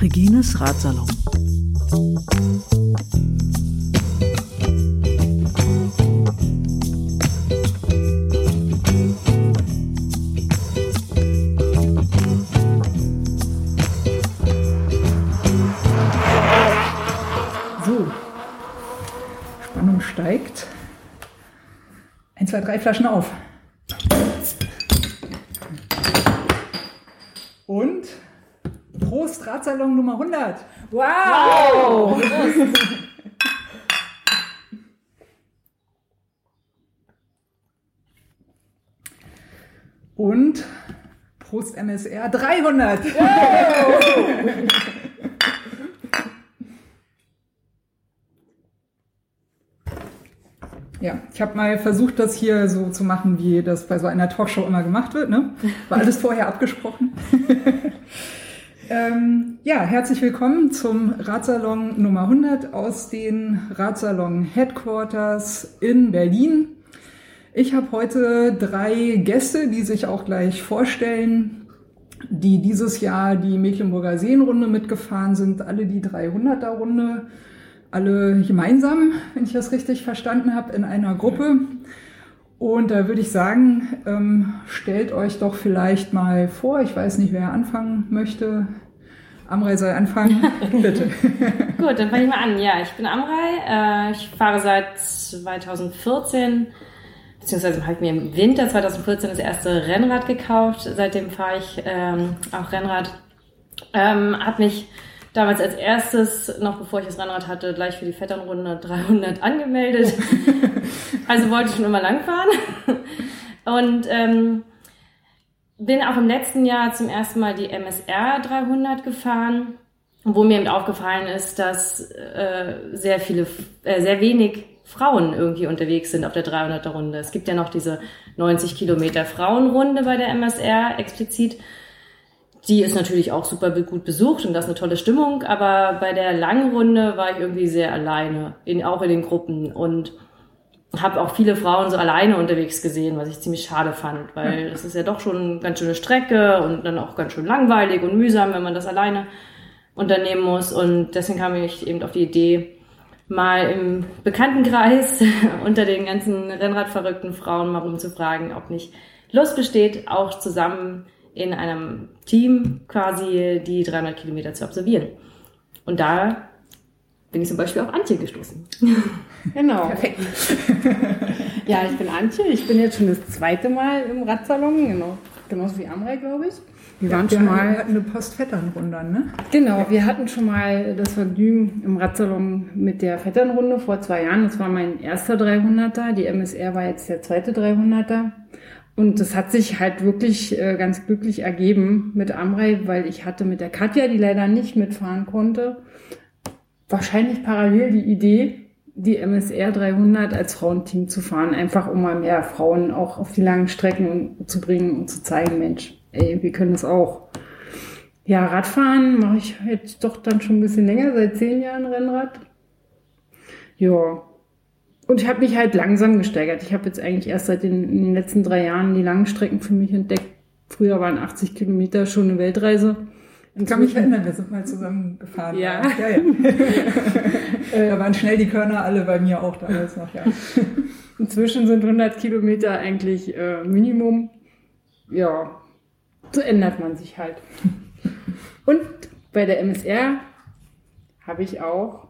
Regines Ratsalon. Zwei, drei Flaschen auf. Und Prost, Radsalon Nummer 100. Wow! Und Prost MSR 300. Ja, ich habe mal versucht, das hier so zu machen, wie das bei so einer Talkshow immer gemacht wird. Ne? War alles vorher abgesprochen. ähm, ja, herzlich willkommen zum Radsalon Nummer 100 aus den Radsalon Headquarters in Berlin. Ich habe heute drei Gäste, die sich auch gleich vorstellen, die dieses Jahr die Mecklenburger Seenrunde mitgefahren sind, alle die 300er Runde alle gemeinsam, wenn ich das richtig verstanden habe, in einer Gruppe. Und da würde ich sagen, ähm, stellt euch doch vielleicht mal vor, ich weiß nicht, wer anfangen möchte. Amrei soll anfangen, bitte. Gut, dann fange ich mal an. Ja, ich bin Amrei. Äh, ich fahre seit 2014, beziehungsweise habe ich mir im Winter 2014 das erste Rennrad gekauft. Seitdem fahre ich ähm, auch Rennrad. Ähm, habe mich damals als erstes, noch bevor ich das Rennrad hatte, gleich für die Vetternrunde 300 angemeldet. also wollte ich schon immer langfahren. Und ähm, bin auch im letzten Jahr zum ersten Mal die MSR 300 gefahren, wo mir eben aufgefallen ist, dass äh, sehr viele, äh, sehr wenig Frauen irgendwie unterwegs sind auf der 300er Runde. Es gibt ja noch diese 90 Kilometer Frauenrunde bei der MSR explizit. Die ist natürlich auch super gut besucht und das ist eine tolle Stimmung, aber bei der langen Runde war ich irgendwie sehr alleine, in, auch in den Gruppen und habe auch viele Frauen so alleine unterwegs gesehen, was ich ziemlich schade fand, weil es ist ja doch schon eine ganz schöne Strecke und dann auch ganz schön langweilig und mühsam, wenn man das alleine unternehmen muss und deswegen kam ich eben auf die Idee, mal im Bekanntenkreis unter den ganzen Rennradverrückten Frauen mal rumzufragen, ob nicht Lust besteht, auch zusammen in einem Team quasi die 300 Kilometer zu absolvieren. Und da bin ich zum Beispiel auf Antje gestoßen. Genau. Perfekt. ja, ich bin Antje. Ich bin jetzt schon das zweite Mal im Radsalon, genau. Genauso wie Amrei, glaube ich. Wir ja, waren schon wir mal. hatten eine Postvetternrunde, ne? Genau, wir hatten schon mal das Vergnügen im Radsalon mit der Vetternrunde vor zwei Jahren. Das war mein erster 300er. Die MSR war jetzt der zweite 300er. Und das hat sich halt wirklich äh, ganz glücklich ergeben mit Amrei, weil ich hatte mit der Katja, die leider nicht mitfahren konnte, wahrscheinlich parallel die Idee, die MSR 300 als Frauenteam zu fahren, einfach um mal mehr Frauen auch auf die langen Strecken zu bringen und zu zeigen, Mensch, ey, wir können das auch. Ja, Radfahren mache ich jetzt doch dann schon ein bisschen länger, seit zehn Jahren Rennrad. Ja, und ich habe mich halt langsam gesteigert. Ich habe jetzt eigentlich erst seit den, den letzten drei Jahren die langen Strecken für mich entdeckt. Früher waren 80 Kilometer schon eine Weltreise. Ich kann mich erinnern, wir sind mal zusammen gefahren. Ja. ja, ja. da waren schnell die Körner alle bei mir auch damals noch, ja. Inzwischen sind 100 Kilometer eigentlich äh, Minimum. Ja, so ändert man sich halt. Und bei der MSR habe ich auch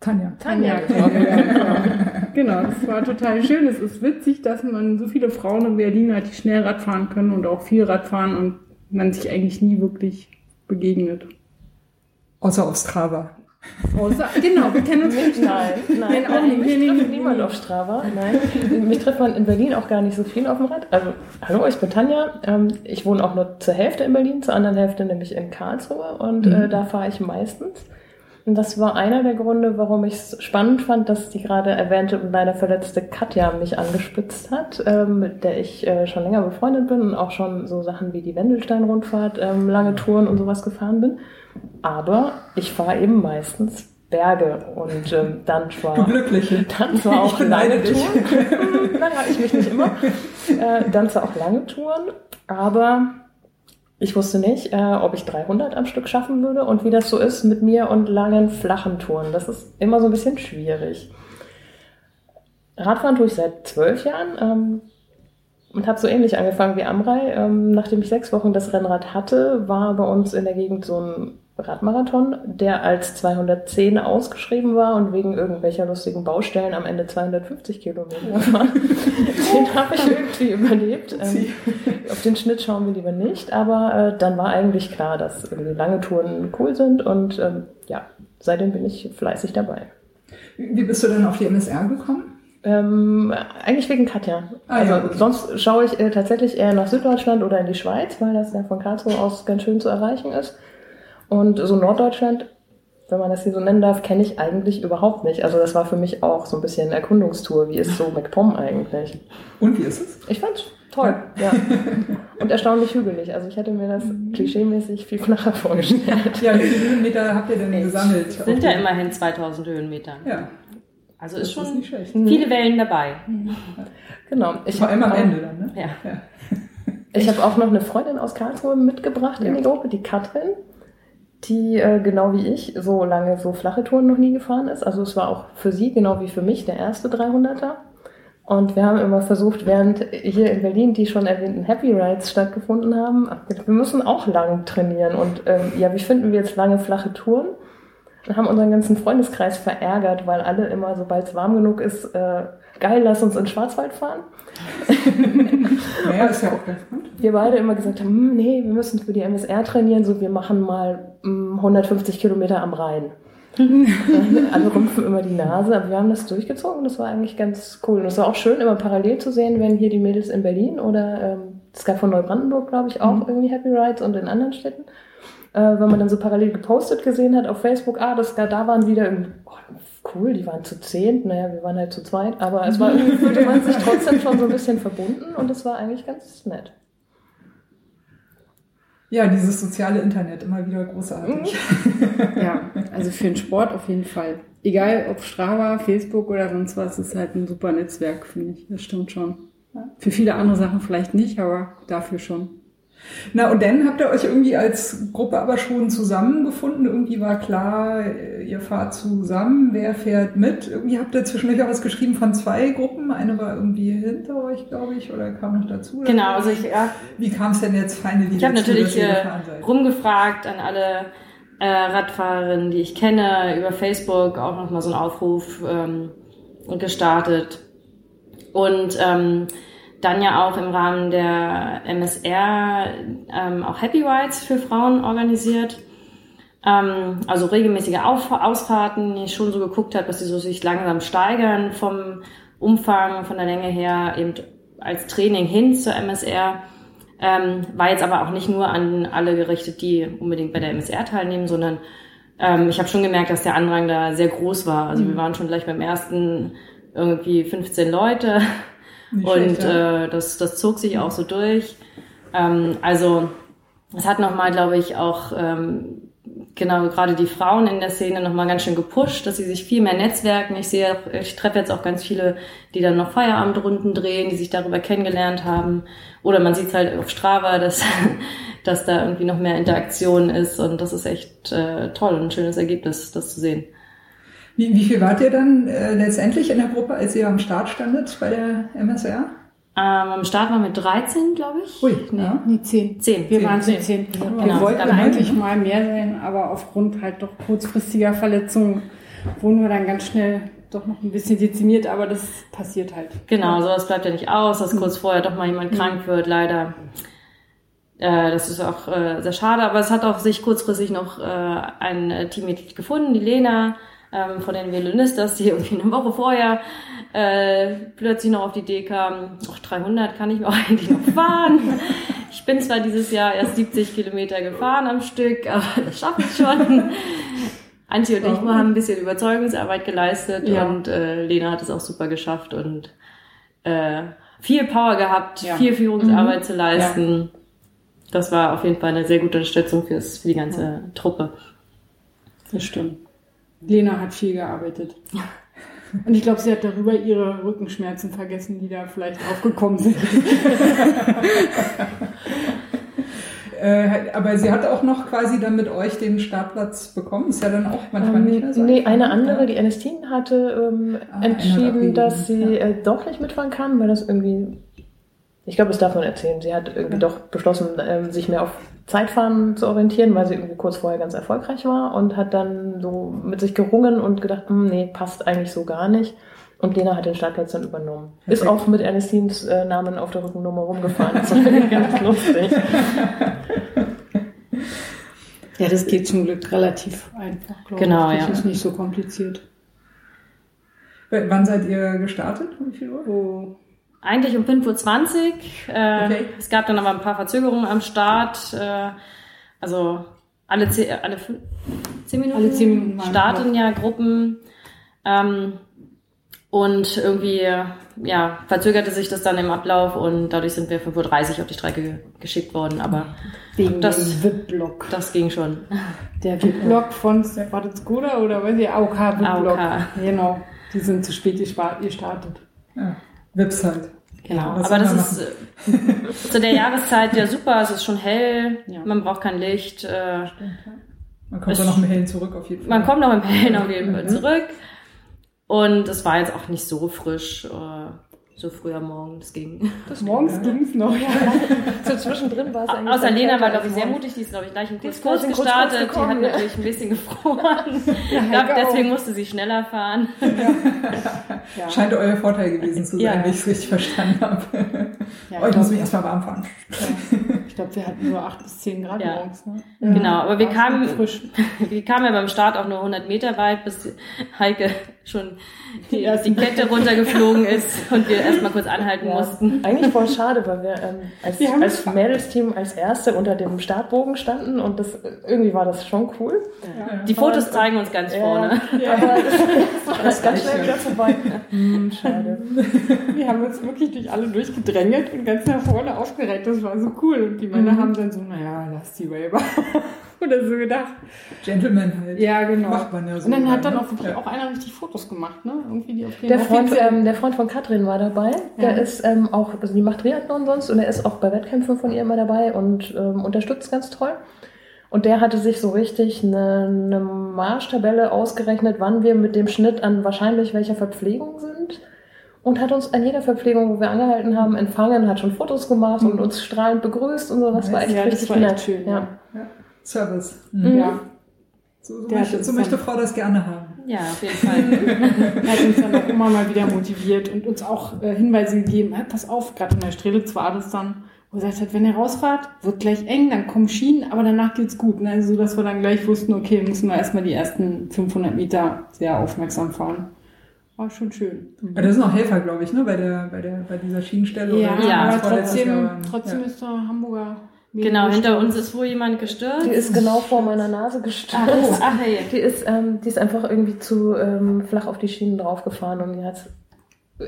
Tanja. Tanja, genau. genau, das war total schön. Es ist witzig, dass man so viele Frauen in Berlin hat, die schnell Rad fahren können und auch viel Rad fahren und man sich eigentlich nie wirklich begegnet. Außer auf Strava. Außer, genau, wir kennen uns nicht. Nein, nein, nein, auch nicht. Mich trifft niemand auf Strava. Nein, mich trifft man in Berlin auch gar nicht so viel auf dem Rad. Also, hallo, ich bin Tanja. Ähm, ich wohne auch nur zur Hälfte in Berlin, zur anderen Hälfte nämlich in Karlsruhe und mhm. äh, da fahre ich meistens. Und das war einer der Gründe, warum ich es spannend fand, dass die gerade erwähnte und leider verletzte Katja mich angespitzt hat, ähm, mit der ich äh, schon länger befreundet bin und auch schon so Sachen wie die Wendelstein-Rundfahrt, ähm, lange Touren und sowas gefahren bin. Aber ich fahre eben meistens Berge und ähm, dann zwar Du Glückliche. dann zwar auch lange. Touren. Nein, ich mich nicht immer. Äh, dann zwar auch lange Touren, aber ich wusste nicht, äh, ob ich 300 am Stück schaffen würde und wie das so ist mit mir und langen, flachen Touren. Das ist immer so ein bisschen schwierig. Radfahren tue ich seit zwölf Jahren ähm, und habe so ähnlich angefangen wie Amrei. Ähm, nachdem ich sechs Wochen das Rennrad hatte, war bei uns in der Gegend so ein Radmarathon, der als 210 ausgeschrieben war und wegen irgendwelcher lustigen Baustellen am Ende 250 Kilometer war. den habe ich irgendwie überlebt. Ähm, auf den Schnitt schauen wir lieber nicht, aber äh, dann war eigentlich klar, dass irgendwie lange Touren cool sind und ähm, ja, seitdem bin ich fleißig dabei. Wie bist du denn auf die MSR gekommen? Ähm, eigentlich wegen Katja. Ah, also ja, okay. sonst schaue ich äh, tatsächlich eher nach Süddeutschland oder in die Schweiz, weil das ja von Karlsruhe aus ganz schön zu erreichen ist. Und so Norddeutschland, wenn man das hier so nennen darf, kenne ich eigentlich überhaupt nicht. Also das war für mich auch so ein bisschen Erkundungstour. Wie ist so MacPom eigentlich? Und wie ist es? Ich fand's toll, ja. Und erstaunlich hügelig. Also ich hätte mir das klischeemäßig viel flacher vorgestellt. Ja, wie viele Höhenmeter habt ihr denn gesammelt? Sind ja immerhin 2000 Höhenmeter. Ja, Also das ist schon ist nicht schlecht. viele Wellen dabei. Genau. Ich Vor allem am Ende dann, ne? Ja. Ich habe auch noch eine Freundin aus Karlsruhe mitgebracht in die Gruppe, die Katrin, die äh, genau wie ich so lange so flache Touren noch nie gefahren ist. Also es war auch für sie genau wie für mich der erste 300er. Und wir haben immer versucht, während hier in Berlin die schon erwähnten Happy Rides stattgefunden haben, wir müssen auch lang trainieren. Und ähm, ja, wie finden wir jetzt lange flache Touren? Und haben unseren ganzen Freundeskreis verärgert, weil alle immer, sobald es warm genug ist, äh, geil, lass uns in den Schwarzwald fahren. Naja, ist ja auch ganz gut. wir beide immer gesagt haben, hm, nee, wir müssen für die MSR trainieren, so wir machen mal hm, 150 Kilometer am Rhein. Alle rümpfen immer die Nase, aber wir haben das durchgezogen. Das war eigentlich ganz cool. Und es war auch schön, immer parallel zu sehen, wenn hier die Mädels in Berlin oder ähm, es gab von Neubrandenburg, glaube ich, auch irgendwie Happy Rides und in anderen Städten. Äh, wenn man dann so parallel gepostet gesehen hat auf Facebook, ah, das, da, da waren wieder irgendwie, cool, die waren zu zehn, naja, wir waren halt zu zweit, aber es war irgendwie, fühlte man sich trotzdem schon so ein bisschen verbunden und es war eigentlich ganz nett. Ja, dieses soziale Internet, immer wieder großartig. Ja, also für den Sport auf jeden Fall. Egal ob Strava, Facebook oder sonst was, ist halt ein super Netzwerk, finde ich. Das stimmt schon. Für viele andere Sachen vielleicht nicht, aber dafür schon. Na, und dann habt ihr euch irgendwie als Gruppe aber schon zusammengefunden. Irgendwie war klar, ihr fahrt zusammen, wer fährt mit. Irgendwie habt ihr zwischendurch auch was geschrieben von zwei Gruppen. Eine war irgendwie hinter euch, glaube ich, oder kam noch dazu. Genau, also ich, ja, Wie kam es denn jetzt finally ich habe natürlich ihr äh, rumgefragt an alle äh, Radfahrerinnen, die ich kenne, über Facebook auch nochmal so einen Aufruf ähm, gestartet. Und ähm, dann ja auch im Rahmen der MSR ähm, auch Happy Rides für Frauen organisiert. Ähm, also regelmäßige Auf Ausfahrten, die ich schon so geguckt habe, dass sie so sich langsam steigern vom Umfang, von der Länge her, eben als Training hin zur MSR. Ähm, war jetzt aber auch nicht nur an alle gerichtet, die unbedingt bei der MSR teilnehmen, sondern ähm, ich habe schon gemerkt, dass der Andrang da sehr groß war. Also wir waren schon gleich beim ersten irgendwie 15 Leute Nicht und äh, das, das zog sich auch so durch. Ähm, also es hat nochmal, glaube ich, auch ähm, genau gerade die Frauen in der Szene nochmal ganz schön gepusht, dass sie sich viel mehr netzwerken. Ich sehe, ich treffe jetzt auch ganz viele, die dann noch Feierabendrunden drehen, die sich darüber kennengelernt haben. Oder man sieht es halt auf Strava, dass, dass da irgendwie noch mehr Interaktion ist und das ist echt äh, toll und ein schönes Ergebnis, das zu sehen. Wie, wie viel wart ihr dann äh, letztendlich in der Gruppe, als ihr am Start standet bei der MSR? Ähm, am Start waren wir 13, glaube ich. Ui, ja. Nee, zehn. Zehn. Wir Zehn, waren zu zehn. zehn. Wir Genau, wollten dabei, eigentlich ne? mal mehr sein, aber aufgrund halt doch kurzfristiger Verletzungen wurden wir dann ganz schnell doch noch ein bisschen dezimiert, aber das passiert halt. Genau, sowas bleibt ja nicht aus, dass kurz vorher doch mal jemand krank wird, leider. Äh, das ist auch äh, sehr schade, aber es hat auch sich kurzfristig noch äh, ein äh, Teammitglied gefunden, die Lena ähm, von den Violinistas, die irgendwie eine Woche vorher äh, plötzlich noch auf die Idee kam, ach, 300 kann ich mir auch eigentlich noch fahren. Ich bin zwar dieses Jahr erst 70 Kilometer gefahren am Stück, aber das schaffe ich schon. Antje und ich haben ein bisschen Überzeugungsarbeit geleistet Ja. und äh, Lena hat es auch super geschafft und äh, viel Power gehabt, Ja. viel Führungsarbeit zu leisten. Das war auf jeden Fall eine sehr gute Unterstützung fürs, für die ganze Truppe. Das stimmt. Lena hat viel gearbeitet. Und ich glaube, sie hat darüber ihre Rückenschmerzen vergessen, die da vielleicht aufgekommen sind. Äh, aber sie hat auch noch quasi dann mit euch den Startplatz bekommen. Ist ja dann auch manchmal nicht mehr so. Ähm, nee, eine ne? andere, die Ernestin, hatte ähm, Ah, entschieden, dass sie ja. äh, doch nicht mitfahren kann, weil das irgendwie, ich glaube, das darf man erzählen. Sie hat irgendwie Ja. doch beschlossen, ähm, sich mehr auf Zeitfahren zu orientieren, weil sie irgendwie kurz vorher ganz erfolgreich war und hat dann so mit sich gerungen und gedacht, hm, nee, passt eigentlich so gar nicht. Und Lena hat den Startplatz dann übernommen. Ist auch mit Ernestins äh, Namen auf der Rückennummer rumgefahren. Das war ganz lustig. Ja, das geht zum Glück relativ einfach, glaube Genau, ich. Das ja. ist nicht so kompliziert. W- Wann seid ihr gestartet? Um wie viel Uhr? Oh. Eigentlich um 5.20 Uhr. Äh, Okay. Es gab dann aber ein paar Verzögerungen am Start. Äh, also alle, zehn, alle fün- zehn Minuten, Alle zehn Minuten starten ja Gruppen. Ähm, und irgendwie ja, verzögerte sich das dann im Ablauf und dadurch sind wir 5.30 Uhr auf die Strecke ge- geschickt worden. Aber Wegen Das- dem VIP-Block. das ging schon. Der VIP-Block von, war das Skoda oder weiß ich, AOK VIP-Block. AOK. Genau. Die sind zu spät gestartet. Ja, Halt. Genau, was aber das ist äh, zu der Jahreszeit ja super. Es ist schon hell, Ja. man braucht kein Licht. Äh, Man kommt dann noch im Hellen zurück auf jeden Fall. man kommt noch im Hellen auf jeden Fall Mhm. zurück. Und es war jetzt auch nicht so frisch, äh, so früh am Morgen. Das ging. Morgens ging es noch. Ja. So zwischendrin war es eigentlich. Außer Lena war, glaube ich, sehr mutig. Die ist, glaube ich, gleich im Die Kurs Kurs gestartet. Die gekommen, hat ja. natürlich ein bisschen gefroren. ich Heike glaube, deswegen auch. musste sie schneller fahren. Ja. Scheint euer Vorteil gewesen zu sein, Ja. wenn ich es richtig verstanden habe. Ja, oh, ich muss mich ich erstmal warm fahren. glaube, glaub, wir hatten nur 8 bis 10 Grad Ja. morgens. Ne? Genau, aber wir kamen, wir kamen ja beim Start auch nur 100 Meter weit, bis Heike schon die, die Kette runtergeflogen ist und wir erstmal kurz anhalten Ja, mussten. eigentlich voll schade, weil wir ähm, als, Wir als Mädelsteam als Erste unter dem Startbogen standen und das irgendwie war das schon cool. Die Fotos zeigen uns ganz vorne. Ja, aber das ist ganz schnell wieder vorbei. Hm, schade. Wir haben uns wirklich durch alle durchgedrängelt und ganz nach vorne aufgereckt. Das war so cool. Und die Männer haben dann so, naja, lass die Waver. Oder so gedacht. Gentleman halt. Ja, genau. Macht man ja so. Und dann hat dann ne? auch wirklich Ja. auch einer richtig Fotos gemacht, ne? Irgendwie die auf jeden Der Freund, ähm, der Freund von Katrin war dabei. Der Ja. ist ähm, auch, also die macht Triathlon sonst und er ist auch bei Wettkämpfen von ihr immer dabei und ähm, unterstützt ganz toll. Und der hatte sich so richtig eine, eine Marschtabelle ausgerechnet, wann wir mit dem Schnitt an wahrscheinlich welcher Verpflegung sind. Und hat uns an jeder Verpflegung, wo wir angehalten haben, empfangen, hat schon Fotos gemacht und uns strahlend begrüßt und so. Das war echt Ja, das richtig war echt schön, ja. ja. Service. Ja, So, so, möchte, so möchte Frau das gerne haben. Ja, auf jeden Fall. er hat uns dann auch immer mal wieder motiviert und uns auch äh, Hinweise gegeben. Hey, pass auf, gerade in der Strelitz war das dann, wo er gesagt hat, wenn ihr rausfahrt, wird gleich eng, dann kommen Schienen, aber danach geht's gut. Ne? Also, dass wir dann gleich wussten, okay, müssen wir erstmal die ersten 500 Meter sehr aufmerksam fahren. War schon schön. Aber das sind auch Helfer, glaube ich, ne? Bei, der, bei, der, bei dieser Schienenstelle. Ja, oder Ja, aber trotzdem, trotzdem ja. ist der Hamburger. Genau, hinter uns ist wohl jemand gestürzt. Die ist genau vor meiner Nase gestürzt. Ach, ach hey. Die ist, ähm, die ist einfach irgendwie zu ähm, flach auf die Schienen draufgefahren und die hat.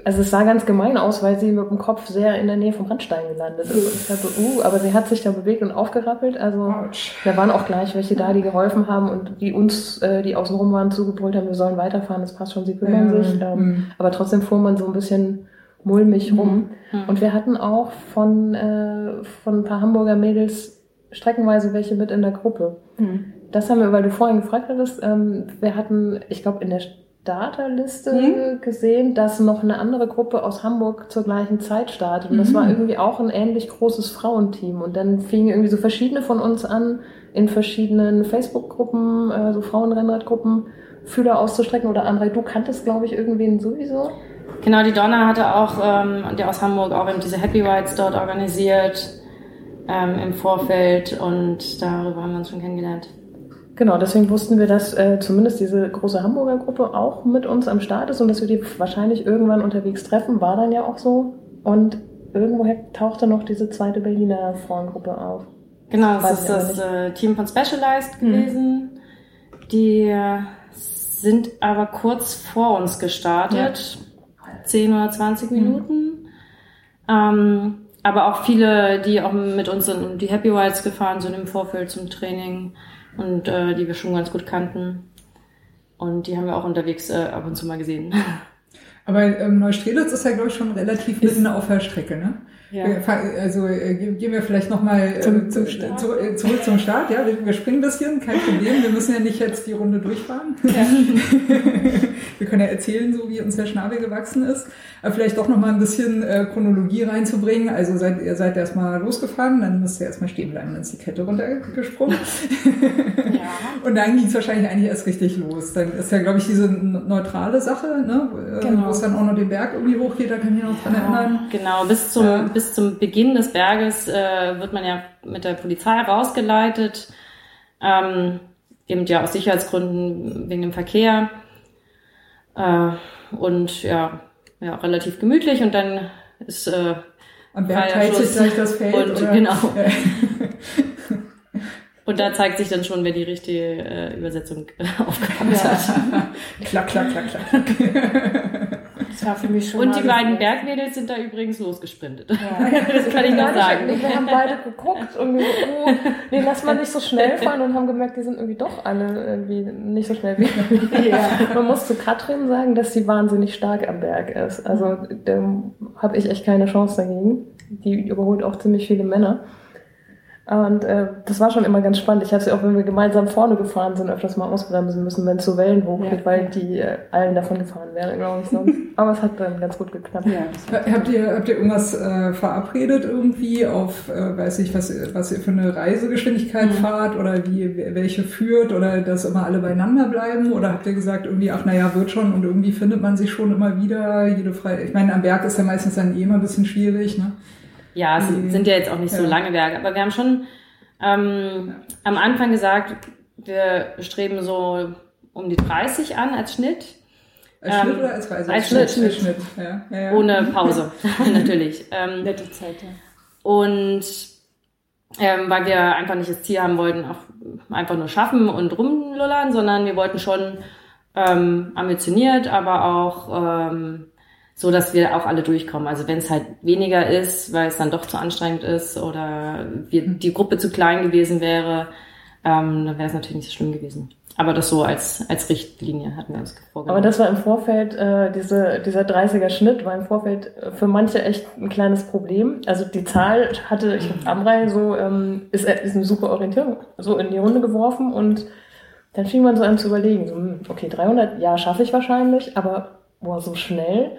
Also es sah ganz gemein aus, weil sie mit dem Kopf sehr in der Nähe vom Randstein gelandet ist. Und ich dachte, uh, aber sie hat sich da bewegt und aufgerappelt. Also da waren auch gleich welche da, die geholfen haben und die uns, äh, die außen rum waren, zugebrüllt haben, wir sollen weiterfahren, das passt schon, sie kümmern Ja, sich. mhm. Ähm, aber trotzdem fuhr man so ein bisschen mulmig rum. Mhm. Und wir hatten auch von, äh, von ein paar Hamburger Mädels streckenweise welche mit in der Gruppe. Hm. Das haben wir, weil du vorhin gefragt hattest, ähm, wir hatten, ich glaube, in der Starterliste gesehen, dass noch eine andere Gruppe aus Hamburg zur gleichen Zeit startet. Und das war irgendwie auch ein ähnlich großes Frauenteam. Und dann fingen irgendwie so verschiedene von uns an, in verschiedenen Facebook-Gruppen, äh, so Frauenrennradgruppen, Fühler auszustrecken. Oder André, du kanntest, glaube ich, irgendwen sowieso. Genau, die Donna hatte auch, ähm, der aus Hamburg, auch eben diese Happy Rides dort organisiert ähm, im Vorfeld und darüber haben wir uns schon kennengelernt. Genau, deswegen wussten wir, dass äh, zumindest diese große Hamburger Gruppe auch mit uns am Start ist und dass wir die wahrscheinlich irgendwann unterwegs treffen, war dann ja auch so. Und irgendwoher tauchte noch diese zweite Berliner Frauengruppe auf. Genau, das ist das äh, Team von Specialized gewesen. Die äh, sind aber kurz vor uns gestartet. 10 oder 20 Minuten. Ähm, aber auch viele, die auch mit uns in die Happy Rides gefahren sind im Vorfeld zum Training und äh, die wir schon ganz gut kannten. Und die haben wir auch unterwegs äh, ab und zu mal gesehen. Aber ähm, Neustrelitz ist ja, glaube ich, schon relativ mitten auf der Strecke, ne? Ja. Also äh, ge- gehen wir vielleicht nochmal äh, Zum- zu, zum Start. zu, äh, zurück zum Start. Ja, wir, springen ein bisschen, kein Problem. Wir müssen ja nicht jetzt die Runde durchfahren. wir können ja erzählen, so wie uns der Schnabel gewachsen ist. Aber vielleicht doch nochmal ein bisschen äh, Chronologie reinzubringen. Also seid, ihr seid erstmal losgefahren, dann müsst ihr erstmal stehen bleiben, dann ist die Kette runtergesprungen. Ja. Und dann ging es wahrscheinlich eigentlich erst richtig los. Dann ist ja, glaube ich, diese neutrale Sache, ne? äh, Genau. wo es dann auch noch den Berg irgendwie hochgeht, da kann ich mich noch dran erinnern. Genau, bis zum, Ja. Bis zum Beginn des Berges äh, wird man ja mit der Polizei rausgeleitet. Ähm, eben ja aus Sicherheitsgründen wegen dem Verkehr. Äh, und ja, ja, relativ gemütlich und dann ist äh, Am Berg teilt sich gleich das Feld. Und oder? genau. Und da zeigt sich dann schon, wer die richtige äh, Übersetzung äh, aufgehabt hat. klack, klack, klack, klack. Das war für mich schon Und die beiden Bergmädels sind da übrigens losgesprintet. Ja. Das kann ich noch sagen. Wir haben beide geguckt und wir so, oh, nee, lass mal nicht so schnell fahren und haben gemerkt, die sind irgendwie doch alle irgendwie nicht so schnell wie wir. Ja. Man muss zu Katrin sagen, dass sie wahnsinnig stark am Berg ist. Also da habe ich echt keine Chance dagegen. Die überholt auch ziemlich viele Männer. Und äh, das war schon immer ganz spannend. Ich habe sie auch, wenn wir gemeinsam vorne gefahren sind, öfters mal ausbremsen müssen, wenn es so Wellen hochgeht, Ja. weil die äh, allen davon gefahren wären, glaube ich sonst. Aber es hat dann ganz gut geklappt. Ja, Habt ihr, habt ihr irgendwas äh, verabredet irgendwie auf, äh, weiß ich, was, was ihr für eine Reisegeschwindigkeit Mhm. fahrt oder wie, welche führt oder dass immer alle beieinander bleiben? Oder habt ihr gesagt irgendwie, ach naja, wird schon und irgendwie findet man sich schon immer wieder, jede frei. Ich meine, am Berg ist ja meistens dann eh immer ein bisschen schwierig, ne? Ja, es Mhm. sind ja jetzt auch nicht so Ja. lange Berge, aber wir haben schon ähm, am Anfang gesagt, wir streben so um die 30 an als Schnitt, Als Ähm, Schnitt oder als Reise? als Schnitt. Als Schnitt. Ja, ja, ja. ohne Pause natürlich. Ähm, nette Zeit, ja. und ähm, weil wir einfach nicht das Ziel haben wollten, auch einfach nur schaffen und rumlullern, sondern wir wollten schon ähm, ambitioniert, aber auch ähm, so, dass wir auch alle durchkommen. Also wenn es halt weniger ist, weil es dann doch zu anstrengend ist oder wir, die Gruppe zu klein gewesen wäre, ähm, dann wäre es natürlich nicht so schlimm gewesen. Aber das so als, als Richtlinie hatten wir uns vorgenommen. Aber das war im Vorfeld, äh, diese, dieser 30er Schnitt war im Vorfeld äh, für manche echt ein kleines Problem. Also die Zahl hatte, ich Amrei so, ähm, ist, ist eine super Orientierung, so in die Runde geworfen und dann fing man so an zu überlegen, so, hm, okay, 300, ja, schaffe ich wahrscheinlich, aber boah, so schnell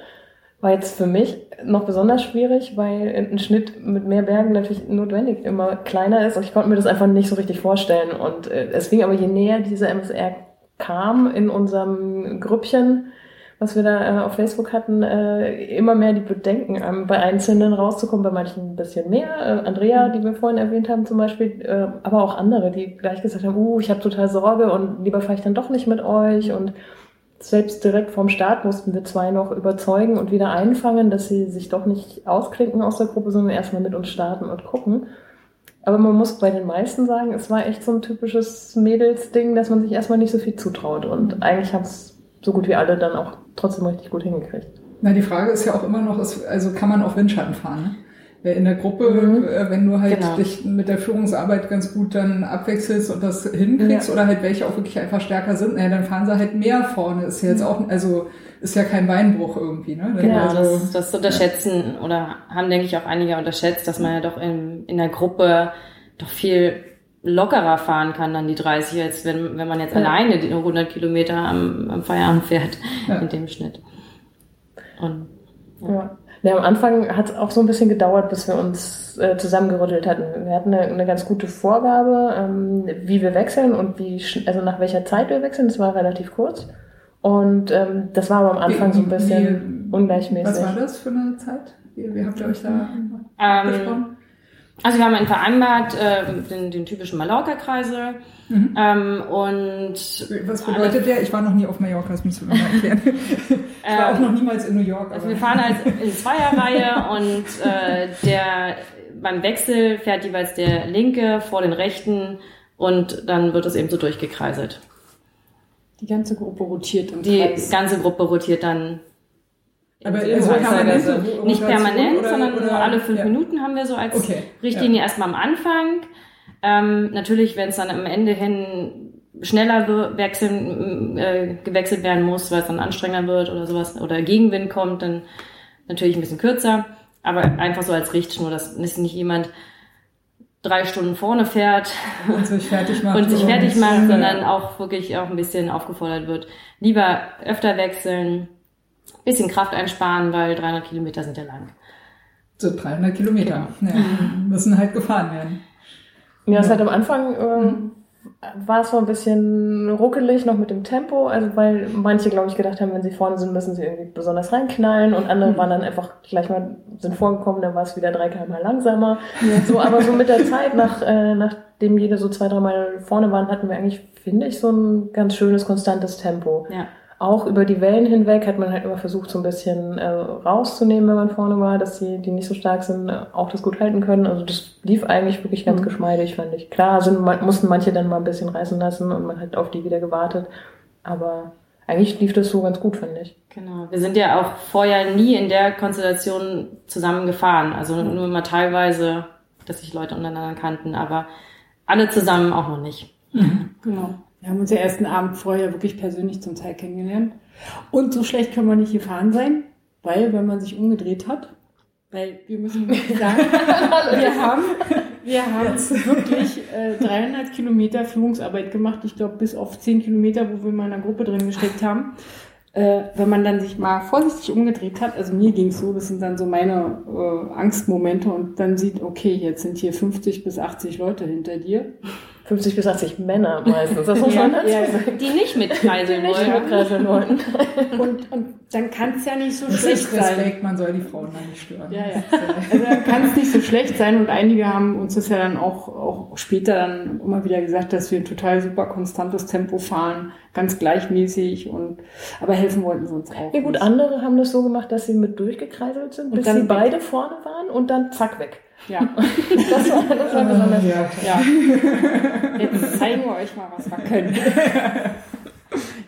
war jetzt für mich noch besonders schwierig, weil ein Schnitt mit mehr Bergen natürlich notwendig immer kleiner ist und ich konnte mir das einfach nicht so richtig vorstellen. Und äh, es fing aber je näher diese MSR kam in unserem Grüppchen, was wir da äh, auf Facebook hatten, äh, immer mehr die Bedenken, ähm, bei Einzelnen rauszukommen, bei manchen ein bisschen mehr. Äh, Andrea, die wir vorhin erwähnt haben zum Beispiel, äh, aber auch andere, die gleich gesagt haben, uh, ich habe total Sorge und lieber fahre ich dann doch nicht mit euch und selbst direkt vorm Start mussten wir zwei noch überzeugen und wieder einfangen, dass sie sich doch nicht ausklinken aus der Gruppe, sondern erstmal mit uns starten und gucken. Aber man muss bei den meisten sagen, es war echt so ein typisches Mädelsding, dass man sich erstmal nicht so viel zutraut. Und eigentlich haben es so gut wie alle dann auch trotzdem richtig gut hingekriegt. Na, die Frage ist ja auch immer noch, also kann man auch Windschatten fahren, ne? Weil In der Gruppe, Mhm. äh, wenn du halt Genau. dich mit der Führungsarbeit ganz gut dann abwechselst und das hinkriegst oder halt welche auch wirklich einfach stärker sind, naja, dann fahren sie halt mehr vorne. Ist ja jetzt auch, also ist ja kein Beinbruch irgendwie, ne? Genau, also, das, das unterschätzen oder haben, denke ich, auch einige unterschätzt, dass man ja doch in, in der Gruppe doch viel lockerer fahren kann dann die 30, als wenn, wenn man jetzt Ja. alleine die 100 Kilometer am, am Feierabend fährt Ja. mit dem Schnitt. Und Ja. Ja, am Anfang hat es auch so ein bisschen gedauert, bis wir uns äh, zusammengerüttelt hatten. Wir hatten eine, eine ganz gute Vorgabe, ähm, wie wir wechseln und wie, also nach welcher Zeit wir wechseln. Das war relativ kurz. Und ähm, das war aber am Anfang so ein bisschen wie- ungleichmäßig. Was war das für eine Zeit? Wie, wie habt ihr euch da ähm, besprochen? Also wir haben einen vereinbart, äh, den, den typischen Mallorca-Kreisel. Mhm. Ähm, und Was bedeutet der? Ich war noch nie auf Mallorca, das musst du mir mal erklären. ich war auch noch niemals in New York. Also wir fahren als in Zweierreihe und äh, der beim Wechsel fährt jeweils der linke vor den rechten und dann wird es eben so durchgekreiselt. Die ganze Gruppe rotiert im Die Kreis. ganze Gruppe rotiert dann Aber also Kreisweise. permanente nicht permanent, oder- sondern oder- nur alle fünf ja. Minuten haben wir so als Okay, Richtlinie erstmal am Anfang. Ähm, natürlich, wenn es dann am Ende hin schneller wechseln, äh, gewechselt werden muss, weil es dann anstrengender wird oder sowas, oder Gegenwind kommt, dann natürlich ein bisschen kürzer. Aber einfach so als Richtschnur, dass nicht jemand drei Stunden vorne fährt und sich fertig macht, und sich fertig macht sondern auch wirklich auch ein bisschen aufgefordert wird. Lieber öfter wechseln, bisschen Kraft einsparen, weil 300 Kilometer sind ja lang. So 300 Kilometer, ja, müssen halt gefahren werden. Ja, es hat am Anfang äh, mhm war es so ein bisschen ruckelig noch mit dem Tempo, also weil manche, glaube ich, gedacht haben, wenn sie vorne sind, müssen sie irgendwie besonders reinknallen und andere mhm. waren dann einfach gleich mal, sind vorgekommen, dann war es wieder drei km langsamer. Ja. So, aber so mit der Zeit, nach, äh, nachdem jede so zwei, drei Mal vorne waren, hatten wir eigentlich, finde ich, so ein ganz schönes, konstantes Tempo. Ja auch über die Wellen hinweg hat man halt immer versucht, so ein bisschen äh, rauszunehmen, wenn man vorne war, dass die, die nicht so stark sind, äh, auch das gut halten können. Also das lief eigentlich wirklich ganz mhm. geschmeidig, fand ich. Klar sind, mussten manche dann mal ein bisschen reißen lassen und man hat auf die wieder gewartet. Aber eigentlich lief das so ganz gut, finde ich. Genau. Wir sind ja auch vorher nie in der Konstellation zusammen gefahren. Also mhm. nur mal teilweise, dass sich Leute untereinander kannten, aber alle zusammen auch noch nicht. Mhm. Genau. Wir haben uns ja ersten Abend vorher wirklich persönlich zum Teil kennengelernt. Und so schlecht können wir nicht gefahren sein, weil wenn man sich umgedreht hat, weil wir müssen wirklich sagen, wir haben, wir haben wirklich äh, 300 Kilometer Führungsarbeit gemacht. Ich glaube, bis auf 10 Kilometer, wo wir mal in einer Gruppe drin gesteckt haben. Äh, wenn man dann sich mal vorsichtig umgedreht hat, also mir ging's so, das sind dann so meine äh, Angstmomente und dann sieht, okay, jetzt sind hier 50 bis 80 Leute hinter dir 50 bis 80 Männer meistens. Das muss man ja, ja, die nicht mitkreiseln wollen. Nicht mitkreiseln wollen. Und, und dann kann es ja nicht so das schlecht ist Respekt, sein. man soll die Frauen da nicht stören. Ja, ja. Also dann kann es nicht so schlecht sein. Und einige haben uns das ja dann auch, auch später dann immer wieder gesagt, dass wir ein total super konstantes Tempo fahren, ganz gleichmäßig und aber helfen wollten sie uns auch. Ja gut, nicht. andere haben das so gemacht, dass sie mit durchgekreiselt sind, bis sie beide vorne waren und dann zack weg. Ja, das war, das war besonders ja. ja. Jetzt zeigen wir euch mal, was wir können.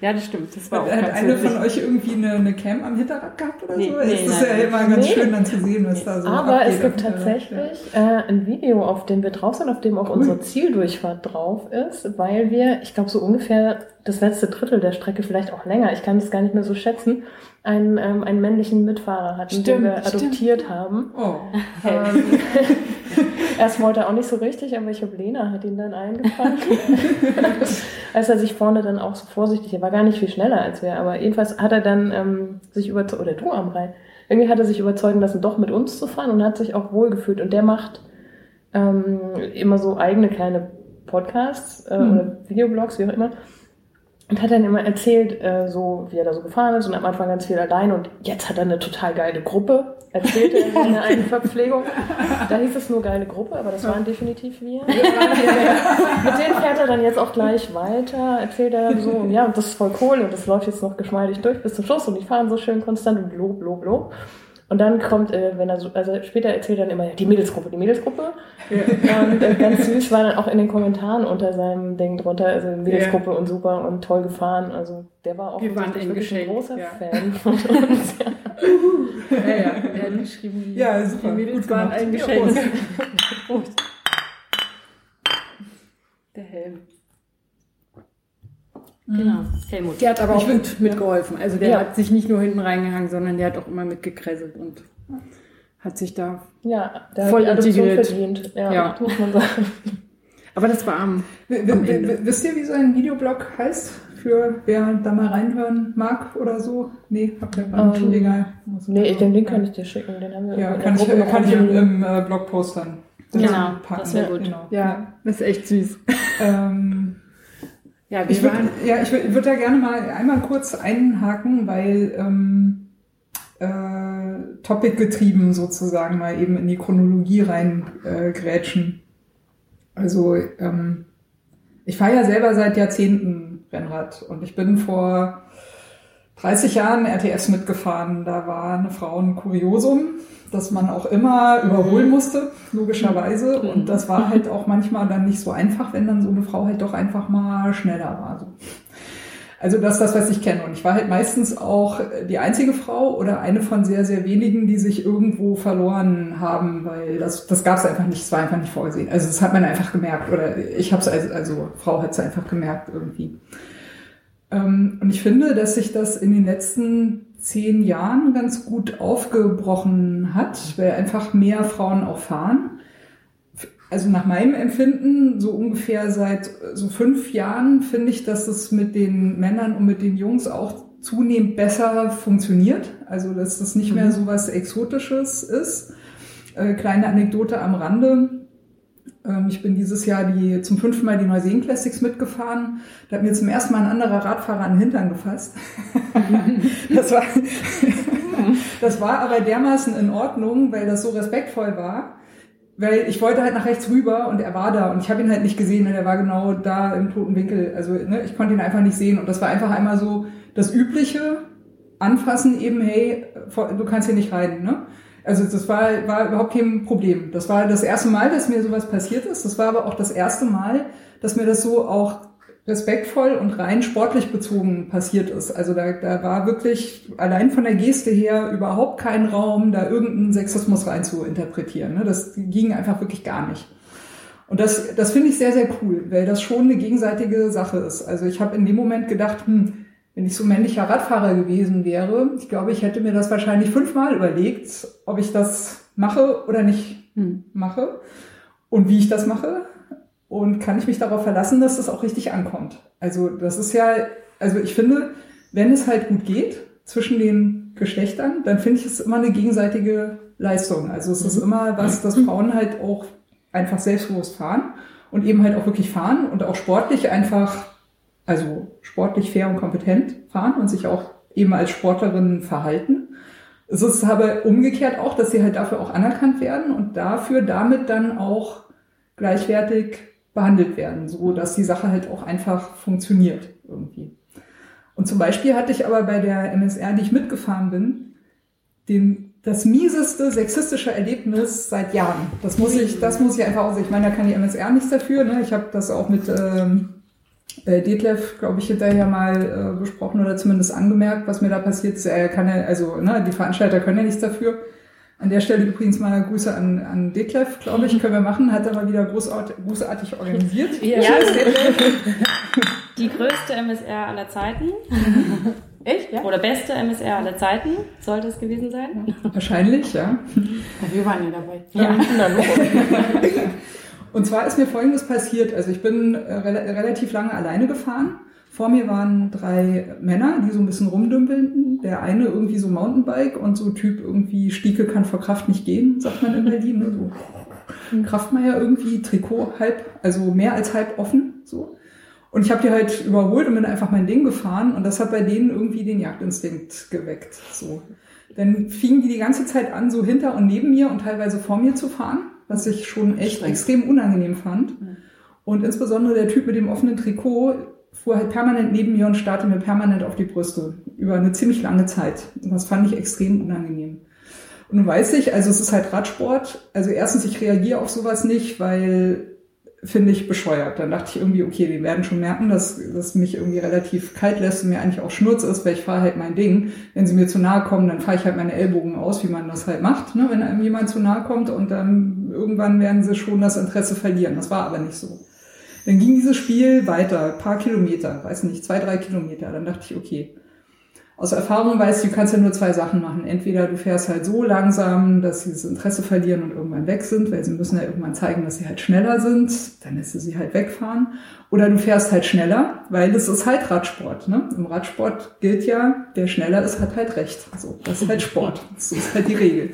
Ja, das stimmt. Das war auch Hat eine von euch irgendwie eine, eine Cam am Hinterrad gehabt oder nee, so? Nee, das ist nein, ja immer ganz nee. schön dann zu sehen, was da so Aber es gibt tatsächlich äh, ein Video, auf dem wir drauf sind, auf dem auch cool. unsere Zieldurchfahrt drauf ist, weil wir, ich glaube so ungefähr das letzte Drittel der Strecke, vielleicht auch länger, ich kann das gar nicht mehr so schätzen, einen, ähm, einen männlichen Mitfahrer hatten, stimmt, den wir adoptiert stimmt. haben. Oh. Ähm, erst wollte er auch nicht so richtig, aber ich glaube, Lena hat ihn dann eingefangen. als er sich vorne dann auch so vorsichtig, er war gar nicht viel schneller als wir, aber jedenfalls hat er dann ähm, sich überzeugt, oder du am Rhein, irgendwie hat er sich überzeugen lassen, doch mit uns zu fahren und hat sich auch wohlgefühlt. Und der macht ähm, immer so eigene kleine Podcasts äh, mhm. oder Videoblogs, wie auch immer und hat dann immer erzählt, äh, so wie er da so gefahren ist und am Anfang ganz viel allein und jetzt hat er eine total geile Gruppe, erzählte er in seiner einen Verpflegung. Da hieß es nur geile Gruppe, aber das waren definitiv wir. Mit denen fährt er dann jetzt auch gleich weiter, erzählt er dann so und ja, und das ist voll cool und das läuft jetzt noch geschmeidig durch bis zum Schluss und die fahren so schön konstant und lob, lob, lob. Und dann kommt, äh, wenn er so, also später erzählt er dann immer, die Mädelsgruppe, die Mädelsgruppe. Ja. Und äh, ganz süß war dann auch in den Kommentaren unter seinem Ding drunter, also Mädelsgruppe ja. und super und toll gefahren. Also der war auch Wir waren ein großer ja. Fan von uns. ja, ja, er hat geschrieben, ja, super. die Mädels waren ein Geschenk. Der Helm. Genau, mhm. Helmut. Der hat aber auch mit, mitgeholfen. Also der ja. hat sich nicht nur hinten reingehangen, sondern der hat auch immer mitgekresselt und hat sich da ja, voll integriert. verdient. Ja, ja, muss man sagen. Aber das war am, am Ende. Wisst ihr, wie so ein Videoblog heißt? Für wer da mal reinhören mag oder so? Nee, habt ihr gar nicht. Um, egal. Nee, den Link kann ich dir schicken. Den haben wir ja, kann ich, kann ich im, im äh, Blogpost dann. Genau, das wäre gut. Genau. Ja, das ist echt süß. ähm, ja, ich würde ja, ich würde würd da gerne mal einmal kurz einhaken, weil ähm, äh, Topic getrieben sozusagen mal eben in die Chronologie rein äh. Also ähm, ich fahre ja selber seit Jahrzehnten Rennrad und ich bin vor 30 Jahren RTFs mitgefahren. Da war eine Frau ein Kuriosum dass man auch immer überholen musste, logischerweise. Mhm. Und das war halt auch manchmal dann nicht so einfach, wenn dann so eine Frau halt doch einfach mal schneller war. So. Also das ist das, was ich kenne. Und ich war halt meistens auch die einzige Frau oder eine von sehr, sehr wenigen, die sich irgendwo verloren haben, weil das, das gab es einfach nicht, es war einfach nicht vorgesehen. Also das hat man einfach gemerkt oder ich habe es als also Frau hat es einfach gemerkt irgendwie. Ähm, und ich finde, dass sich das in den letzten zehn Jahren ganz gut aufgebrochen hat, weil einfach mehr Frauen auch fahren. Also nach meinem Empfinden, so ungefähr seit so fünf Jahren, finde ich, dass es mit den Männern und mit den Jungs auch zunehmend besser funktioniert. Also dass das nicht mehr mhm. so was Exotisches ist. Äh, kleine Anekdote am Rande. Ähm, ich bin dieses Jahr die, zum fünften Mal die Neuseen Classics mitgefahren. Da hat mir zum ersten Mal ein anderer Radfahrer an den Hintern gefasst. das, war, das war aber dermaßen in Ordnung, weil das so respektvoll war. Weil ich wollte halt nach rechts rüber und er war da und ich habe ihn halt nicht gesehen und er war genau da im toten Winkel. Also ne, ich konnte ihn einfach nicht sehen und das war einfach einmal so das übliche Anfassen eben, hey, du kannst hier nicht reiten. Ne? Also das war, war überhaupt kein Problem. Das war das erste Mal, dass mir sowas passiert ist. Das war aber auch das erste Mal, dass mir das so auch respektvoll und rein sportlich bezogen passiert ist. Also da, da war wirklich allein von der Geste her überhaupt kein Raum, da irgendeinen Sexismus rein zu interpretieren. Ne? Das ging einfach wirklich gar nicht. Und das, das finde ich sehr, sehr cool, weil das schon eine gegenseitige Sache ist. Also ich habe in dem Moment gedacht, hm, wenn ich so männlicher Radfahrer gewesen wäre, ich glaube, ich hätte mir das wahrscheinlich fünfmal überlegt, ob ich das mache oder nicht hm. mache und wie ich das mache. Und kann ich mich darauf verlassen, dass das auch richtig ankommt. Also das ist ja, also ich finde, wenn es halt gut geht zwischen den Geschlechtern, dann finde ich es immer eine gegenseitige Leistung. Also es ist mhm. immer was, dass Frauen halt auch einfach selbstbewusst fahren und eben halt auch wirklich fahren und auch sportlich einfach also sportlich fair und kompetent fahren und sich auch eben als Sportlerin verhalten. Es ist aber umgekehrt auch, dass sie halt dafür auch anerkannt werden und dafür damit dann auch gleichwertig behandelt werden, so dass die Sache halt auch einfach funktioniert irgendwie. Und zum Beispiel hatte ich aber bei der MSR, die ich mitgefahren bin, den, das mieseste sexistische Erlebnis seit Jahren. Das muss ich, das muss ich einfach auch Ich meine, da kann die MSR nichts dafür. Ne? Ich habe das auch mit ähm, äh, Detlef, glaube ich, hinterher mal äh, besprochen oder zumindest angemerkt, was mir da passiert ist. Er kann ja, also ne, die Veranstalter können ja nichts dafür. An der Stelle übrigens mal Grüße an, an Detlef, glaube ich, können wir machen. Hat er mal wieder großartig, großartig organisiert. Ja, die größte MSR aller Zeiten. Echt? Ja? Oder beste MSR aller Zeiten sollte es gewesen sein. Wahrscheinlich, ja. Wir waren ja dabei. Ja. ja. Und zwar ist mir Folgendes passiert. Also ich bin äh, re relativ lange alleine gefahren. Vor mir waren drei Männer, die so ein bisschen rumdümpelten. Der eine irgendwie so Mountainbike und so Typ irgendwie Stieke kann vor Kraft nicht gehen, sagt man in Berlin. Ne? So Kraftmeier irgendwie, Trikot halb, also mehr als halb offen. so. Und ich habe die halt überholt und bin einfach mein Ding gefahren und das hat bei denen irgendwie den Jagdinstinkt geweckt. So. Dann fingen die die ganze Zeit an, so hinter und neben mir und teilweise vor mir zu fahren was ich schon echt extrem unangenehm fand. Und insbesondere der Typ mit dem offenen Trikot fuhr halt permanent neben mir und starrte mir permanent auf die Brüste über eine ziemlich lange Zeit. Und das fand ich extrem unangenehm. Und nun weiß ich, also es ist halt Radsport. Also erstens, ich reagiere auf sowas nicht, weil finde ich bescheuert. Dann dachte ich irgendwie, okay, die werden schon merken, dass das mich irgendwie relativ kalt lässt und mir eigentlich auch Schnurz ist, weil ich fahre halt mein Ding. Wenn sie mir zu nahe kommen, dann fahre ich halt meine Ellbogen aus, wie man das halt macht, ne? wenn einem jemand zu nahe kommt und dann irgendwann werden sie schon das Interesse verlieren. Das war aber nicht so. Dann ging dieses Spiel weiter, paar Kilometer, weiß nicht, zwei, drei Kilometer. Dann dachte ich, okay, aus Erfahrung weißt du, du kannst ja nur zwei Sachen machen. Entweder du fährst halt so langsam, dass sie das Interesse verlieren und irgendwann weg sind, weil sie müssen ja irgendwann zeigen, dass sie halt schneller sind, dann lässt du sie halt wegfahren. Oder du fährst halt schneller, weil es ist halt Radsport. Ne? Im Radsport gilt ja, der schneller ist, hat halt recht. So, das ist halt Sport. Das ist halt die Regel.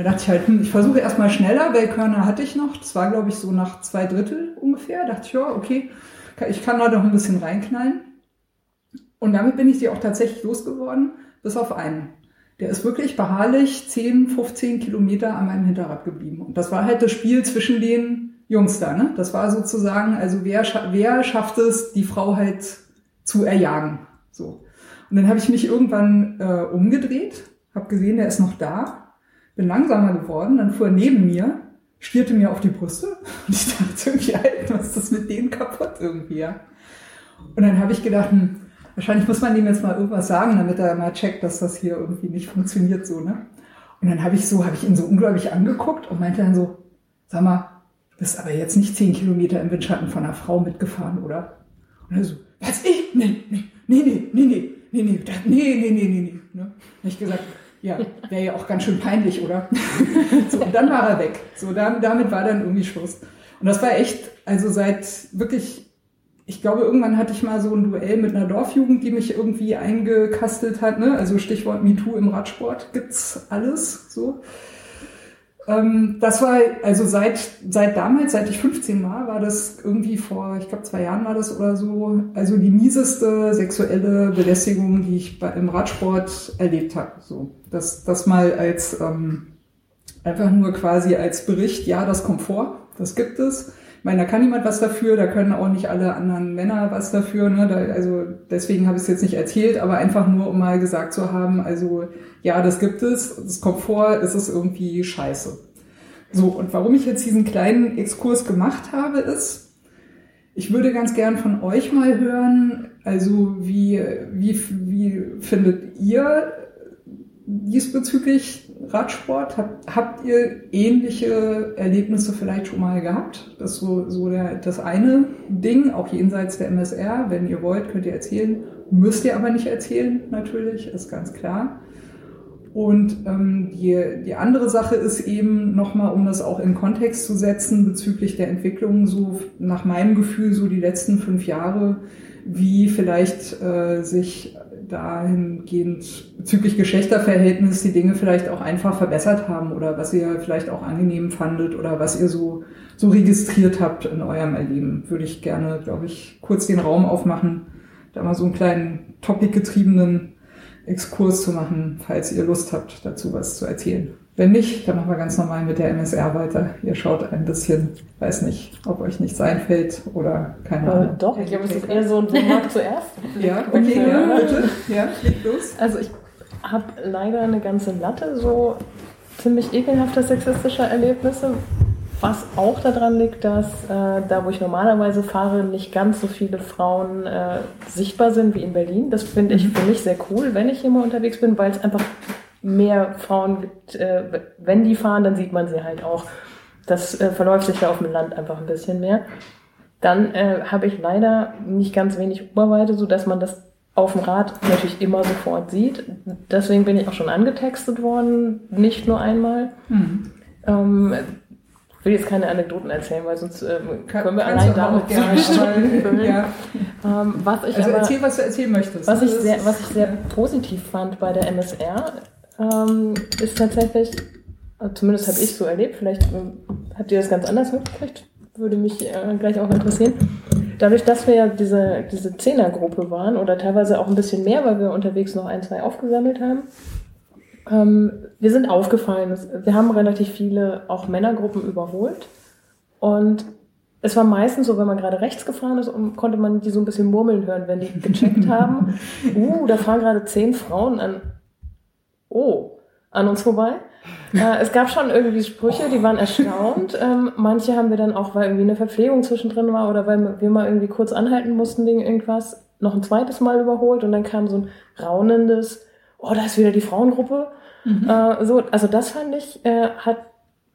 Da dachte ich halt, hm, ich versuche erstmal schneller, weil Körner hatte ich noch. Das war, glaube ich, so nach zwei Drittel ungefähr. Da dachte ich, ja, okay, ich kann da noch ein bisschen reinknallen. Und damit bin ich sie auch tatsächlich losgeworden, bis auf einen. Der ist wirklich beharrlich 10, 15 Kilometer an meinem Hinterrad geblieben. Und das war halt das Spiel zwischen den Jungs da. Ne? Das war sozusagen, also wer, wer schafft es, die Frau halt zu erjagen. So. Und dann habe ich mich irgendwann äh, umgedreht, habe gesehen, der ist noch da, bin langsamer geworden, dann fuhr er neben mir, stierte mir auf die Brüste und ich dachte irgendwie, halt, was ist das mit denen kaputt irgendwie? Und dann habe ich gedacht, hm, wahrscheinlich muss man dem jetzt mal irgendwas sagen, damit er mal checkt, dass das hier irgendwie nicht funktioniert so, ne? Und dann habe ich so, habe ich ihn so unglaublich angeguckt und meinte dann so, sag mal, bist aber jetzt nicht zehn Kilometer im Windschatten von einer Frau mitgefahren, oder? Und er so, was ich? Nee, nee, nee, nee, nee, nee, nee, nee, das, nee, nee, nee, nee, nee. Ne? Und ich gesagt, ja, wäre ja auch ganz schön peinlich, oder? so, und dann war er weg. So, dann, damit war dann irgendwie Schluss. Und das war echt, also seit wirklich ich glaube, irgendwann hatte ich mal so ein Duell mit einer Dorfjugend, die mich irgendwie eingekastelt hat. Ne? Also Stichwort MeToo im Radsport gibt's alles so. Ähm, das war also seit seit damals, seit ich 15 war, war das irgendwie vor, ich glaube zwei Jahren war das oder so, also die mieseste sexuelle Belästigung, die ich bei, im Radsport erlebt habe. So, das das mal als ähm, einfach nur quasi als Bericht, ja, das kommt vor, das gibt es ich meine, da kann niemand was dafür, da können auch nicht alle anderen Männer was dafür. Ne? Da, also deswegen habe ich es jetzt nicht erzählt, aber einfach nur, um mal gesagt zu haben, also ja, das gibt es, es kommt vor, es ist irgendwie scheiße. So, und warum ich jetzt diesen kleinen Exkurs gemacht habe, ist, ich würde ganz gern von euch mal hören, also wie, wie, wie findet ihr diesbezüglich Radsport? Habt, habt ihr ähnliche Erlebnisse vielleicht schon mal gehabt? Das ist so, so der, das eine Ding, auch jenseits der MSR. Wenn ihr wollt, könnt ihr erzählen. Müsst ihr aber nicht erzählen, natürlich, ist ganz klar. Und ähm, die, die andere Sache ist eben nochmal, um das auch in Kontext zu setzen, bezüglich der Entwicklung, so nach meinem Gefühl, so die letzten fünf Jahre, wie vielleicht äh, sich dahingehend bezüglich Geschlechterverhältnis die Dinge vielleicht auch einfach verbessert haben oder was ihr vielleicht auch angenehm fandet oder was ihr so, so registriert habt in eurem Erleben. Würde ich gerne, glaube ich, kurz den Raum aufmachen, da mal so einen kleinen topic-getriebenen Exkurs zu machen, falls ihr Lust habt, dazu was zu erzählen. Wenn nicht, dann machen wir ganz normal mit der MSR weiter. Ihr schaut ein bisschen, weiß nicht, ob euch nichts einfällt oder keine äh, Ahnung. Doch, ich glaube, es ist eher so ein Markt zuerst. ja, okay, ja, bitte. Ja, leg los. Also ich habe leider eine ganze Latte so ziemlich ekelhafter sexistischer Erlebnisse, was auch daran liegt, dass äh, da, wo ich normalerweise fahre, nicht ganz so viele Frauen äh, sichtbar sind wie in Berlin. Das finde ich für mich sehr cool, wenn ich hier mal unterwegs bin, weil es einfach mehr Frauen gibt, äh, wenn die fahren, dann sieht man sie halt auch. Das äh, verläuft sich ja auf dem Land einfach ein bisschen mehr. Dann äh, habe ich leider nicht ganz wenig Oberweite, so dass man das auf dem Rad natürlich immer sofort sieht. Deswegen bin ich auch schon angetextet worden, nicht nur einmal. Mhm. Ähm, ich will jetzt keine Anekdoten erzählen, weil sonst ähm, können wir allein damit gerne füllen. ja. ähm, was ich also aber, erzähl, was du erzählen möchtest. Was ich, sehr, was ich sehr positiv fand bei der MSR, ähm, ist tatsächlich, also zumindest habe ich so erlebt, vielleicht ähm, habt ihr das ganz anders mitgekriegt, würde mich äh, gleich auch interessieren. Dadurch, dass wir ja diese, diese Zehnergruppe waren oder teilweise auch ein bisschen mehr, weil wir unterwegs noch ein, zwei aufgesammelt haben, ähm, wir sind aufgefallen. Wir haben relativ viele auch Männergruppen überholt und es war meistens so, wenn man gerade rechts gefahren ist, konnte man die so ein bisschen murmeln hören, wenn die gecheckt haben. Uh, da fahren gerade zehn Frauen an oh, an uns vorbei. Äh, es gab schon irgendwie Sprüche, die waren erstaunt. Ähm, manche haben wir dann auch, weil irgendwie eine Verpflegung zwischendrin war oder weil wir mal irgendwie kurz anhalten mussten wegen irgendwas, noch ein zweites Mal überholt und dann kam so ein raunendes, oh, da ist wieder die Frauengruppe. Mhm. Äh, so, also das fand ich, äh, hat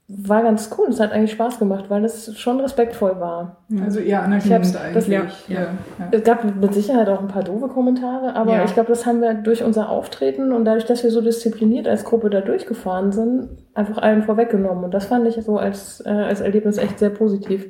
war ganz cool. Es hat eigentlich Spaß gemacht, weil es schon respektvoll war. Also eher anerkennend eigentlich. Das, ja, ja. Ja, Es gab mit Sicherheit auch ein paar doofe Kommentare, aber ich glaube, das haben wir durch unser Auftreten und dadurch, dass wir so diszipliniert als Gruppe da durchgefahren sind, einfach allen vorweggenommen. Und das fand ich so als, äh, als Erlebnis echt sehr positiv.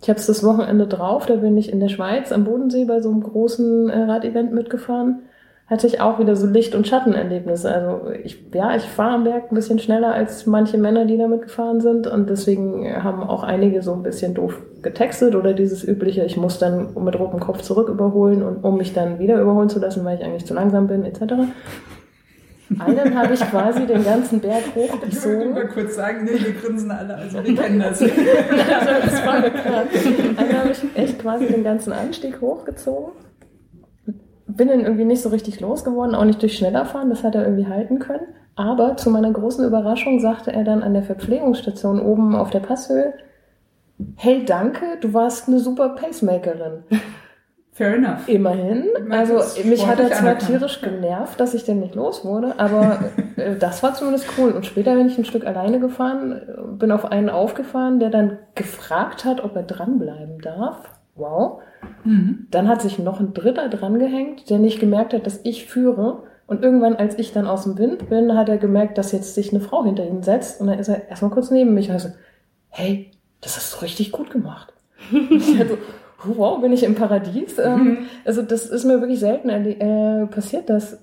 Ich habe es das Wochenende drauf, da bin ich in der Schweiz am Bodensee bei so einem großen äh, Radevent mitgefahren hatte ich auch wieder so Licht- und Schattenerlebnisse. Also ich, ja, ich fahre am Berg ein bisschen schneller als manche Männer, die damit gefahren sind. Und deswegen haben auch einige so ein bisschen doof getextet oder dieses übliche, ich muss dann mit rotem Kopf zurück überholen und um mich dann wieder überholen zu lassen, weil ich eigentlich zu langsam bin, etc. Einen habe ich quasi den ganzen Berg hochgezogen. Ich will mal kurz sagen, nee, wir grinsen alle, also wir kennen das. also, das war mir klar. Einen habe ich echt quasi den ganzen Anstieg hochgezogen bin dann irgendwie nicht so richtig losgeworden, auch nicht durch schneller fahren, das hat er irgendwie halten können. Aber zu meiner großen Überraschung sagte er dann an der Verpflegungsstation oben auf der Passhöhe, hey, danke, du warst eine super Pacemakerin. Fair enough. Immerhin. Also mich hat er zwar tierisch genervt, dass ich den nicht los wurde, aber äh, das war zumindest cool. Und später bin ich ein Stück alleine gefahren, äh, bin auf einen aufgefahren, der dann gefragt hat, ob er dranbleiben darf. Wow. Mhm. Dann hat sich noch ein Dritter drangehängt, der nicht gemerkt hat, dass ich führe. Und irgendwann, als ich dann aus dem Wind bin, hat er gemerkt, dass jetzt sich eine Frau hinter ihn setzt. Und dann ist er erstmal kurz neben mich und er so, hey, das hast du richtig gut gemacht. Ich hatte, so, wow, bin ich im Paradies? Ähm, also das ist mir wirklich selten äh, passiert, dass,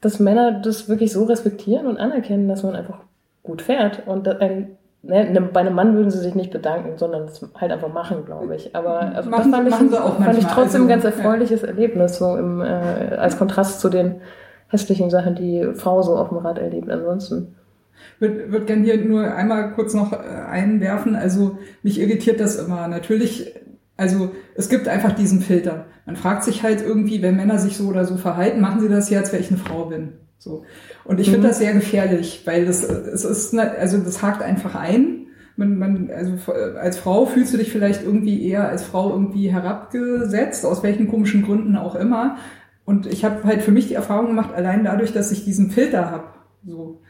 dass Männer das wirklich so respektieren und anerkennen, dass man einfach gut fährt. Und ein, ne, ne, bei einem Mann würden sie sich nicht bedanken, sondern es halt einfach machen, glaube ich. Aber also Machen- das fand ich, machen sie auch fand ich trotzdem ein Also, ganz erfreuliches Erlebnis, so im, äh, als Kontrast zu den hässlichen Sachen, die Frau so auf dem Rad erlebt. Ansonsten. würde würd gerne hier nur einmal kurz noch äh, einwerfen. Also mich irritiert das immer. Natürlich, also es gibt einfach diesen Filter. Man fragt sich halt irgendwie, wenn Männer sich so oder so verhalten, machen sie das hier, als wäre ich eine Frau bin. So. Und ich finde das sehr gefährlich, weil das, es ist, ne- also das hakt einfach ein. Man, man, also äh, als Frau fühlst du dich vielleicht irgendwie eher als Frau irgendwie herabgesetzt, aus welchen komischen Gründen auch immer. Und ich habe halt für mich die Erfahrung gemacht, allein dadurch, dass ich diesen Filter habe, so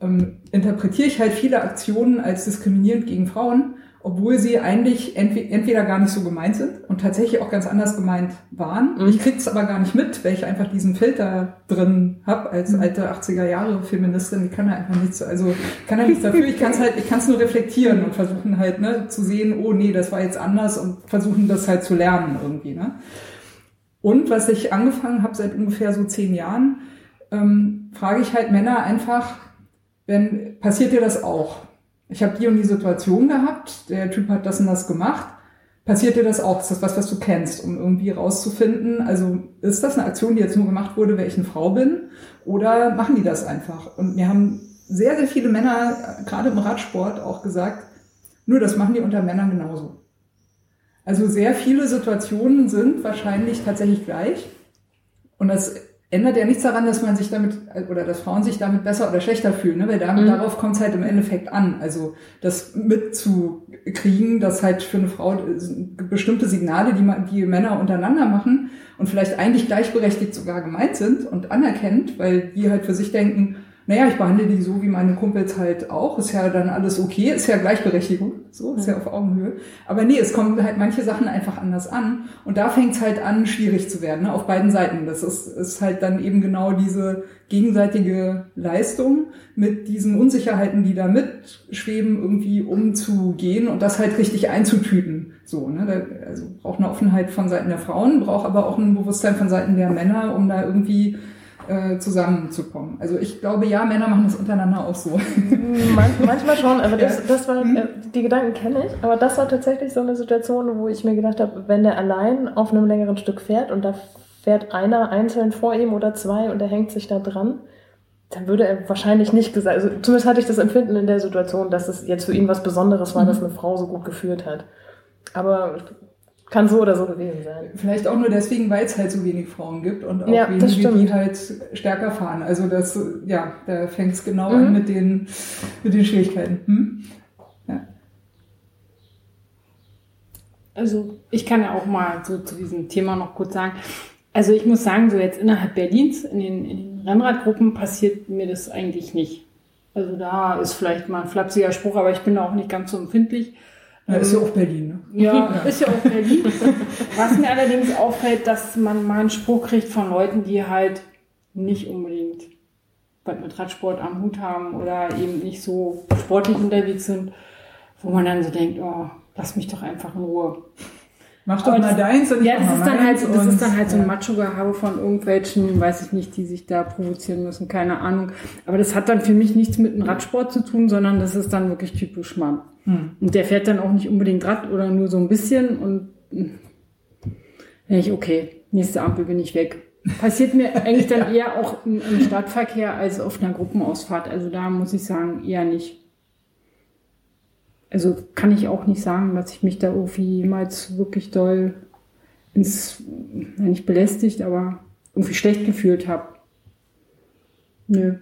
ähm, interpretiere ich halt viele Aktionen als diskriminierend gegen Frauen, obwohl sie eigentlich entwe entweder gar nicht so gemeint sind und tatsächlich auch ganz anders gemeint waren. Mhm. Ich krieg's aber gar nicht mit, weil ich einfach diesen Filter drin hab als alte 80er Jahre Feministin. Ich kann da einfach nichts, also kann da nichts dafür. Ich kann es halt, ich kann es nur reflektieren und versuchen halt ne, zu sehen, oh nee, das war jetzt anders und versuchen das halt zu lernen irgendwie. Ne? Und was ich angefangen habe seit ungefähr so zehn Jahren, ähm, frage ich halt Männer einfach, wenn passiert dir das auch? Ich habe die und die Situation gehabt, der Typ hat das und das gemacht. Passiert dir das auch? Ist das was, was du kennst, um irgendwie rauszufinden? Also ist das eine Aktion, die jetzt nur gemacht wurde, weil ich eine Frau bin? Oder machen die das einfach? Und mir haben sehr, sehr viele Männer, äh, gerade im Radsport, auch gesagt, nur das machen die unter Männern genauso. Also sehr viele Situationen sind wahrscheinlich tatsächlich gleich. Und das ändert ja nichts daran, dass man sich damit, oder dass Frauen sich damit besser oder schlechter fühlen, ne? weil da, Mhm. darauf kommt es halt im Endeffekt an. Also das mitzukriegen, dass halt für eine Frau bestimmte Signale, die, man, die Männer untereinander machen und vielleicht eigentlich gleichberechtigt sogar gemeint sind und anerkennt, weil die halt für sich denken, naja, ich behandle die so wie meine Kumpels halt auch, ist ja dann alles okay, ist ja Gleichberechtigung, so, ist ja auf Augenhöhe. Aber nee, es kommen halt manche Sachen einfach anders an und da fängt es halt an, schwierig zu werden, ne, auf beiden Seiten. Das ist, ist halt dann eben genau diese gegenseitige Leistung mit diesen Unsicherheiten, die da mitschweben, irgendwie umzugehen und das halt richtig einzutüten. So, ne, da, also braucht eine Offenheit von Seiten der Frauen, braucht aber auch ein Bewusstsein von Seiten der Männer, um da irgendwie äh, zusammenzukommen. Also ich glaube, ja, Männer machen das untereinander auch so. Man, manchmal schon, aber das, das war, äh, die Gedanken kenne ich, aber das war tatsächlich so eine Situation, wo ich mir gedacht habe, wenn der allein auf einem längeren Stück fährt und da fährt einer einzeln vor ihm oder zwei und er hängt sich da dran, dann würde er wahrscheinlich nicht gesagt, also zumindest hatte ich das Empfinden in der Situation, dass es jetzt für ihn was Besonderes war, dass eine Frau so gut geführt hat. Aber kann so oder so gewesen sein. Vielleicht auch nur deswegen, weil es halt so wenig Frauen gibt und auch Ja, wenige, die halt stärker fahren. Also das, ja, da fängt es genau Mhm. an mit den, mit den Schwierigkeiten. Hm? Also ich kann ja auch mal so zu diesem Thema noch kurz sagen. Also ich muss sagen, so jetzt innerhalb Berlins, in den, in den Rennradgruppen passiert mir das eigentlich nicht. Also da ist vielleicht mal ein flapsiger Spruch, aber ich bin da auch nicht ganz so empfindlich. Ja, ist ja auch Berlin, ne? Ja, ist ja auch Berlin. Was mir allerdings auffällt, dass man mal einen Spruch kriegt von Leuten, die halt nicht unbedingt was mit Radsport am Hut haben oder eben nicht so sportlich unterwegs sind, wo man dann so denkt, oh, lass mich doch einfach in Ruhe. Mach doch Aber mal das- deins und ich Ja, das ist dann halt, meins das ist dann halt so ein ja. Macho-Gehabe von irgendwelchen, weiß ich nicht, die sich da provozieren müssen, keine Ahnung. Aber das hat dann für mich nichts mit dem Radsport zu tun, sondern das ist dann wirklich typisch Mann. Hm. Und der fährt dann auch nicht unbedingt Rad oder nur so ein bisschen und hm, denke ich, okay, nächste Ampel bin ich weg. Passiert mir eigentlich dann eher auch im, im Stadtverkehr als auf einer Gruppenausfahrt. Also da muss ich sagen, eher nicht. Also kann ich auch nicht sagen, dass ich mich da irgendwie jemals wirklich doll ins, nicht belästigt, aber irgendwie schlecht gefühlt habe. Nö.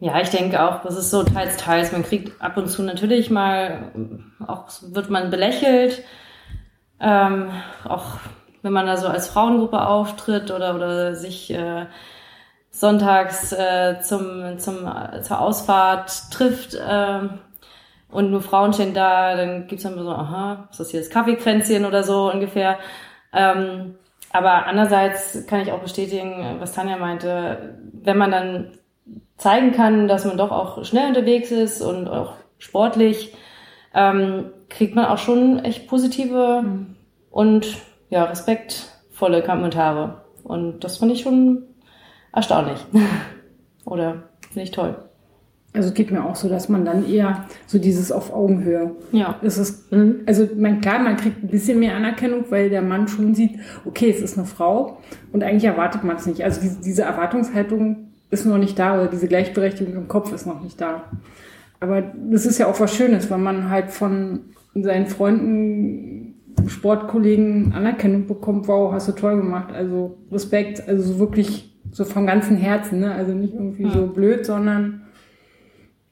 Ja, ich denke auch, das ist so teils, teils. Man kriegt ab und zu natürlich mal, auch wird man belächelt. Ähm, auch wenn man da so als Frauengruppe auftritt oder, oder sich äh, sonntags äh, zum, zum, zur Ausfahrt trifft äh, und nur Frauen stehen da, dann gibt's dann so, aha, ist das hier das Kaffeekränzchen oder so ungefähr. Ähm, aber andererseits kann ich auch bestätigen, was Tanja meinte, wenn man dann zeigen kann, dass man doch auch schnell unterwegs ist und auch sportlich, ähm, kriegt man auch schon echt positive mhm. und ja, respektvolle Kommentare. Und das fand ich schon erstaunlich. Oder finde ich toll. Also es geht mir auch so, dass man dann eher so dieses auf Augenhöhe. Ja. Es ist, mhm. also man, klar, man kriegt ein bisschen mehr Anerkennung, weil der Mann schon sieht, okay, es ist eine Frau und eigentlich erwartet man es nicht. Also diese, diese Erwartungshaltung ist noch nicht da oder diese Gleichberechtigung im Kopf ist noch nicht da. Aber das ist ja auch was Schönes, wenn man halt von seinen Freunden, Sportkollegen Anerkennung bekommt, wow, hast du toll gemacht. Also Respekt, also so wirklich so vom ganzen Herzen, ne? Also nicht irgendwie ja. so blöd, sondern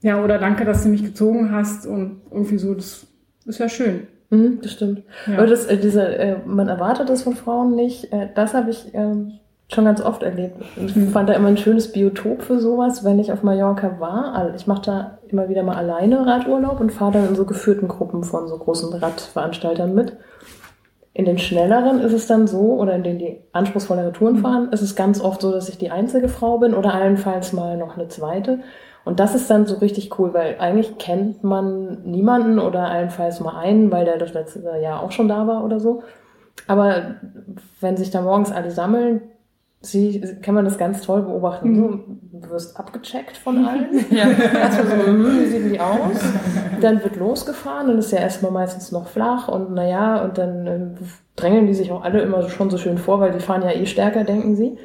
ja, oder danke, dass du mich gezogen hast und irgendwie so, das ist ja schön. Mhm, das stimmt. Ja. Aber das, äh, diese, äh, man erwartet das von Frauen nicht. Äh, das habe ich ähm, schon ganz oft erlebt. Ich mhm. fand da immer ein schönes Biotop für sowas, wenn ich auf Mallorca war. Also ich mache da immer wieder mal alleine Radurlaub und fahre dann in so geführten Gruppen von so großen Radveranstaltern mit. In den schnelleren ist es dann so, oder in denen die anspruchsvollere Touren mhm. fahren, ist es ganz oft so, dass ich die einzige Frau bin oder allenfalls mal noch eine zweite. Und das ist dann so richtig cool, weil eigentlich kennt man niemanden oder allenfalls mal einen, weil der das letzte Jahr auch schon da war oder so. Aber wenn sich da morgens alle sammeln, sie, kann man das ganz toll beobachten. Mhm. Du wirst abgecheckt von allen. ja. Erstmal so, hm, wie sehen die aus? Dann wird losgefahren und ist ja erstmal meistens noch flach und naja, und dann äh, drängeln die sich auch alle immer schon so schön vor, weil die fahren ja eh stärker, denken sie.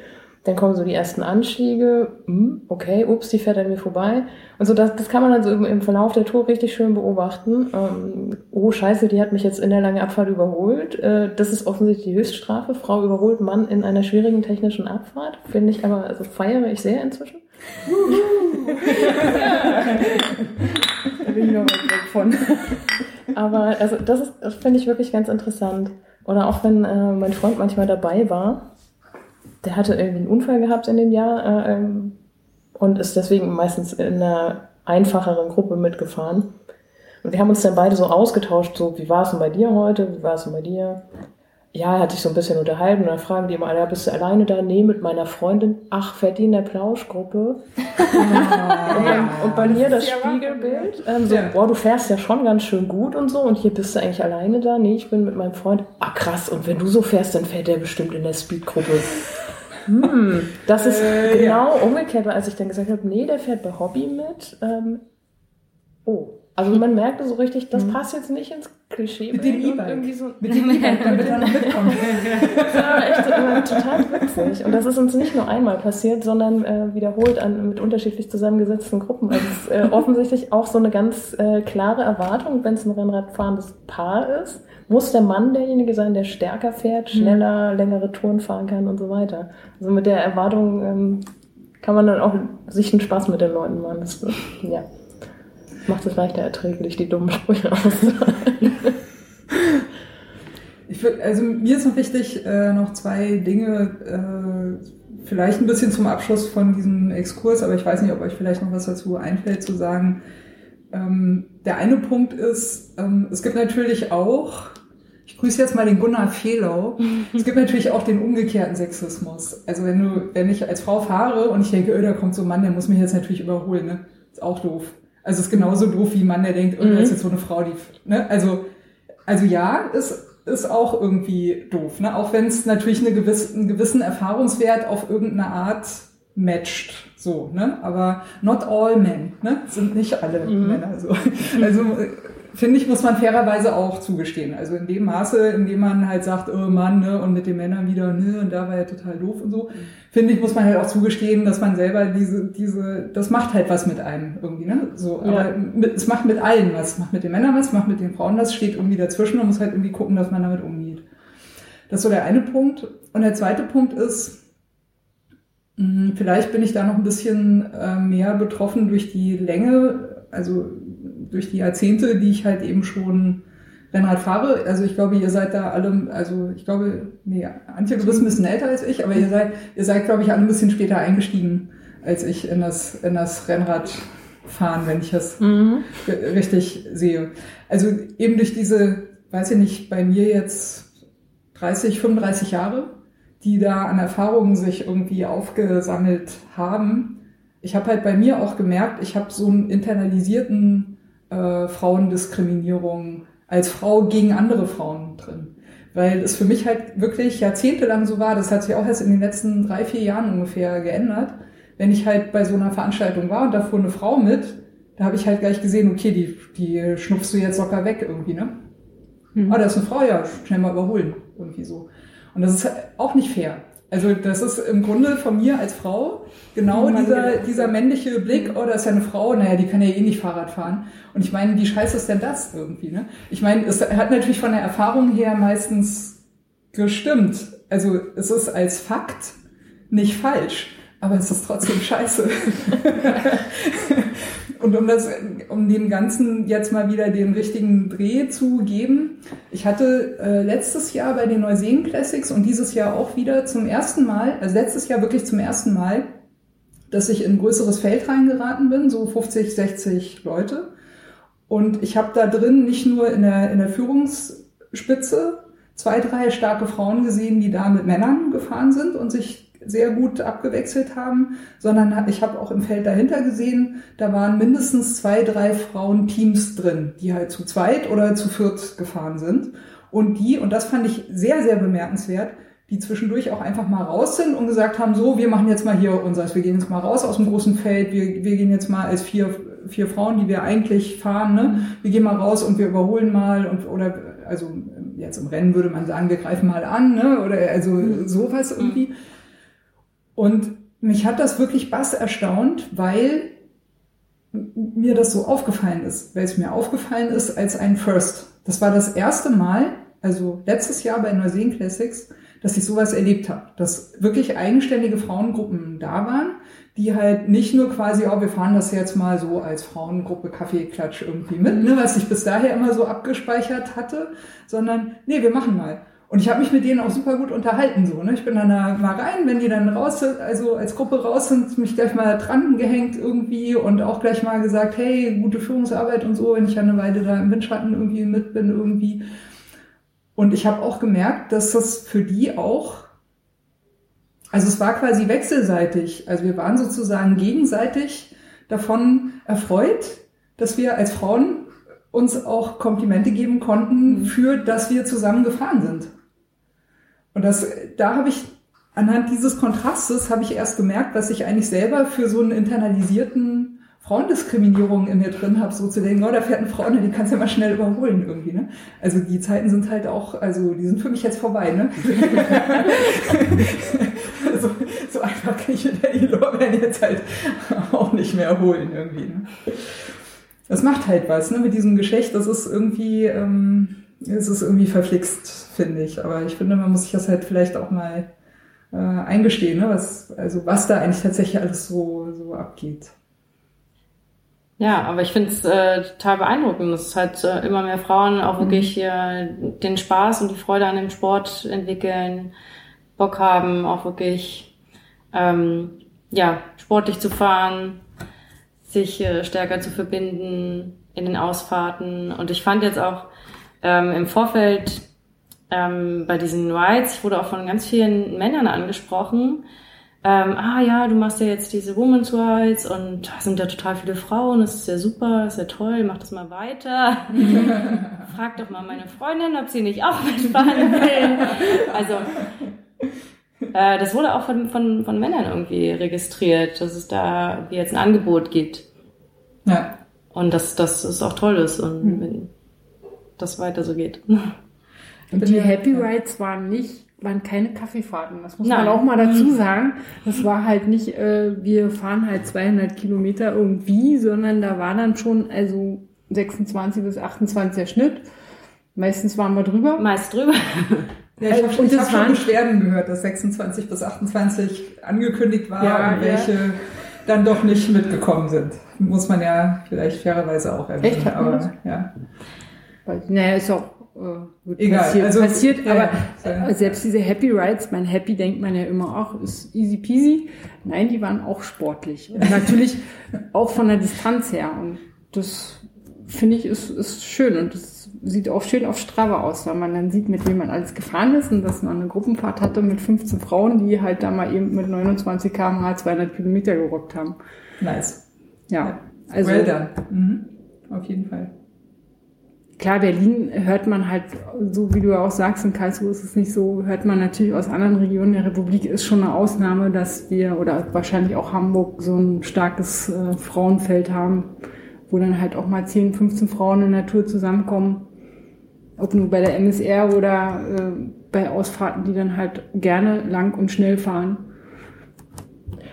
Dann kommen so die ersten Anstiege. Hm, okay, ups, die fährt an mir vorbei. Und so, das, das kann man dann so im, im Verlauf der Tour richtig schön beobachten. Ähm, oh, scheiße, die hat mich jetzt in der langen Abfahrt überholt. Äh, das ist offensichtlich die Höchststrafe. Frau überholt Mann in einer schwierigen technischen Abfahrt. Finde ich aber, also feiere ich sehr inzwischen. da bin ich noch weit weg von. aber also das das finde ich wirklich ganz interessant. Oder auch wenn äh, mein Freund manchmal dabei war der hatte irgendwie einen Unfall gehabt in dem Jahr äh, ähm, und ist deswegen meistens in einer einfacheren Gruppe mitgefahren. Und wir haben uns dann beide so ausgetauscht, so, wie war es denn bei dir heute? Wie war es denn bei dir? Ja, er hat sich so ein bisschen unterhalten und dann fragen die immer, ja, bist du alleine da? Nee, mit meiner Freundin. Ach, fährt die in der Plauschgruppe? Ja. und, und, bei mir das Spiegelbild, ähm, so, ja. boah, du fährst ja schon ganz schön gut und so und hier bist du eigentlich alleine da? Nee, ich bin mit meinem Freund. Ah, krass, und wenn du so fährst, dann fährt der bestimmt in der Speedgruppe. Hm, das ist äh, genau ja. umgekehrt, als ich dann gesagt habe, nee, der fährt bei Hobby mit. Ähm, oh, also man merkte so richtig, das mhm. passt jetzt nicht ins Klischee. Mit dem E-Bike. So mit dem E-Bike, damit er mitkommt. das war echt äh, total witzig. Und das ist uns nicht nur einmal passiert, sondern äh, wiederholt an, mit unterschiedlich zusammengesetzten Gruppen. Also es ist äh, offensichtlich auch so eine ganz äh, klare Erwartung, wenn es ein Rennradfahrendes Paar ist, muss der Mann derjenige sein, der stärker fährt, mhm. schneller, längere Touren fahren kann und so weiter. Also mit der Erwartung ähm, kann man dann auch sich einen Spaß mit den Leuten machen. Das, ja macht es leichter erträglich, die dummen Sprüche auszuhalten. Ich würd, also mir ist noch wichtig, äh, noch zwei Dinge, äh, vielleicht ein bisschen zum Abschluss von diesem Exkurs, aber ich weiß nicht, ob euch vielleicht noch was dazu einfällt zu sagen. Ähm, der eine Punkt ist, ähm, es gibt natürlich auch, ich grüße jetzt mal den Gunnar Fehlau, es gibt natürlich auch den umgekehrten Sexismus. Also wenn du, wenn ich als Frau fahre und ich denke, öh, da kommt so ein Mann, der muss mich jetzt natürlich überholen, ne? Ist auch doof. Also es ist genauso doof wie ein Mann, der denkt, oh, mhm. ist jetzt so eine Frau, die, ne? Also, also ja, ist, ist auch irgendwie doof, ne? Auch wenn es natürlich eine gewisse, einen gewissen Erfahrungswert auf irgendeine Art matcht, so, ne? Aber not all men, ne? Sind nicht alle mhm. Männer so. Also finde ich, muss man fairerweise auch zugestehen. Also in dem Maße, in dem man halt sagt, oh Mann, ne, und mit den Männern wieder, ne, und da war er total doof und so, finde ich, muss man halt auch zugestehen, dass man selber diese, diese, das macht halt was mit einem irgendwie, ne? So, ja. aber mit, es macht mit allen was. Es macht mit den Männern was, es macht mit den Frauen was, steht irgendwie dazwischen und muss halt irgendwie gucken, dass man damit umgeht. Das ist so der eine Punkt. Und der zweite Punkt ist, hm, Vielleicht bin ich da noch ein bisschen äh, mehr betroffen durch die Länge, also durch die Jahrzehnte, die ich halt eben schon Rennrad fahre. Also ich glaube, ihr seid da alle, also ich glaube, nee, Antje, du bist ein bisschen älter als ich, aber ihr seid, ihr seid, glaube ich, alle ein bisschen später eingestiegen als ich in das, in das Rennrad fahren, wenn ich das mhm. richtig sehe. Also eben durch diese, weiß ich nicht, bei mir jetzt 30, 35 Jahre, die da an Erfahrungen sich irgendwie aufgesammelt haben. Ich habe halt bei mir auch gemerkt, ich habe so einen internalisierten äh, Frauendiskriminierung als Frau gegen andere Frauen drin. Weil es für mich halt wirklich jahrzehntelang so war, das hat sich auch erst in den letzten drei, vier Jahren ungefähr geändert, wenn ich halt bei so einer Veranstaltung war und da fuhr eine Frau mit, da habe ich halt gleich gesehen, okay, die, die schnupfst du jetzt locker weg irgendwie, ne? Mhm. Ah, da ist eine Frau, ja, schnell mal überholen, irgendwie so. Und das ist auch nicht fair. Also das ist im Grunde von mir als Frau genau dieser, dieser männliche Blick, oh, da ist ja eine Frau, naja, die kann ja eh nicht Fahrrad fahren. Und ich meine, wie scheiße ist denn das irgendwie? Ne? Ich meine, es hat natürlich von der Erfahrung her meistens gestimmt. Also es ist als Fakt nicht falsch aber es ist trotzdem scheiße. und um das, um dem Ganzen jetzt mal wieder den richtigen Dreh zu geben, ich hatte äh, letztes Jahr bei den Neuseen Classics und dieses Jahr auch wieder zum ersten Mal, also letztes Jahr wirklich zum ersten Mal, dass ich in ein größeres Feld reingeraten bin, so 50, 60 Leute. Und ich habe da drin nicht nur in der, in der Führungsspitze zwei, drei starke Frauen gesehen, die da mit Männern gefahren sind und sich sehr gut abgewechselt haben, sondern ich habe auch im Feld dahinter gesehen, da waren mindestens zwei, drei Frauenteams drin, die halt zu zweit oder zu viert gefahren sind. Und die, und das fand ich sehr, sehr bemerkenswert, die zwischendurch auch einfach mal raus sind und gesagt haben, so, wir machen jetzt mal hier unseres, wir gehen jetzt mal raus aus dem großen Feld, wir, wir gehen jetzt mal als vier, vier Frauen, die wir eigentlich fahren, ne? wir gehen mal raus und wir überholen mal und, oder, also jetzt im Rennen würde man sagen, wir greifen mal an, ne? oder also mhm. sowas irgendwie. Und mich hat das wirklich bass erstaunt, weil mir das so aufgefallen ist, weil es mir aufgefallen ist als ein First. Das war das erste Mal, also letztes Jahr bei Neuseen Classics, dass ich sowas erlebt habe, dass wirklich eigenständige Frauengruppen da waren, die halt nicht nur quasi, oh, wir fahren das jetzt mal so als Frauengruppe Kaffeeklatsch irgendwie mit, ne, was ich bis daher immer so abgespeichert hatte, sondern nee, wir machen mal. Und ich habe mich mit denen auch super gut unterhalten. So, ne? Ich bin dann da mal rein, wenn die dann raus sind, also als Gruppe raus sind, mich gleich mal dran gehängt irgendwie und auch gleich mal gesagt, hey, gute Führungsarbeit und so, wenn ich ja eine Weile da im Windschatten irgendwie mit bin irgendwie. Und ich habe auch gemerkt, dass das für die auch, also es war quasi wechselseitig. Also wir waren sozusagen gegenseitig davon erfreut, dass wir als Frauen uns auch Komplimente geben konnten für, dass wir zusammen gefahren sind. Und das, da habe ich anhand dieses Kontrastes habe ich erst gemerkt, dass ich eigentlich selber für so einen internalisierten Frauendiskriminierung in mir drin habe, so zu denken, oh, da fährt eine Frau, ne, die kannst du ja mal schnell überholen irgendwie, ne? Also die Zeiten sind halt auch, also die sind für mich jetzt vorbei, ne? so, so einfach kann ich hinter die Lorbeeren jetzt halt auch nicht mehr holen irgendwie, ne? Das macht halt was, ne, mit diesem Geschlecht, das ist irgendwie, ähm, es ist irgendwie verflixt, finde ich. Aber ich finde, man muss sich das halt vielleicht auch mal äh, eingestehen, ne? was, also was da eigentlich tatsächlich alles so, so abgeht. Ja, aber ich finde es äh, total beeindruckend, dass halt äh, immer mehr Frauen auch mhm. wirklich äh, den Spaß und die Freude an dem Sport entwickeln, Bock haben, auch wirklich ähm, ja sportlich zu fahren, sich äh, stärker zu verbinden in den Ausfahrten. Und ich fand jetzt auch ähm, im Vorfeld ähm, bei diesen Rides, ich wurde auch von ganz vielen Männern angesprochen, ähm, ah ja, du machst ja jetzt diese Women's Rides und da sind ja total viele Frauen, das ist ja super, das ist ja toll, mach das mal weiter. Frag doch mal meine Freundin, ob sie nicht auch mitfahren will. Also äh, das wurde auch von, von, von Männern irgendwie registriert, dass es da wie jetzt ein Angebot gibt. Ja. Und dass, dass es auch toll ist und mhm. wenn das weiter so geht. Und die Happy Rides waren nicht, waren keine Kaffeefahrten. Das muss Nein. man auch mal dazu sagen. Das war halt nicht, äh, wir fahren halt 200 Kilometer irgendwie, sondern da war dann schon also 26 bis 28er Schnitt. Meistens waren wir drüber. Meist drüber. Ja, ich habe hab schon Beschwerden gehört, dass 26 bis 28 angekündigt war ja, und welche ja. dann doch nicht mitgekommen sind. Muss man ja vielleicht fairerweise auch erwähnen. Echt? Aber, ja. Naja, ist auch äh, wird Egal, passiert. also- passiert ja, aber ja. äh, selbst diese Happy Rides, mein Happy denkt man ja immer auch, ist easy peasy. Nein, die waren auch sportlich. Und natürlich auch von der Distanz her. Und das finde ich ist, ist schön und das sieht auch schön auf Strava aus, weil man dann sieht, mit wem man alles gefahren ist und dass man eine Gruppenfahrt hatte mit 15 Frauen, die halt da mal eben mit 29 km/h 200 Kilometer gerockt haben. Nice. Ja, also well done. Mhm. Auf jeden Fall. Klar, Berlin hört man halt, so wie du auch sagst, in Karlsruhe ist es nicht so, hört man natürlich aus anderen Regionen der Republik, ist schon eine Ausnahme, dass wir, oder wahrscheinlich auch Hamburg, so ein starkes äh, Frauenfeld haben, wo dann halt auch mal 10, 15 Frauen in der Tour zusammenkommen. Ob nur bei der MSR oder äh, bei Ausfahrten, die dann halt gerne lang und schnell fahren.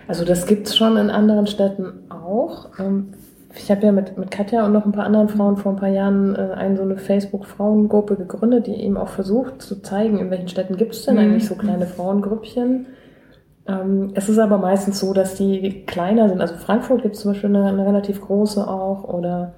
Also das gibt's schon in anderen Städten auch. Ähm, Ich habe ja mit, mit Katja und noch ein paar anderen Frauen vor ein paar Jahren äh, eine so eine Facebook-Frauengruppe gegründet, die eben auch versucht zu zeigen, in welchen Städten gibt's denn Mhm. eigentlich so kleine Frauengrüppchen. Ähm, es ist aber meistens so, dass die kleiner sind. Also Frankfurt gibt's zum Beispiel eine, eine relativ große auch oder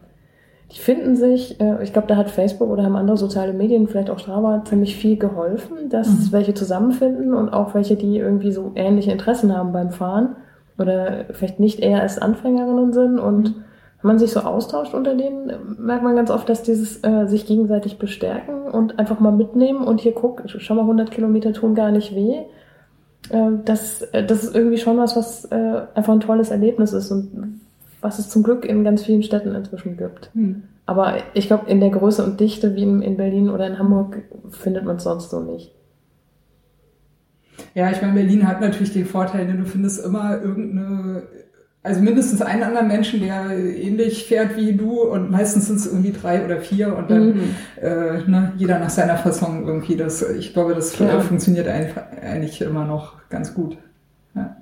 die finden sich, äh, ich glaube, da hat Facebook oder haben andere soziale Medien, vielleicht auch Strava, ziemlich viel geholfen, dass welche zusammenfinden und auch welche, die irgendwie so ähnliche Interessen haben beim Fahren oder vielleicht nicht eher als Anfängerinnen sind und wenn man sich so austauscht unter denen, merkt man ganz oft, dass dieses äh, sich gegenseitig bestärken und einfach mal mitnehmen und hier guck, schau mal, 100 Kilometer tun gar nicht weh. Äh, das, äh, das ist irgendwie schon was, was äh, einfach ein tolles Erlebnis ist und was es zum Glück in ganz vielen Städten inzwischen gibt. Aber ich glaube, in der Größe und Dichte wie in, in Berlin oder in Hamburg findet man es sonst so nicht. Ja, ich meine, Berlin hat natürlich den Vorteil, ne, du findest immer irgendeine, also mindestens einen anderen Menschen, der ähnlich fährt wie du und meistens sind es irgendwie drei oder vier und dann äh, ne, jeder nach seiner Fasson irgendwie. Das, ich glaube, das äh, funktioniert eigentlich immer noch ganz gut. Ja.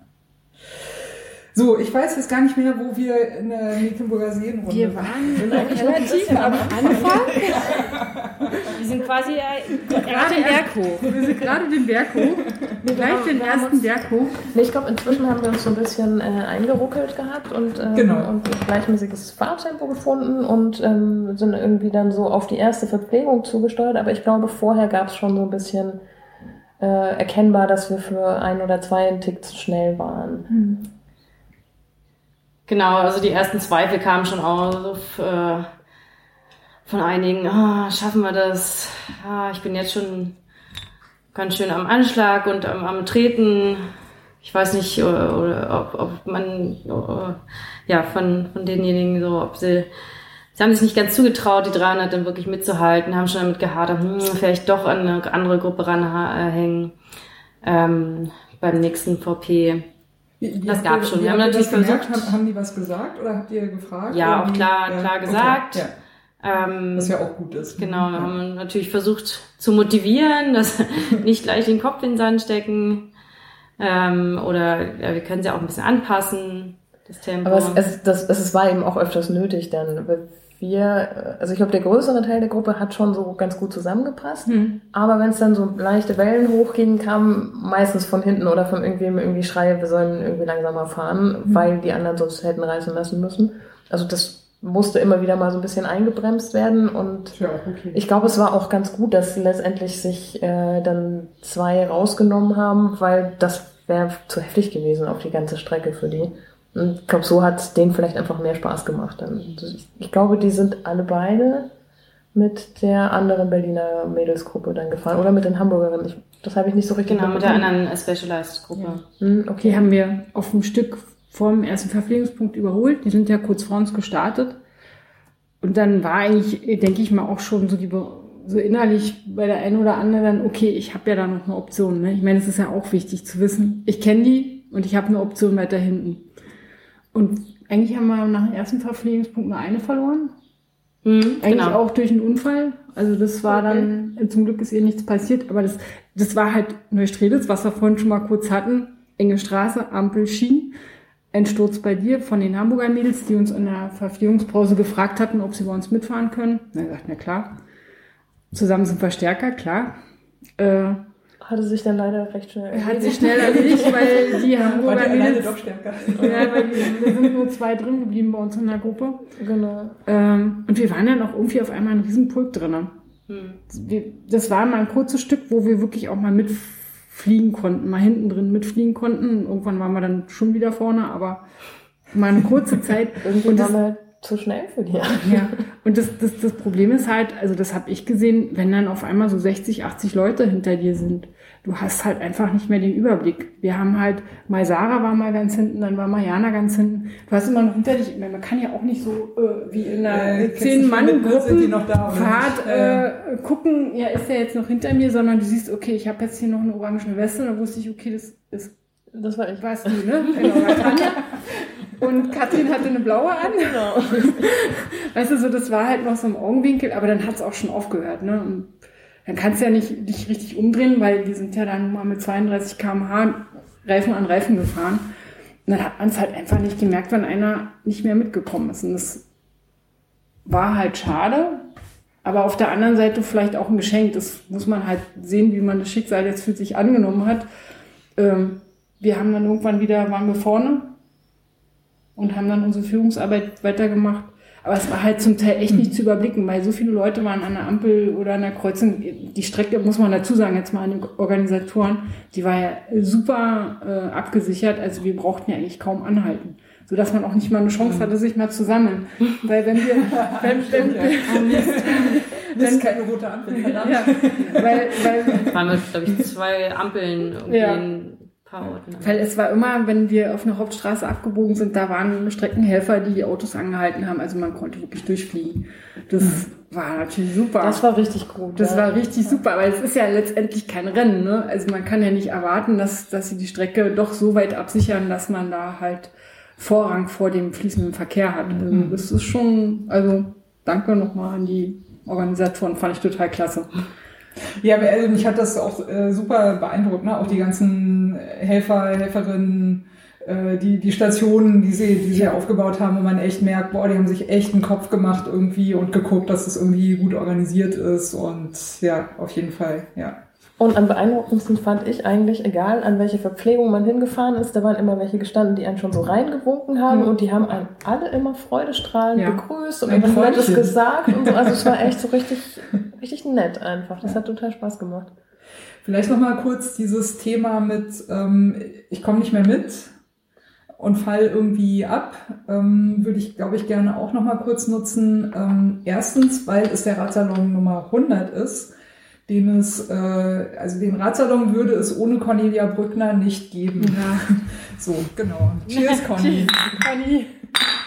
So, ich weiß jetzt gar nicht mehr, wo wir in der Mecklenburger Seenrunde Wir waren relativ am Anfang. Wir sind quasi äh, Gerade den Berg hoch. Wir sind gerade den Berg hoch. Gleich den ersten Berg hoch. Nee, ich glaube, inzwischen haben wir uns so ein bisschen äh, eingeruckelt gehabt und, ähm, Genau. und ein gleichmäßiges Fahrtempo gefunden und ähm, sind irgendwie dann so auf die erste Verpflegung zugesteuert. Aber ich glaube, vorher gab es schon so ein bisschen äh, erkennbar, dass wir für ein oder zwei einen Tick zu schnell waren. Genau, also die ersten Zweifel kamen schon auf äh, von einigen, ah, schaffen wir das? Ah, ich bin jetzt schon ganz schön am Anschlag und am, am Treten. Ich weiß nicht, oder, oder ob, ob man, äh, ja, von, von denjenigen so, ob sie, sie haben sich nicht ganz zugetraut, die 300 dann wirklich mitzuhalten, haben schon damit gehadert, hm, vielleicht doch an eine andere Gruppe ranhängen, ähm, beim nächsten VP. Wie- wie Das gab's ihr- schon. Wir haben natürlich versucht- Haben, haben die was gesagt oder habt ihr gefragt? Ja, Oder auch klar- klar gesagt. Ja, Ähm, was ja auch gut ist. Genau, wir Ja. haben natürlich versucht zu motivieren, dass nicht gleich den Kopf in den Sand stecken. Ähm, oder ja, wir können sie auch ein bisschen anpassen, das Tempo. Aber es, es, das, es, es war eben auch öfters nötig dann. Wir, also ich glaube, der größere Teil der Gruppe hat schon so ganz gut zusammengepasst. Aber wenn es dann so leichte Wellen hochgingen, kam meistens von hinten oder von irgendwem irgendwie Schreie, wir sollen irgendwie langsamer fahren, weil die anderen sonst hätten reißen lassen müssen. Also das musste immer wieder mal so ein bisschen eingebremst werden und ja okay. ich glaube, es war auch ganz gut, dass letztendlich sich äh, dann zwei rausgenommen haben, weil das wäre zu heftig gewesen auf die ganze Strecke für die. Und ich glaube, so hat es denen vielleicht einfach mehr Spaß gemacht. Dann. Ich, ich glaube, die sind alle beide mit der anderen Berliner Mädelsgruppe dann gefahren oder mit den Hamburgerinnen. Ich, das habe ich nicht so richtig genau, mit der anderen Specialized-Gruppe. Hm, okay. Die haben wir auf dem Stück vorm ersten Verpflegungspunkt überholt. Die sind ja kurz vor uns gestartet. Und dann war eigentlich, denke ich mal, auch schon so die so innerlich bei der einen oder anderen, okay, ich habe ja da noch eine Option. Ne? Ich meine, es ist ja auch wichtig zu wissen, ich kenne die und ich habe eine Option weiter hinten. Und eigentlich haben wir nach dem ersten Verpflegungspunkt nur eine verloren. Mhm, Eigentlich genau. auch durch einen Unfall. Also das war dann, zum Glück ist ihr nichts passiert, aber das, das war halt Neustrelitz, was wir vorhin schon mal kurz hatten. Enge Straße, Ampel, Schien. Ein Sturz bei dir von den Hamburger Mädels, die uns in der Verpflegungspause gefragt hatten, ob sie bei uns mitfahren können. Na, gesagt, na klar. Zusammen sind wir stärker, klar. Äh, Hatte sich dann leider recht schnell hat sich schnell erledigt, weil die Hamburger Mädels, doch stärker? ja, weil wir, wir sind nur zwei drin geblieben bei uns in der Gruppe. Genau. Ähm, und wir waren dann auch irgendwie auf einmal ein Riesenpulk drinne. Hm. Wir, das war mal ein kurzes Stück, wo wir wirklich auch mal mitfliegen konnten, mal hinten drin mitfliegen konnten. Irgendwann waren wir dann schon wieder vorne, aber mal eine kurze Zeit. Irgendwie und das, waren wir zu schnell für die. Ja, und das, das, das Problem ist halt, also das habe ich gesehen, wenn dann auf einmal so 60, 80 Leute hinter dir sind du hast halt einfach nicht mehr den Überblick. Wir haben halt, mal Sarah war mal ganz hinten, dann war Mariana ganz hinten. Du hast immer noch hinter dich, man kann ja auch nicht so äh, wie in einer äh, Zehn-Mann-Gruppenfahrt äh, gucken, ja, ist der jetzt noch hinter mir, sondern du siehst, okay, ich habe jetzt hier noch eine orange Weste, da wusste ich, okay, das ist das war ich. Warst du, ne? Genau, Tanja. Und Katrin hatte eine blaue an. Genau. Weißt du, so, das war halt noch so im Augenwinkel, aber dann hat es auch schon aufgehört, ne? Und dann kannst du ja nicht dich richtig umdrehen, weil wir sind ja dann mal mit 32 km/h Reifen an Reifen gefahren. Und dann hat man es halt einfach nicht gemerkt, wenn einer nicht mehr mitgekommen ist. Und das war halt schade, aber auf der anderen Seite vielleicht auch ein Geschenk. Das muss man halt sehen, wie man das Schicksal jetzt für sich angenommen hat. Ähm, wir haben dann irgendwann wieder, waren wir vorne und haben dann unsere Führungsarbeit weitergemacht. Aber es war halt zum Teil echt nicht zu überblicken, weil so viele Leute waren an der Ampel oder an der Kreuzung. Die Strecke, muss man dazu sagen, jetzt mal an den Organisatoren, die war ja super äh, abgesichert. Also wir brauchten ja eigentlich kaum anhalten. So dass man auch nicht mal eine Chance hatte, sich mal zu sammeln. Weil wenn wir, wenn, wenn, wenn, ist keine rote Ampel, verdammt. Ja, weil, weil, waren wir, glaube ich, zwei Ampeln irgendwie ja Orten. Weil es war immer, wenn wir auf eine Hauptstraße abgebogen sind, da waren Streckenhelfer, die die Autos angehalten haben. Also man konnte wirklich durchfliegen. Das mhm. war natürlich super. Das war richtig gut. Das ja. war richtig super, weil es ist ja letztendlich kein Rennen. Ne? Also man kann ja nicht erwarten, dass, dass sie die Strecke doch so weit absichern, dass man da halt Vorrang vor dem fließenden Verkehr hat. Also mhm. das ist schon, also danke nochmal an die Organisatoren, fand ich total klasse. Ja, also mich hat das auch äh, super beeindruckt, ne? Auch die ganzen Helfer, Helferinnen, äh, die, die Stationen, die sie, die sie aufgebaut haben, wo man echt merkt, boah, die haben sich echt einen Kopf gemacht irgendwie und geguckt, dass es irgendwie gut organisiert ist und ja, auf jeden Fall, ja. Und am beeindruckendsten fand ich eigentlich, egal an welche Verpflegung man hingefahren ist, da waren immer welche gestanden, die einen schon so reingewunken haben mhm. und die haben einen alle immer freudestrahlend ja. begrüßt und etwas Nettes gesagt und so. Also es war echt so richtig, richtig nett einfach. Das ja. hat total Spaß gemacht. Vielleicht nochmal kurz dieses Thema mit, ähm, ich komme nicht mehr mit und fall irgendwie ab, ähm, würde ich, glaube ich, gerne auch nochmal kurz nutzen. Ähm, erstens, weil es der Radsalon Nummer 100 ist den es, äh, also den Radsalon würde es ohne Cornelia Brückner nicht geben. Ja. So, genau. Cheers, Conny. Conny.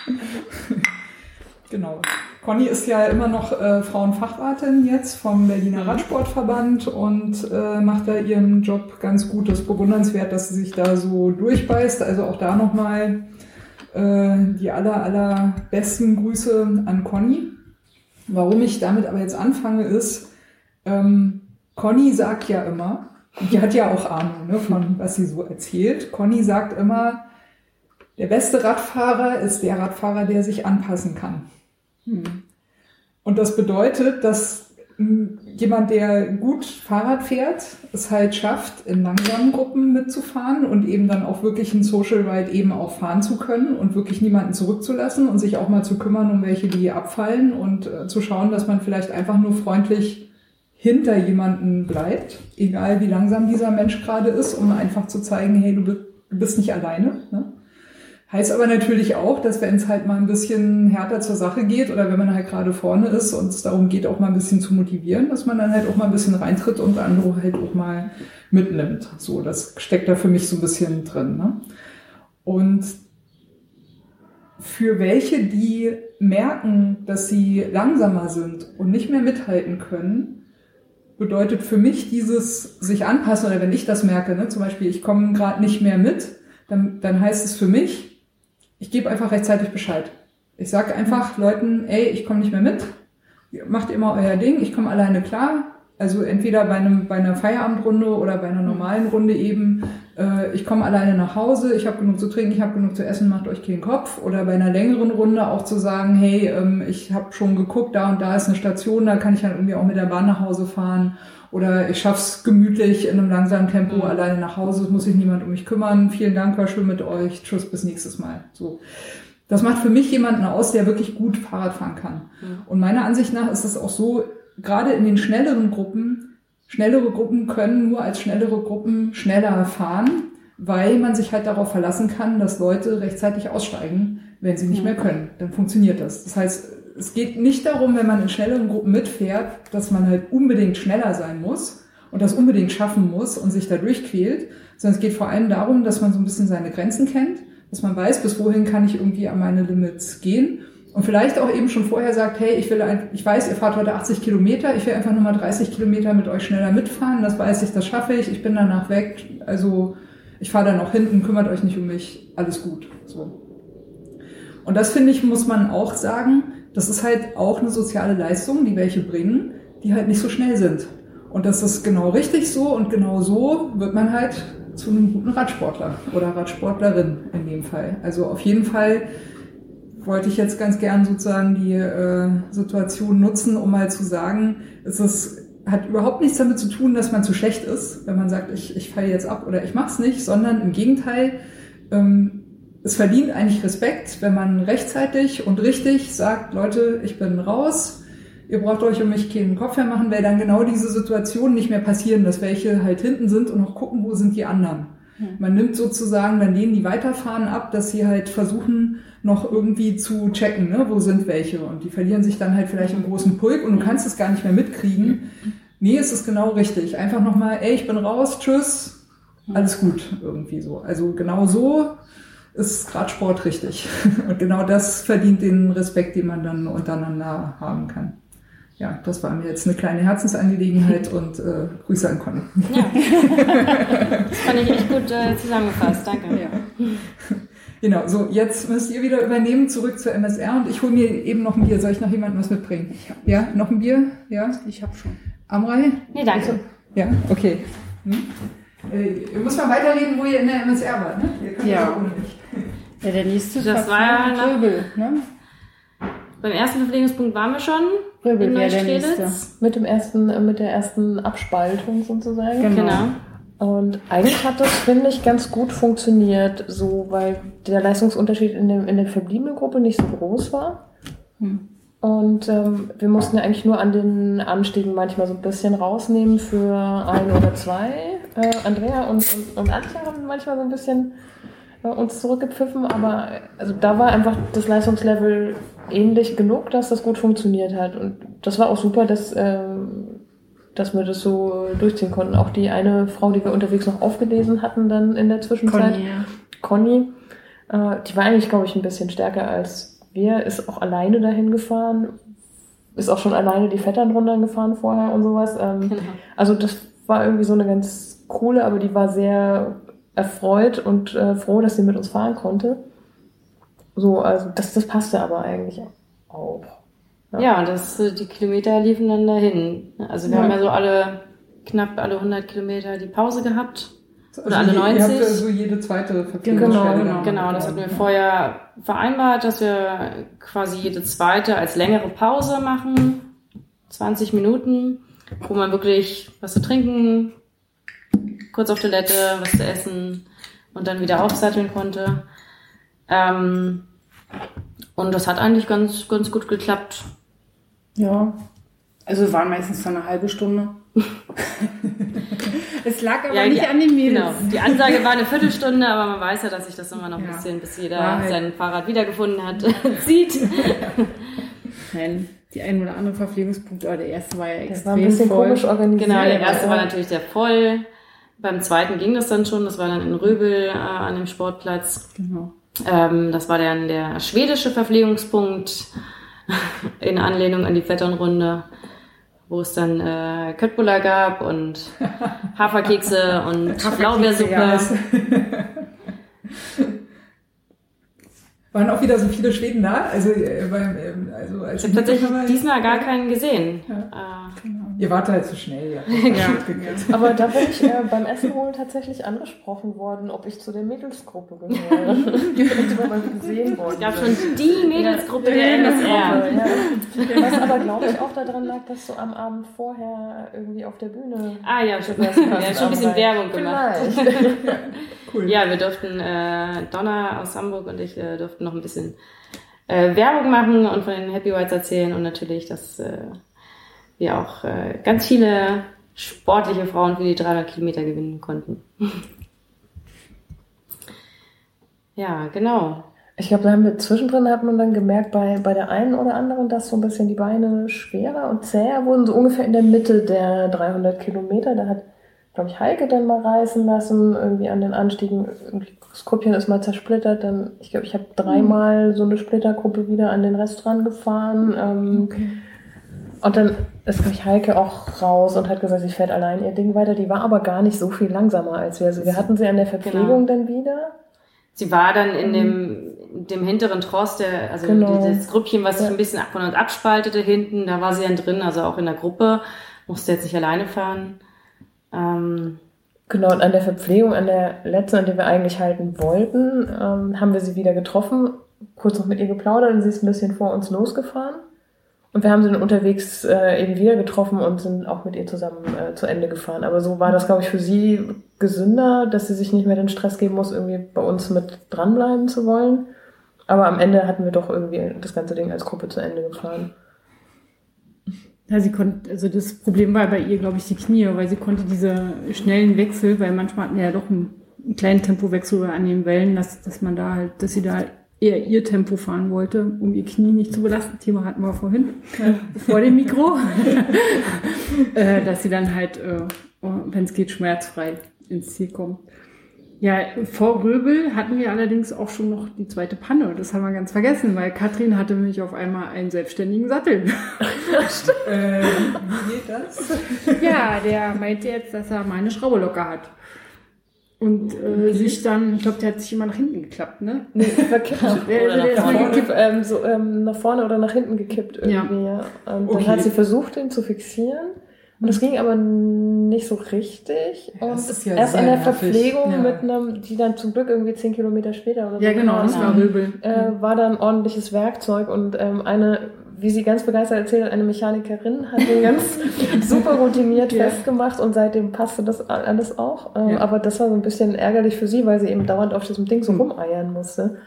genau. Conny ist ja immer noch äh, Frauenfachratin jetzt vom Berliner mhm. Radsportverband und äh, macht da ihren Job ganz gut. Das ist bewundernswert, dass sie sich da so durchbeißt. Also auch da nochmal äh, die aller, aller besten Grüße an Conny. Warum ich damit aber jetzt anfange, ist, ähm, Conny sagt ja immer, die hat ja auch Ahnung ne, von was sie so erzählt. Conny sagt immer, der beste Radfahrer ist der Radfahrer, der sich anpassen kann. Hm. Und das bedeutet, dass hm, jemand, der gut Fahrrad fährt, es halt schafft, in langsamen Gruppen mitzufahren und eben dann auch wirklich ein Social Ride eben auch fahren zu können und wirklich niemanden zurückzulassen und sich auch mal zu kümmern um welche, die abfallen und äh, zu schauen, dass man vielleicht einfach nur freundlich hinter jemanden bleibt, egal wie langsam dieser Mensch gerade ist, um einfach zu zeigen, hey, du bist nicht alleine. Ne? Heißt aber natürlich auch, dass wenn es halt mal ein bisschen härter zur Sache geht oder wenn man halt gerade vorne ist und es darum geht, auch mal ein bisschen zu motivieren, dass man dann halt auch mal ein bisschen reintritt und andere halt auch mal mitnimmt. So, das steckt da für mich so ein bisschen drin. Ne? Und für welche, die merken, dass sie langsamer sind und nicht mehr mithalten können, bedeutet für mich dieses sich anpassen oder wenn ich das merke, ne, zum Beispiel ich komme gerade nicht mehr mit, dann, dann heißt es für mich, ich gebe einfach rechtzeitig Bescheid. Ich sage einfach Leuten, ey, ich komme nicht mehr mit, macht immer euer Ding, ich komme alleine klar, also entweder bei, einem, bei einer Feierabendrunde oder bei einer normalen Runde eben, äh, ich komme alleine nach Hause, ich habe genug zu trinken, ich habe genug zu essen, macht euch keinen Kopf. Oder bei einer längeren Runde auch zu sagen, hey, ähm, ich habe schon geguckt, da und da ist eine Station, da kann ich dann irgendwie auch mit der Bahn nach Hause fahren. Oder ich schaff's gemütlich in einem langsamen Tempo mhm. alleine nach Hause, es muss sich niemand um mich kümmern. Vielen Dank, war schön mit euch. Tschüss, bis nächstes Mal. So. Das macht für mich jemanden aus, der wirklich gut Fahrrad fahren kann. Mhm. Und meiner Ansicht nach ist es auch so, gerade in den schnelleren Gruppen, schnellere Gruppen können nur als schnellere Gruppen schneller fahren, weil man sich halt darauf verlassen kann, dass Leute rechtzeitig aussteigen, wenn sie nicht mehr können. Dann funktioniert das. Das heißt, es geht nicht darum, wenn man in schnelleren Gruppen mitfährt, dass man halt unbedingt schneller sein muss und das unbedingt schaffen muss und sich da durchquält, sondern es geht vor allem darum, dass man so ein bisschen seine Grenzen kennt, dass man weiß, bis wohin kann ich irgendwie an meine Limits gehen und vielleicht auch eben schon vorher sagt, hey, ich will, ein, ich weiß, ihr fahrt heute 80 Kilometer, ich will einfach nur mal 30 Kilometer mit euch schneller mitfahren, das weiß ich, das schaffe ich, ich bin danach weg, also ich fahre dann auch hinten, kümmert euch nicht um mich, alles gut, so. Und das finde ich, muss man auch sagen, das ist halt auch eine soziale Leistung, die welche bringen, die halt nicht so schnell sind. Und das ist genau richtig so und genau so wird man halt zu einem guten Radsportler oder Radsportlerin in dem Fall. Also auf jeden Fall wollte ich jetzt ganz gern sozusagen die äh, Situation nutzen, um mal zu sagen, es ist, hat überhaupt nichts damit zu tun, dass man zu schlecht ist, wenn man sagt, ich, ich falle jetzt ab oder ich mach's nicht, sondern im Gegenteil, ähm, es verdient eigentlich Respekt, wenn man rechtzeitig und richtig sagt, Leute, ich bin raus, ihr braucht euch um mich keinen Kopf mehr machen, weil dann genau diese Situationen nicht mehr passieren, dass welche halt hinten sind und noch gucken, wo sind die anderen. Hm. Man nimmt sozusagen dann denen, die weiterfahren, ab, dass sie halt versuchen, noch irgendwie zu checken, ne, wo sind welche. Und die verlieren sich dann halt vielleicht im großen Pulk und du kannst es gar nicht mehr mitkriegen. Nee, es ist genau richtig. Einfach nochmal, ey, ich bin raus, tschüss, alles gut, irgendwie so. Also genau so ist Radsport richtig. Und genau das verdient den Respekt, den man dann untereinander haben kann. Ja, das war mir jetzt eine kleine Herzensangelegenheit und äh, Grüße an Conny. Ja. Das fand ich echt gut äh, zusammengefasst. Danke. Ja. Genau, so jetzt müsst ihr wieder übernehmen, zurück zur MSR und ich hole mir eben noch ein Bier. Soll ich noch jemandem was mitbringen? Ja, noch ein Bier? Ja? Ich habe schon. Amrei? Nee, danke. Also, ja, okay. Hm? Äh, muss man weiterreden, wo ihr in der MSR wart, ne? Ihr könnt ja. ohne mich. Ja, der nächste das war ja nach, Röbel, ne? Beim ersten Verpflegungspunkt waren wir schon. Röbel wäre der nächste. Mit, dem ersten, äh, mit der ersten Abspaltung sozusagen. Genau. genau. Und eigentlich hat das, finde ich, ganz gut funktioniert, so, weil der Leistungsunterschied in, dem, in der verbliebenen Gruppe nicht so groß war. Hm. Und ähm, wir mussten ja eigentlich nur an den Anstiegen manchmal so ein bisschen rausnehmen für ein oder zwei. Äh, Andrea und, und, und Antje haben manchmal so ein bisschen äh, uns zurückgepfiffen, aber also da war einfach das Leistungslevel ähnlich genug, dass das gut funktioniert hat. Und das war auch super, dass, äh, dass wir das so durchziehen konnten. Auch die eine Frau, die wir unterwegs noch aufgelesen hatten dann in der Zwischenzeit, Conny, ja. Conny äh, die war eigentlich, glaube ich, ein bisschen stärker als wir, ist auch alleine dahin gefahren, ist auch schon alleine die Vettern runtergefahren vorher und sowas. Ähm, genau. Also das war irgendwie so eine ganz coole, aber die war sehr erfreut und äh, froh, dass sie mit uns fahren konnte. So, also das, das passte aber eigentlich auch. Ja, ja das, äh, die Kilometer liefen dann dahin. Also wir ja. haben ja so alle, knapp alle 100 Kilometer die Pause gehabt. Also Oder alle 90. Ihr habt ja so jede zweite Verpflegungsstelle. Genau, genau. genau, das hatten wir vorher vereinbart, dass wir quasi jede zweite als längere Pause machen. 20 Minuten, wo man wirklich was zu trinken, kurz auf Toilette, was zu essen und dann wieder aufsatteln konnte. Ähm, und das hat eigentlich ganz, ganz gut geklappt. Ja, also waren meistens dann eine halbe Stunde. es lag aber ja, nicht die, an den Mädels. Genau. Die Ansage war eine Viertelstunde, aber man weiß ja, dass sich das immer noch ein ja. bisschen, bis jeder halt. sein Fahrrad wiedergefunden hat, zieht. Nein, die ein oder andere Verpflegungspunkt, aber der erste war ja extrem das war ein bisschen voll. komisch organisiert. Genau, der erste war natürlich sehr voll. Beim zweiten ging das dann schon, das war dann in Röbel äh, an dem Sportplatz. Genau. Ähm, das war dann der schwedische Verpflegungspunkt in Anlehnung an die Vetternrunde, wo es dann äh, Köttbullar gab und Haferkekse und Blaubeersuppe. Waren auch wieder so viele Schweden da? Also, äh, beim, ähm, also als ich habe tatsächlich diesmal gar keinen gesehen. Ja. Äh, genau. Ihr wart halt zu schnell, ja. ja. Aber da bin ich äh, beim Essen holen tatsächlich angesprochen worden, ob ich zu der Mädelsgruppe gehöre. gesehen worden. Es gab schon die Mädelsgruppe ja, der NSR. Ja. Was aber, glaube ich, auch daran lag, dass du am Abend vorher irgendwie auf der Bühne. Ah ja, schon, ja, schon ein bisschen Werbung gemacht. cool. Ja, wir durften, äh, Donna aus Hamburg und ich äh, durften noch ein bisschen äh, Werbung machen und von den Happy Whites erzählen und natürlich das. Äh, wir auch äh, ganz viele sportliche Frauen für die 300 Kilometer gewinnen konnten. ja, genau. Ich glaube, da haben wir zwischendrin hat man dann gemerkt, bei, bei der einen oder anderen, dass so ein bisschen die Beine schwerer und zäher wurden, so ungefähr in der Mitte der 300 Kilometer. Da hat, glaube ich, Heike dann mal reißen lassen, irgendwie an den Anstiegen. Skopien ist mal zersplittert. Dann, ich glaube, ich habe dreimal so eine Splittergruppe wieder an den Rest rangefahren. Ähm, okay. Und dann ist, glaube ich, Heike auch raus und hat gesagt, sie fährt allein ihr Ding weiter. Die war aber gar nicht so viel langsamer als wir. Also wir hatten sie an der Verpflegung genau. dann wieder. Sie war dann in dem dem hinteren Trost, der, also genau. das Grüppchen, was sich ja. ein bisschen ab und an abspaltete hinten, da war sie dann drin, also auch in der Gruppe, musste jetzt nicht alleine fahren. Ähm, genau, und an der Verpflegung, an der letzten, an der wir eigentlich halten wollten, ähm, haben wir sie wieder getroffen, kurz noch mit ihr geplaudert und sie ist ein bisschen vor uns losgefahren. Und wir haben sie dann unterwegs äh, eben wieder getroffen und sind auch mit ihr zusammen äh, zu Ende gefahren. Aber so war das, glaube ich, für sie gesünder, dass sie sich nicht mehr den Stress geben muss, irgendwie bei uns mit dranbleiben zu wollen. Aber am Ende hatten wir doch irgendwie das ganze Ding als Gruppe zu Ende gefahren. Ja, sie konnte, also das Problem war bei ihr, glaube ich, die Knie, weil sie konnte diese schnellen Wechsel, weil manchmal hatten wir ja doch einen, einen kleinen Tempowechsel an den Wellen, dass, dass man da halt, dass sie da eher ihr Tempo fahren wollte, um ihr Knie nicht zu belasten. Thema hatten wir vorhin, ja. vor dem Mikro. äh, dass sie dann halt, äh, wenn es geht, schmerzfrei ins Ziel kommt. Ja, vor Röbel hatten wir allerdings auch schon noch die zweite Panne. Das haben wir ganz vergessen, weil Katrin hatte nämlich auf einmal einen selbstständigen Sattel. äh, wie geht das? Ja, der meinte jetzt, dass er mal eine Schraube locker hat. Und äh, okay. sich dann, ich glaube, der hat sich immer nach hinten geklappt, ne? Nee, verkippt. der, also der ist mal gekippt, ähm, so, ähm, nach vorne oder nach hinten gekippt irgendwie. Ja. Und okay. dann hat sie versucht, ihn zu fixieren. Und das ging aber nicht so richtig. Und ja erst an der Verpflegung ja. mit einem, die dann zum Glück irgendwie zehn Kilometer später oder so. Ja, genau, das war Rübel. Äh, war dann ordentliches Werkzeug und ähm, eine, wie sie ganz begeistert erzählt hat, eine Mechanikerin hat den ganz super routiniert ja. festgemacht und seitdem passte das alles auch. Ähm, ja. Aber das war so ein bisschen ärgerlich für sie, weil sie eben dauernd auf diesem Ding so mhm. rumeiern musste.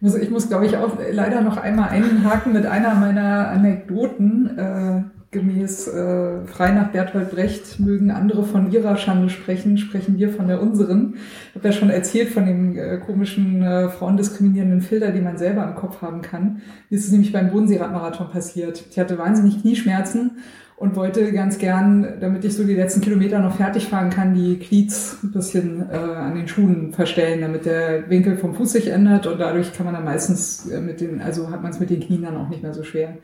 Ich muss, glaube ich, auch leider noch einmal einhaken mit einer meiner Anekdoten. Gemäß äh, frei nach Bertolt Brecht mögen andere von ihrer Schande sprechen, sprechen wir von der unseren. Ich habe ja schon erzählt von dem äh, komischen äh, frauendiskriminierenden Filter, den man selber im Kopf haben kann. Mir ist es nämlich beim Bodenseeradmarathon passiert. Ich hatte wahnsinnig Knieschmerzen und wollte ganz gern, damit ich so die letzten Kilometer noch fertig fahren kann, die Glieds ein bisschen äh, an den Schuhen verstellen, damit der Winkel vom Fuß sich ändert und dadurch kann man dann meistens äh, mit den, also hat man es mit den Knien dann auch nicht mehr so schwer.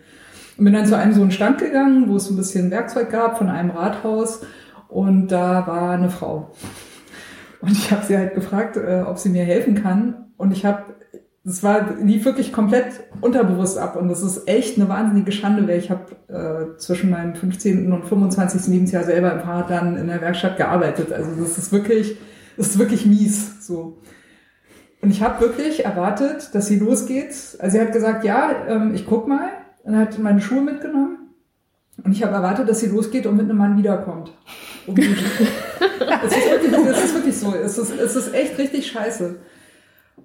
Und bin dann zu einem so einen Stand gegangen, wo es ein bisschen Werkzeug gab von einem Rathaus und da war eine Frau. Und ich habe sie halt gefragt, äh, ob sie mir helfen kann. Und ich habe, das war, lief wirklich komplett unterbewusst ab. Und das ist echt eine wahnsinnige Schande, weil ich habe äh, zwischen meinem 15. und 25. Lebensjahr selber im Fahrrad dann in der Werkstatt gearbeitet. Also das ist wirklich, das ist wirklich mies. So. Und ich habe wirklich erwartet, dass sie losgeht. Also sie hat gesagt, ja, ähm, ich guck mal. Dann hat meine Schuhe mitgenommen und ich habe erwartet, dass sie losgeht und mit einem Mann wiederkommt. es, ist wirklich, es ist wirklich so. Es ist, es ist echt richtig scheiße.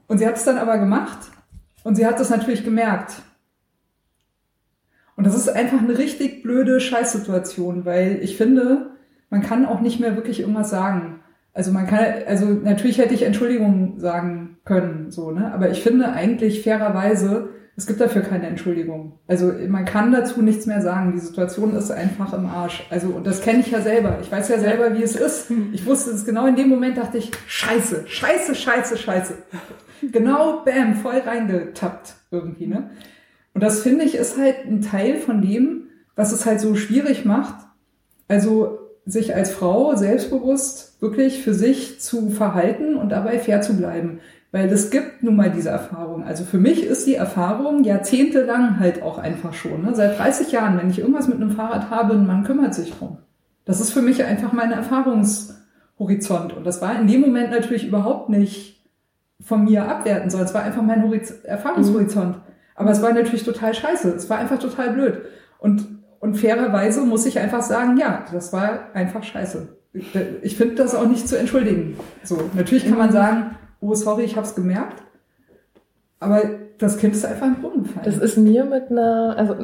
Und sie hat es dann aber gemacht und sie hat das natürlich gemerkt. Und das ist einfach eine richtig blöde Scheißsituation, weil ich finde, man kann auch nicht mehr wirklich irgendwas sagen. Also man kann, also natürlich hätte ich Entschuldigung sagen können, so, ne? Aber ich finde eigentlich fairerweise, es gibt dafür keine Entschuldigung. Also man kann dazu nichts mehr sagen. Die Situation ist einfach im Arsch. Also und das kenne ich ja selber. Ich weiß ja selber, wie es ist. Ich wusste es genau in dem Moment, dachte ich, scheiße, scheiße, scheiße, scheiße. Genau, bam, voll reingetappt irgendwie. Ne? Und das finde ich ist halt ein Teil von dem, was es halt so schwierig macht. Also sich als Frau selbstbewusst wirklich für sich zu verhalten und dabei fair zu bleiben. Weil es gibt nun mal diese Erfahrung. Also für mich ist die Erfahrung jahrzehntelang halt auch einfach schon. Ne? Seit 30 Jahren, wenn ich irgendwas mit einem Fahrrad habe, man kümmert sich drum. Das ist für mich einfach mein Erfahrungshorizont. Und das war in dem Moment natürlich überhaupt nicht von mir abwerten, sondern es war einfach mein Horiz Erfahrungshorizont. Aber es war natürlich total scheiße. Es war einfach total blöd. Und, und fairerweise muss ich einfach sagen, ja, das war einfach scheiße. Ich finde das auch nicht zu entschuldigen. So, natürlich kann man mhm. sagen, oh sorry, ich habe es gemerkt. Aber das Kind ist einfach im Brunnen gefallen. Das ist mir mit einer, also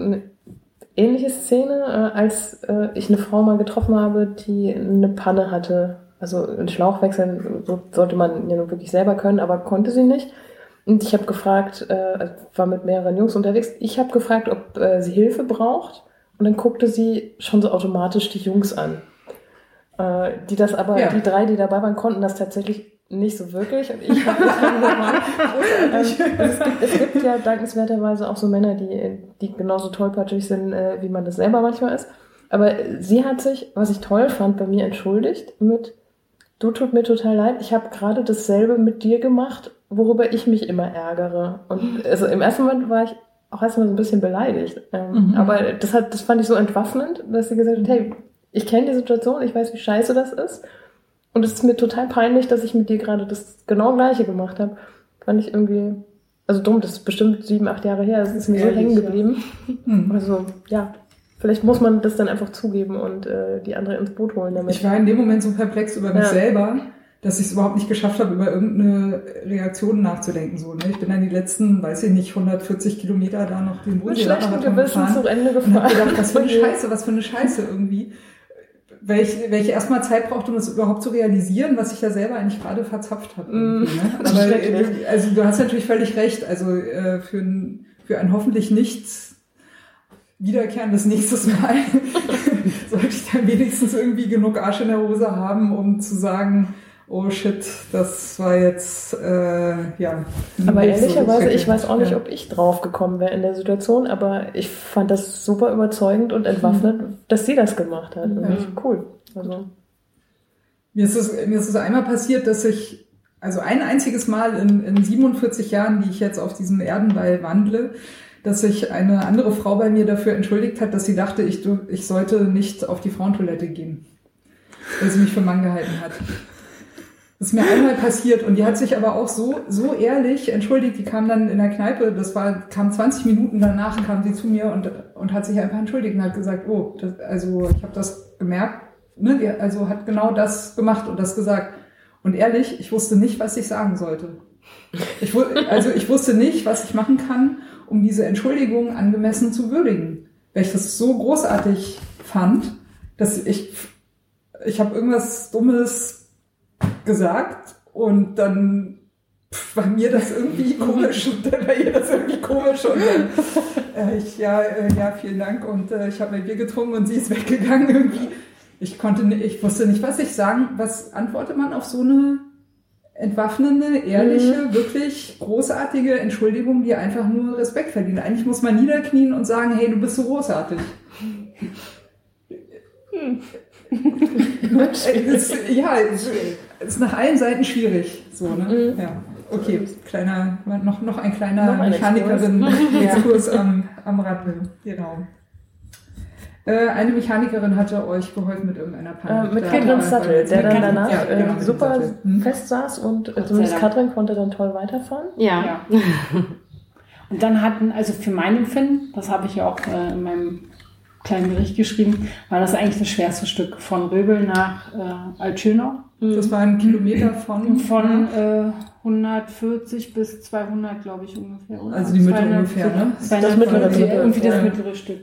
ähnliche Szene, äh, als äh, ich eine Frau mal getroffen habe, die eine Panne hatte. Also einen Schlauch wechseln so sollte man ja nur wirklich selber können, aber konnte sie nicht. Und ich habe gefragt, äh, also war mit mehreren Jungs unterwegs, ich habe gefragt, ob äh, sie Hilfe braucht. Und dann guckte sie schon so automatisch die Jungs an. Äh, die das aber, Ja. die drei, die dabei waren, konnten das tatsächlich nicht so wirklich. Und ich habe das ähm, es, gibt, es gibt ja dankenswerterweise auch so Männer, die, die genauso tollpatschig sind, äh, wie man das selber manchmal ist. Aber sie hat sich, was ich toll fand, bei mir entschuldigt mit, du tut mir total leid, ich habe gerade dasselbe mit dir gemacht, worüber ich mich immer ärgere. Und also im ersten Moment war ich auch erstmal so ein bisschen beleidigt. Ähm, Mhm. Aber das, hat, das fand ich so entwaffnend, dass sie gesagt hat, hey, ich kenne die Situation, ich weiß, wie scheiße das ist. Und es ist mir total peinlich, dass ich mit dir gerade das genau gleiche gemacht habe. Fand ich irgendwie, also dumm, das ist bestimmt sieben, acht Jahre her, das ist mir so Ehrlich, hängen ja. geblieben. Hm. Also, ja, vielleicht muss man das dann einfach zugeben und äh, die andere ins Boot holen damit. Ich war in dem Moment so perplex über mich Ja. selber, dass ich es überhaupt nicht geschafft habe, über irgendeine Reaktion nachzudenken. So, ne? Ich bin dann die letzten, weiß ich nicht, 140 Kilometer da noch den mit Bodensee schlechtem Gewissen zu Ende und hab gefahren. gedacht, was für eine Scheiße, was für eine Scheiße irgendwie. Welche, welche erstmal Zeit braucht, um das überhaupt zu realisieren, was ich ja selber eigentlich gerade verzapft habe. Mm, ne? Aber äh, also du hast natürlich völlig recht. Also äh, für ein, für ein hoffentlich nicht wiederkehrendes nächstes Mal sollte ich dann wenigstens irgendwie genug Arsch in der Hose haben, um zu sagen, oh shit, das war jetzt äh, ja. Aber so ehrlicherweise, schrecklich. ich weiß auch nicht, Ja. ob ich drauf gekommen wäre in der Situation, aber ich fand das super überzeugend und entwaffnet, dass sie das gemacht hat. Ja. cool. Also, Mir ist es, mir ist es einmal passiert, dass ich, also ein einziges Mal in, in 47 Jahren, die ich jetzt auf diesem Erdenball wandle, dass sich eine andere Frau bei mir dafür entschuldigt hat, dass sie dachte, ich, ich sollte nicht auf die Frauentoilette gehen, weil sie mich für Mann gehalten hat. Das ist mir einmal passiert und die hat sich aber auch so, so ehrlich entschuldigt. Die kam dann in der Kneipe, das war, kam 20 Minuten danach, kam sie zu mir und, und hat sich einfach entschuldigt und hat gesagt, oh, das, also ich habe das gemerkt, ne, also hat genau das gemacht und das gesagt. Und ehrlich, ich wusste nicht, was ich sagen sollte. Ich, also ich wusste nicht, was ich machen kann, um diese Entschuldigung angemessen zu würdigen. Weil ich das so großartig fand, dass ich, ich habe irgendwas Dummes gesagt und dann pff, war mir das irgendwie komisch und dann war ihr das irgendwie komisch und dann, äh, ich, ja, äh, ja, vielen Dank und äh, ich habe mein Bier getrunken und sie ist weggegangen irgendwie. Ich konnte ich wusste nicht, was ich sagen, was antwortet man auf so eine entwaffnende, ehrliche, wirklich großartige Entschuldigung, die einfach nur Respekt verdient. Eigentlich muss man niederknien und sagen, hey, du bist so großartig. Es ist, ja, es ist nach allen Seiten schwierig. So, ne? Ja. Okay, kleiner, noch, noch ein kleiner Noch Mechanikerin-Exkurs am, am Radl. Genau. Äh, eine Mechanikerin hatte euch geholfen mit irgendeiner Panne. äh, mit da- Sattel, der dann Katrin- danach ja, äh, genau, mit super Sattel. Hm. fest saß und äh, Gott zumindest. Katrin konnte dann toll weiterfahren. Ja. Ja. Und dann hatten, also für mein Empfinden, das habe ich ja auch äh, in meinem kleinen Bericht geschrieben, war das eigentlich das schwerste Stück von Röbel nach äh, Altschönau. Das war ein Kilometer von. Von äh, 140 bis 200, glaube ich, ungefähr. Oder? Also die Mitte 200, ungefähr, ne? 200, Das mittlere irgendwie- das mittlere Stück.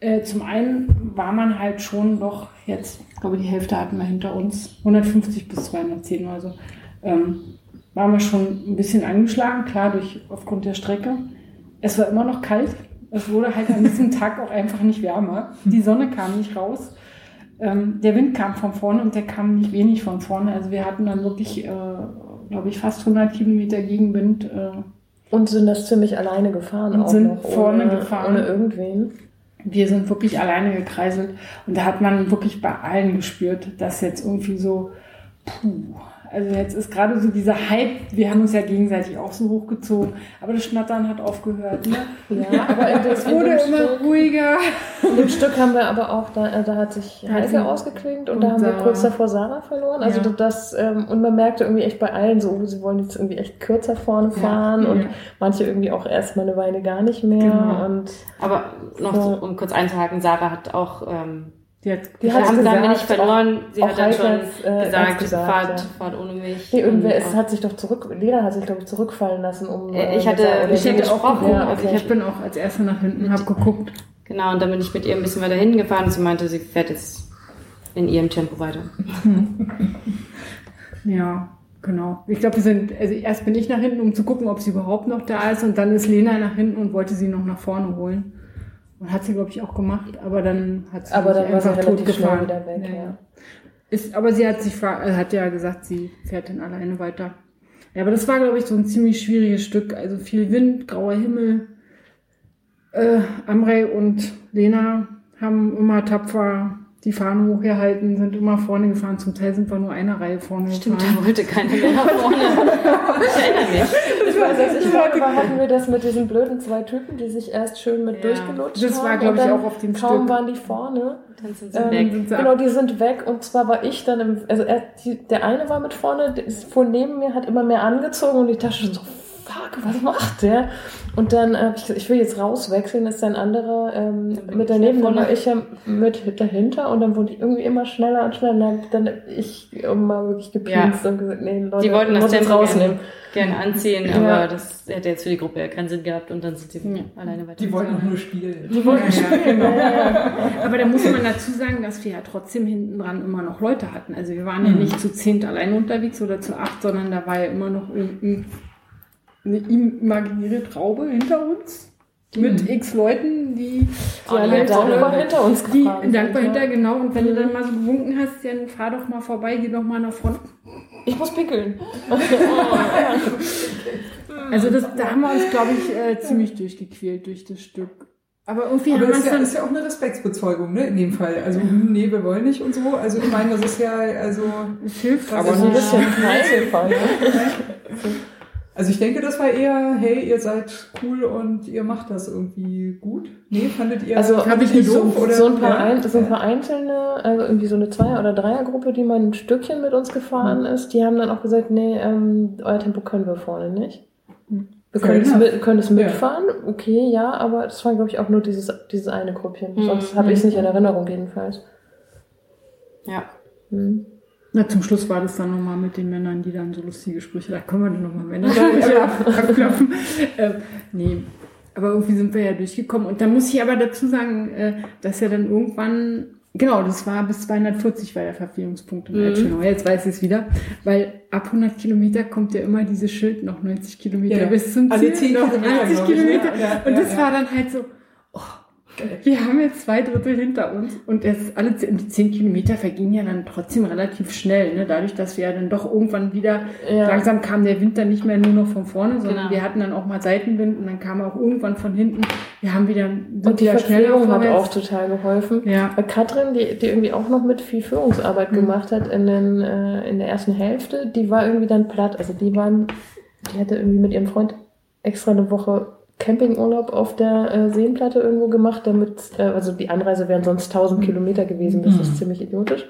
Äh, zum einen war man halt schon doch jetzt, ich glaube, die Hälfte hatten wir hinter uns, 150 bis 210 oder so. Ähm, waren wir schon ein bisschen angeschlagen, klar, durch, aufgrund der Strecke. Es war immer noch kalt. Es wurde halt an diesem Tag auch einfach nicht wärmer. Die Sonne kam nicht raus. Ähm, der Wind kam von vorne und der kam nicht wenig von vorne. Also wir hatten dann wirklich, äh, glaube ich, fast 100 Kilometer Gegenwind. Äh, Und sind das ziemlich alleine gefahren Und auch sind noch, vorne ohne, gefahren. ohne irgendwen. wir sind wirklich alleine gekreiselt. Und da hat man wirklich bei allen gespürt, dass jetzt irgendwie so, puh, also jetzt ist gerade so dieser Hype, wir haben uns ja gegenseitig auch so hochgezogen, aber das Schnattern hat aufgehört. Ne? Ja, aber Es wurde immer Stück, ruhiger. in dem Stück haben wir aber auch, da, da hat sich Heike ausgeklingt und, und da haben wir Sarah. kurz davor Sarah verloren. Also Ja. das, ähm, und man merkte irgendwie echt bei allen so, oh, sie wollen jetzt irgendwie echt kürzer vorne fahren und Ja. manche irgendwie auch erstmal eine Weile gar nicht mehr. Genau. Und Aber noch, Ja. so, um kurz einzuhaken, Sarah hat auch, ähm, Die hat, Die wir hat's haben gesagt, damit nicht verloren. Sie auch hat dann schon hat's, äh, gesagt, gesagt, fahrt, ja. fahrt ohne mich. nee, irgendwer auch- hat sich doch zurück, Lena hat sich glaube ich zurückfallen lassen, um. Äh, ich hatte- mit ich sie hätte gesprochen. auch- ja, also okay. ich bin auch als Erste nach hinten, habe geguckt. Genau, und dann bin ich mit ihr ein bisschen weiter hingefahren und sie meinte, sie fährt jetzt in ihrem Tempo weiter. Ja, genau. Ich glaube, wir sind, also erst bin ich nach hinten, um zu gucken, ob sie überhaupt noch da ist und dann ist Lena nach hinten und wollte sie noch nach vorne holen. Und hat sie, glaube ich, auch gemacht, aber dann hat sie Aber dann war sie einfach schnell totgefahren. wieder weg, ja. Ist, aber sie hat sich, äh, hat ja gesagt, sie fährt dann alleine weiter. Ja, aber das war, glaube ich, so ein ziemlich schwieriges Stück. Also viel Wind, grauer Himmel. Äh, Amrei und Lena haben immer tapfer die Fahne hochgehalten, sind immer vorne gefahren. Zum Teil sind wir nur eine Reihe vorne Stimmt, gefahren. da wollte keiner mehr nach vorne. Ich erinnere mich. Ich weiß, als ich war, war, hatten wir das mit diesen blöden zwei Typen, die sich erst schön mit Ja. durchgelutscht Das war, haben. glaub und ich, auch auf dem Kaum Stück. waren die vorne. Dann sind sie Ähm, weg. sind sie genau, die sind weg und zwar war ich dann im, also er, die, der eine war mit vorne, der ist vor neben mir, hat immer mehr angezogen und dachte schon so, fuck, was macht der? Und dann habe ich gesagt, ich will jetzt rauswechseln, ist ein anderer ähm, mit daneben, ja dann war ich ja mit dahinter und dann wurde ich irgendwie immer schneller und schneller. Dann, dann hab ich mal wirklich gepinst und gesagt, nee, Leute, Die wollten das jetzt rausnehmen. gerne, gerne anziehen, Ja. aber das hätte jetzt für die Gruppe ja keinen Sinn gehabt und dann sind sie Ja. alleine weiter. Die wollten auch nur spielen. Die wollten spielen. Ja, ja, ja. Aber da muss man dazu sagen, dass wir ja trotzdem hinten dran immer noch Leute hatten. Also wir waren ja Mhm. nicht zu zehnt allein unterwegs oder zu acht, sondern da war ja immer noch irgendein, eine imaginäre Traube hinter uns. Mit Mhm. x Leuten, die, Die alle dankbar hinter uns die gefahren sind, dankbar ja. hinter, genau. Und wenn du Mhm. dann mal so gewunken hast, dann fahr doch mal vorbei, geh doch mal nach vorne. Ich muss pinkeln. Also das, da haben wir uns, glaube ich, äh, ziemlich durchgequält durch das Stück. Aber irgendwie Aber haben das ja, dann... ist ja auch eine Respektsbezeugung, ne, in dem Fall. Also, hm, nee, wir wollen nicht und so. Also, ich meine, das ist ja, also, Es hilft Aber Aber so ein Ja. bisschen Einzelfall. Ne? also ich denke, das war eher, hey, ihr seid cool und ihr macht das irgendwie gut. Nee, fandet ihr, Also, hab ich nicht so, doof, oder? so, ein paar Ja. ein, so ein paar einzelne, also irgendwie so eine Zweier- oder Dreiergruppe, die mal ein Stückchen mit uns gefahren ist, die haben dann auch gesagt, nee, ähm, euer Tempo können wir vorne nicht. Wir Fair können es, mit, können es Ja. mitfahren, okay, ja, aber das war, glaube ich, auch nur dieses, dieses eine Gruppchen. Mhm. Sonst habe ich es nicht in Erinnerung, jedenfalls. Ja. Mhm. Na, zum Schluss war das dann nochmal mit den Männern, die dann so lustige Sprüche, da können wir dann nochmal Männer ab, abklopfen. ähm, nee, aber irgendwie sind wir ja durchgekommen. Und da muss ich aber dazu sagen, äh, dass ja dann irgendwann, genau, das war bis 240 war der Verfehlungspunkt im Mhm. Jetzt weiß ich es wieder, weil ab 100 Kilometer kommt ja immer dieses Schild noch 90 Kilometer Ja, ja. bis zum Ziel. 10 noch Kilometer, 80 glaub ich, Kilometer. ja, ja, Und ja, das ja. war dann halt so, wir haben jetzt zwei Drittel hinter uns und es alle zehn- die zehn Kilometer vergehen ja dann trotzdem relativ schnell, ne? dadurch, dass wir ja dann doch irgendwann wieder Ja. langsam kam der Wind dann nicht mehr nur noch von vorne, sondern Genau. wir hatten dann auch mal Seitenwind und dann kam auch irgendwann von hinten. Wir haben wieder sind Und die wieder schneller hat auch total geholfen. ja. Weil Katrin, die, die irgendwie auch noch mit viel Führungsarbeit Mhm. gemacht hat in, den, äh, in der ersten Hälfte, die war irgendwie dann platt. Also die waren, die hatte irgendwie mit ihrem Freund extra eine Woche Campingurlaub auf der äh, Seenplatte irgendwo gemacht, damit, äh, also die Anreise wären sonst 1000 Mhm. Kilometer gewesen. Das Mhm. ist ziemlich idiotisch.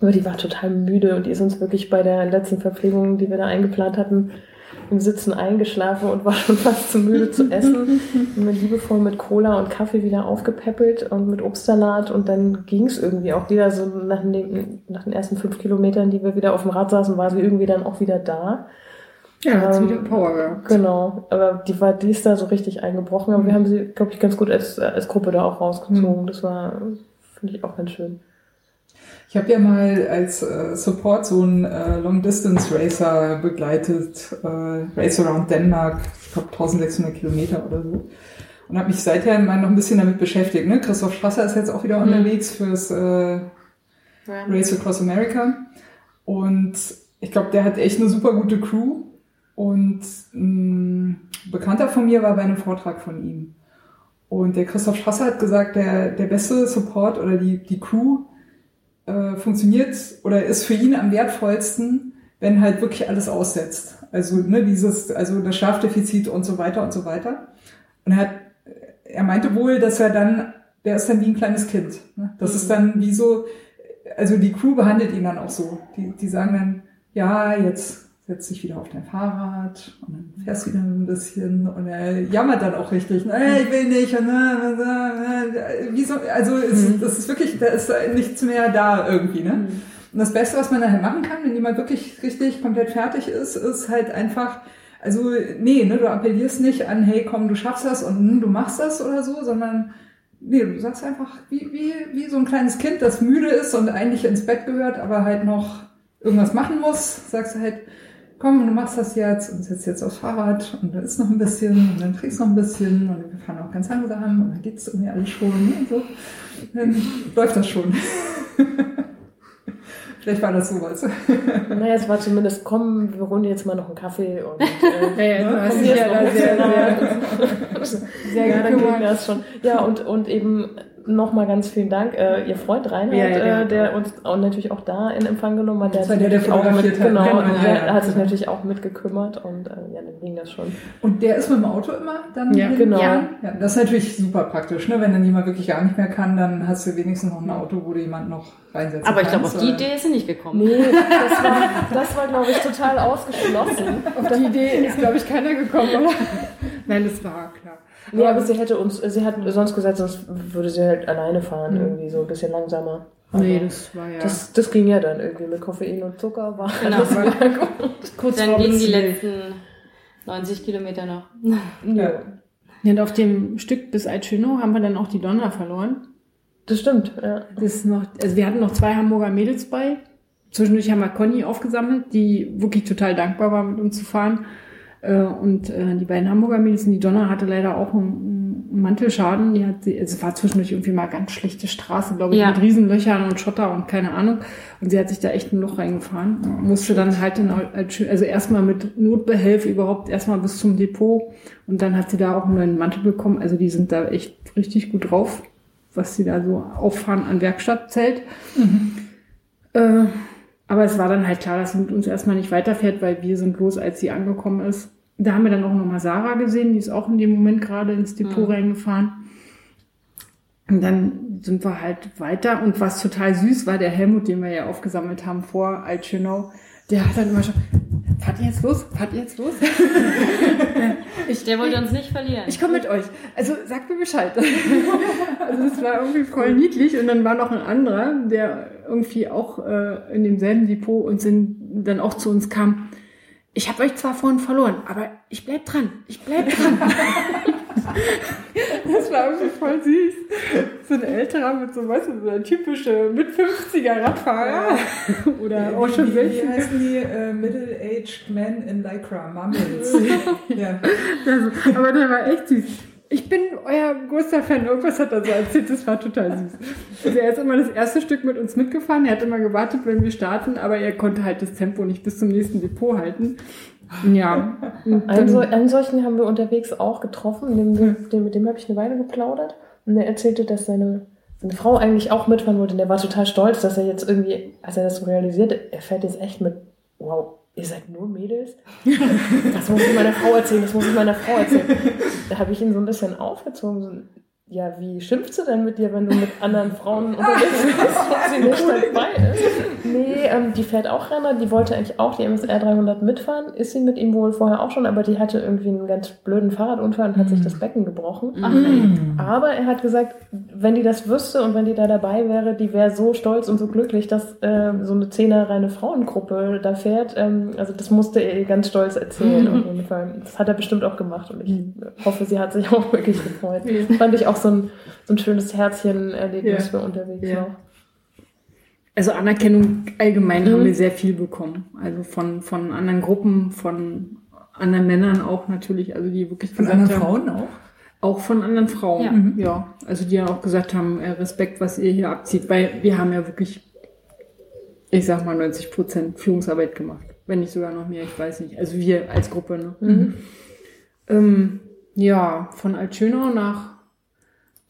Aber die war total müde und die ist uns wirklich bei der letzten Verpflegung, die wir da eingeplant hatten, im Sitzen eingeschlafen und war schon fast zu müde zu essen. Und dann liebevoll mit Cola und Kaffee wieder aufgepäppelt und mit Obstsalat und dann ging es irgendwie auch wieder so nach den, nach den ersten fünf Kilometern, die wir wieder auf dem Rad saßen, war sie irgendwie dann auch wieder da. Ja, hat Ähm, wieder Power gehabt. Genau, aber die war, die ist da so richtig eingebrochen, aber wir haben sie, glaube ich, ganz gut als, als Gruppe da auch rausgezogen. Das war, finde ich auch ganz schön. Ich habe ja mal als äh, Support so einen äh, Long Distance Racer begleitet, äh, Race Around Denmark, ich glaube 1600 Kilometer oder so. Und habe mich seither mal noch ein bisschen damit beschäftigt. Ne? Christoph Strasser ist jetzt auch wieder Mhm. unterwegs fürs äh, Race Across America. Und ich glaube, der hat echt eine super gute Crew. Und ein Bekannter von mir war bei einem Vortrag von ihm. Und der Christoph Strasser hat gesagt, der, der beste Support oder die, die Crew äh, funktioniert oder ist für ihn am wertvollsten, wenn halt wirklich alles aussetzt. Also ne, dieses, also das Schlafdefizit und so weiter und so weiter. Und er hat, er meinte wohl, dass er dann, der ist dann wie ein kleines Kind. Ne? Das ist dann wie so, also die Crew behandelt ihn dann auch so. Die, die sagen dann, ja, jetzt setz dich wieder auf dein Fahrrad und dann fährst du wieder ein bisschen und er jammert dann auch richtig, ne, ich will nicht und ne, ne, wie so, also es, das ist wirklich, da ist nichts mehr da irgendwie, ne? Und das Beste, was man nachher machen kann, wenn jemand wirklich richtig komplett fertig ist, ist halt einfach, also nee, ne, du appellierst nicht an, hey komm, du schaffst das und hm, du machst das oder so, sondern nee, du sagst einfach, wie, wie, wie so ein kleines Kind, das müde ist und eigentlich ins Bett gehört, aber halt noch irgendwas machen muss, sagst du halt, komm, du machst das jetzt und setzt jetzt aufs Fahrrad und dann ist noch ein bisschen und dann trinkst noch ein bisschen und wir fahren auch ganz langsam und dann geht's irgendwie alles schon und so. Dann läuft das schon. Vielleicht war das sowas. Naja, es war zumindest, komm, wir holen jetzt mal noch einen Kaffee und äh, ja, ja ist da noch sehr, emotional. sehr, sehr ja, ging gekümmert. das schon. Ja, und, und eben nochmal ganz vielen Dank. Äh, ihr Freund Reinhard, Ja, ja, der- äh, der uns auch natürlich auch da in Empfang genommen hat, der, Das hat war der, sich der natürlich auch mit, fotografiert hat. genau, Genau, der ja, ja. hat sich natürlich auch mitgekümmert und äh, ja, dann ging das schon. Und der ist mit dem Auto immer dann Ja, genau. Ja, das ist natürlich super praktisch, ne? Wenn dann jemand wirklich gar nicht mehr kann, dann hast du wenigstens noch ein Auto, wo du jemand noch reinsetzen Aber ich glaube, auf die? Idee ist sie nicht gekommen. Nee, das war, das war glaube ich, total ausgeschlossen. Auf die Idee ist, glaube ich, keiner gekommen? Nein, das war klar. Nee, aber sie hätte uns, sie hat sonst gesagt, sonst würde sie halt alleine fahren, irgendwie so ein bisschen langsamer. Aber Nee, das war ja das, das ging ja dann irgendwie mit Koffein und Zucker, war Genau. alles gut. kurz Dann vor gingen die letzten 90 Kilometer noch. Ja, Ja, und auf dem Stück bis Altschönau haben wir dann auch die Donner verloren. das stimmt, ja. Das ist noch, also wir hatten noch zwei Hamburger Mädels bei. Zwischendurch haben wir Conny aufgesammelt, die wirklich total dankbar war, mit uns zu fahren. Äh, Und äh, die beiden Hamburger Mädels, und die Donner hatte leider auch einen Mantelschaden. Die hat sie, es war zwischendurch irgendwie mal ganz schlechte Straße, glaube ich, Ja. mit Riesenlöchern und Schotter und keine Ahnung. Und sie hat sich da echt ein Loch reingefahren. Musste dann halt in, also erstmal mit Notbehelf überhaupt erstmal bis zum Depot. Und dann hat sie da auch einen neuen Mantel bekommen. Also die sind da echt richtig gut drauf, was sie da so auffahren an Werkstattzelt. Äh, aber es war dann halt klar, dass sie mit uns erstmal nicht weiterfährt, weil wir sind los, als sie angekommen ist. Da haben wir dann auch nochmal Sarah gesehen, die ist auch in dem Moment gerade ins Depot reingefahren. Und dann sind wir halt weiter. Und was total süß war, der Helmut, den wir ja aufgesammelt haben vor Altschönau, der hat dann immer schon, fahrt ihr jetzt los? Fahrt ihr jetzt los? Der wollte uns nicht verlieren. Ich komme mit euch. Also sagt mir Bescheid. also es war irgendwie voll niedlich und dann war noch ein anderer, der irgendwie auch äh, in demselben Depot und sind dann auch zu uns kam. Ich habe euch zwar vorhin verloren, aber ich bleib dran. Ich bleib dran. das war irgendwie voll süß. So ein älterer mit so, weißt du, so ein typische mit 50er Radfahrer oder auch schon wie, wie 60er. heißen die äh, Middle-Aged Men in Lycra, Mummels. ja. Also, aber der war echt süß. Ich bin euer größter Fan. Irgendwas hat er so erzählt, das war total süß. Also er ist immer das erste Stück mit uns mitgefahren. Er hat immer gewartet, wenn wir starten, aber er konnte halt das Tempo nicht bis zum nächsten Depot halten. Ja. Einen, so, einen solchen haben wir unterwegs auch getroffen, dem, dem, mit dem habe ich eine Weile geplaudert. Und der erzählte, dass seine, seine Frau eigentlich auch mitfahren wollte. Und der war total stolz, dass er jetzt irgendwie, als er das so realisiert, er fährt jetzt echt mit, wow, ihr seid nur Mädels? Das muss ich meiner Frau erzählen, das muss ich meiner Frau erzählen. Da habe ich ihn so ein bisschen aufgezogen. Ja, wie schimpft sie denn mit dir, wenn du mit anderen Frauen unterwegs bist und sie nicht dabei ist? Nee, ähm, die fährt auch Renner, die wollte eigentlich auch die MSR 300 mitfahren, ist sie mit ihm wohl vorher auch schon, aber die hatte irgendwie einen ganz blöden Fahrradunfall und hat sich das Becken gebrochen. Ach, nee. Aber er hat gesagt, wenn die das wüsste und wenn die da dabei wäre, die wäre so stolz und so glücklich, dass ähm, so eine zehner reine Frauengruppe da fährt. Ähm, also das musste er ihr ganz stolz erzählen auf jeden Fall. Das hat er bestimmt auch gemacht und ich hoffe, sie hat sich auch wirklich gefreut. Das fand ich auch so ein, so ein schönes Herzchen-Erlebnis Ja. für unterwegs Ja. noch. also Anerkennung allgemein Mhm. haben wir sehr viel bekommen. Also von, von anderen Gruppen, von anderen Männern auch natürlich, also die wirklich Von anderen haben, Frauen auch? Auch von anderen Frauen, Ja. Mhm. ja. Also die ja auch gesagt haben, äh, Respekt, was ihr hier abzieht, weil wir haben ja wirklich, ich sag mal, 90 Prozent Führungsarbeit gemacht. Wenn nicht sogar noch mehr, ich weiß nicht. Also wir als Gruppe, ne? Mhm. Ähm, ja, von Altschönau nach,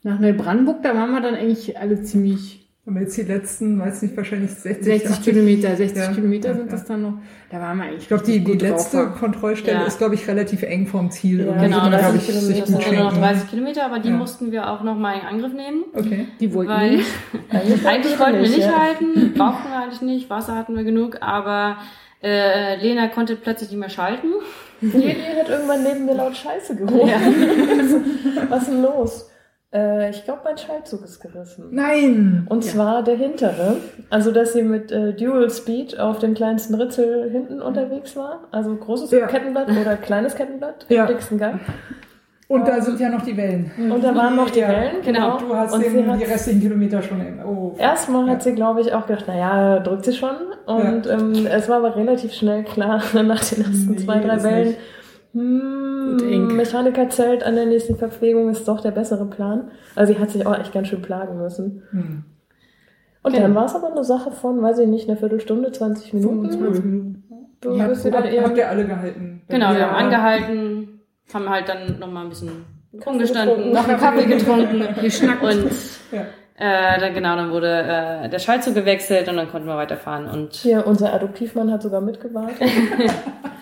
nach Neubrandenburg, da waren wir dann eigentlich alle ziemlich Haben wir jetzt die letzten, weiß nicht, wahrscheinlich 60, 60 80 Kilometer, 60 Ja, Kilometer ja, sind ja. das dann noch. Da waren wir eigentlich Ich glaube, die, die letzte ja. Kontrollstelle Ja. ist, glaube ich, relativ eng vom Ziel. Ja, Genau, glaub sind ich, Kilometer, sich Das sind nur noch schenken. 30 Kilometer, aber die Ja. mussten wir auch nochmal in Angriff nehmen. Okay. Die wollten Weil nicht. Eigentlich, eigentlich wollten wir nicht ja. halten, brauchten wir eigentlich nicht, Wasser hatten wir genug, aber äh, Lena konnte plötzlich nicht mehr schalten. Lili hat irgendwann neben mir laut Scheiße gerufen. Was ist denn los? Äh, ich glaube, mein Schaltzug ist gerissen. Nein! Und zwar der hintere. Also, dass sie mit äh, Dual Speed auf dem kleinsten Ritzel hinten unterwegs war. Also großes Ja. Kettenblatt oder kleines Kettenblatt Ja. im dicksten Gang. Und da sind ja noch die Wellen. Und da waren noch die Ja, Wellen, genau. Du hast und den, die restlichen Kilometer schon im. Oh, Erstmal hat sie, glaube ich, auch gedacht, naja, drückt sie schon. Und ähm, es war aber relativ schnell klar, nach den ersten Nee, zwei, drei Wellen, nicht. Hm, Mechanikerzelt an der nächsten Verpflegung ist doch der bessere Plan. Also sie hat sich auch echt ganz schön plagen müssen. Hm. Und Genau. dann war es aber eine Sache von, weiß ich nicht, eine Viertelstunde, 20 Minuten. 25 Minuten. Du Ja, bist habt, eher habt ihr alle gehalten? Genau, wir haben angehalten, haben halt dann nochmal ein bisschen rumgestanden, noch einen Kaffee getrunken Geschnackt. und Ja. Äh, dann genau, dann wurde äh, der Schaltzug gewechselt und dann konnten wir weiterfahren und Hier, unser Adoptivmann hat sogar mitgewartet.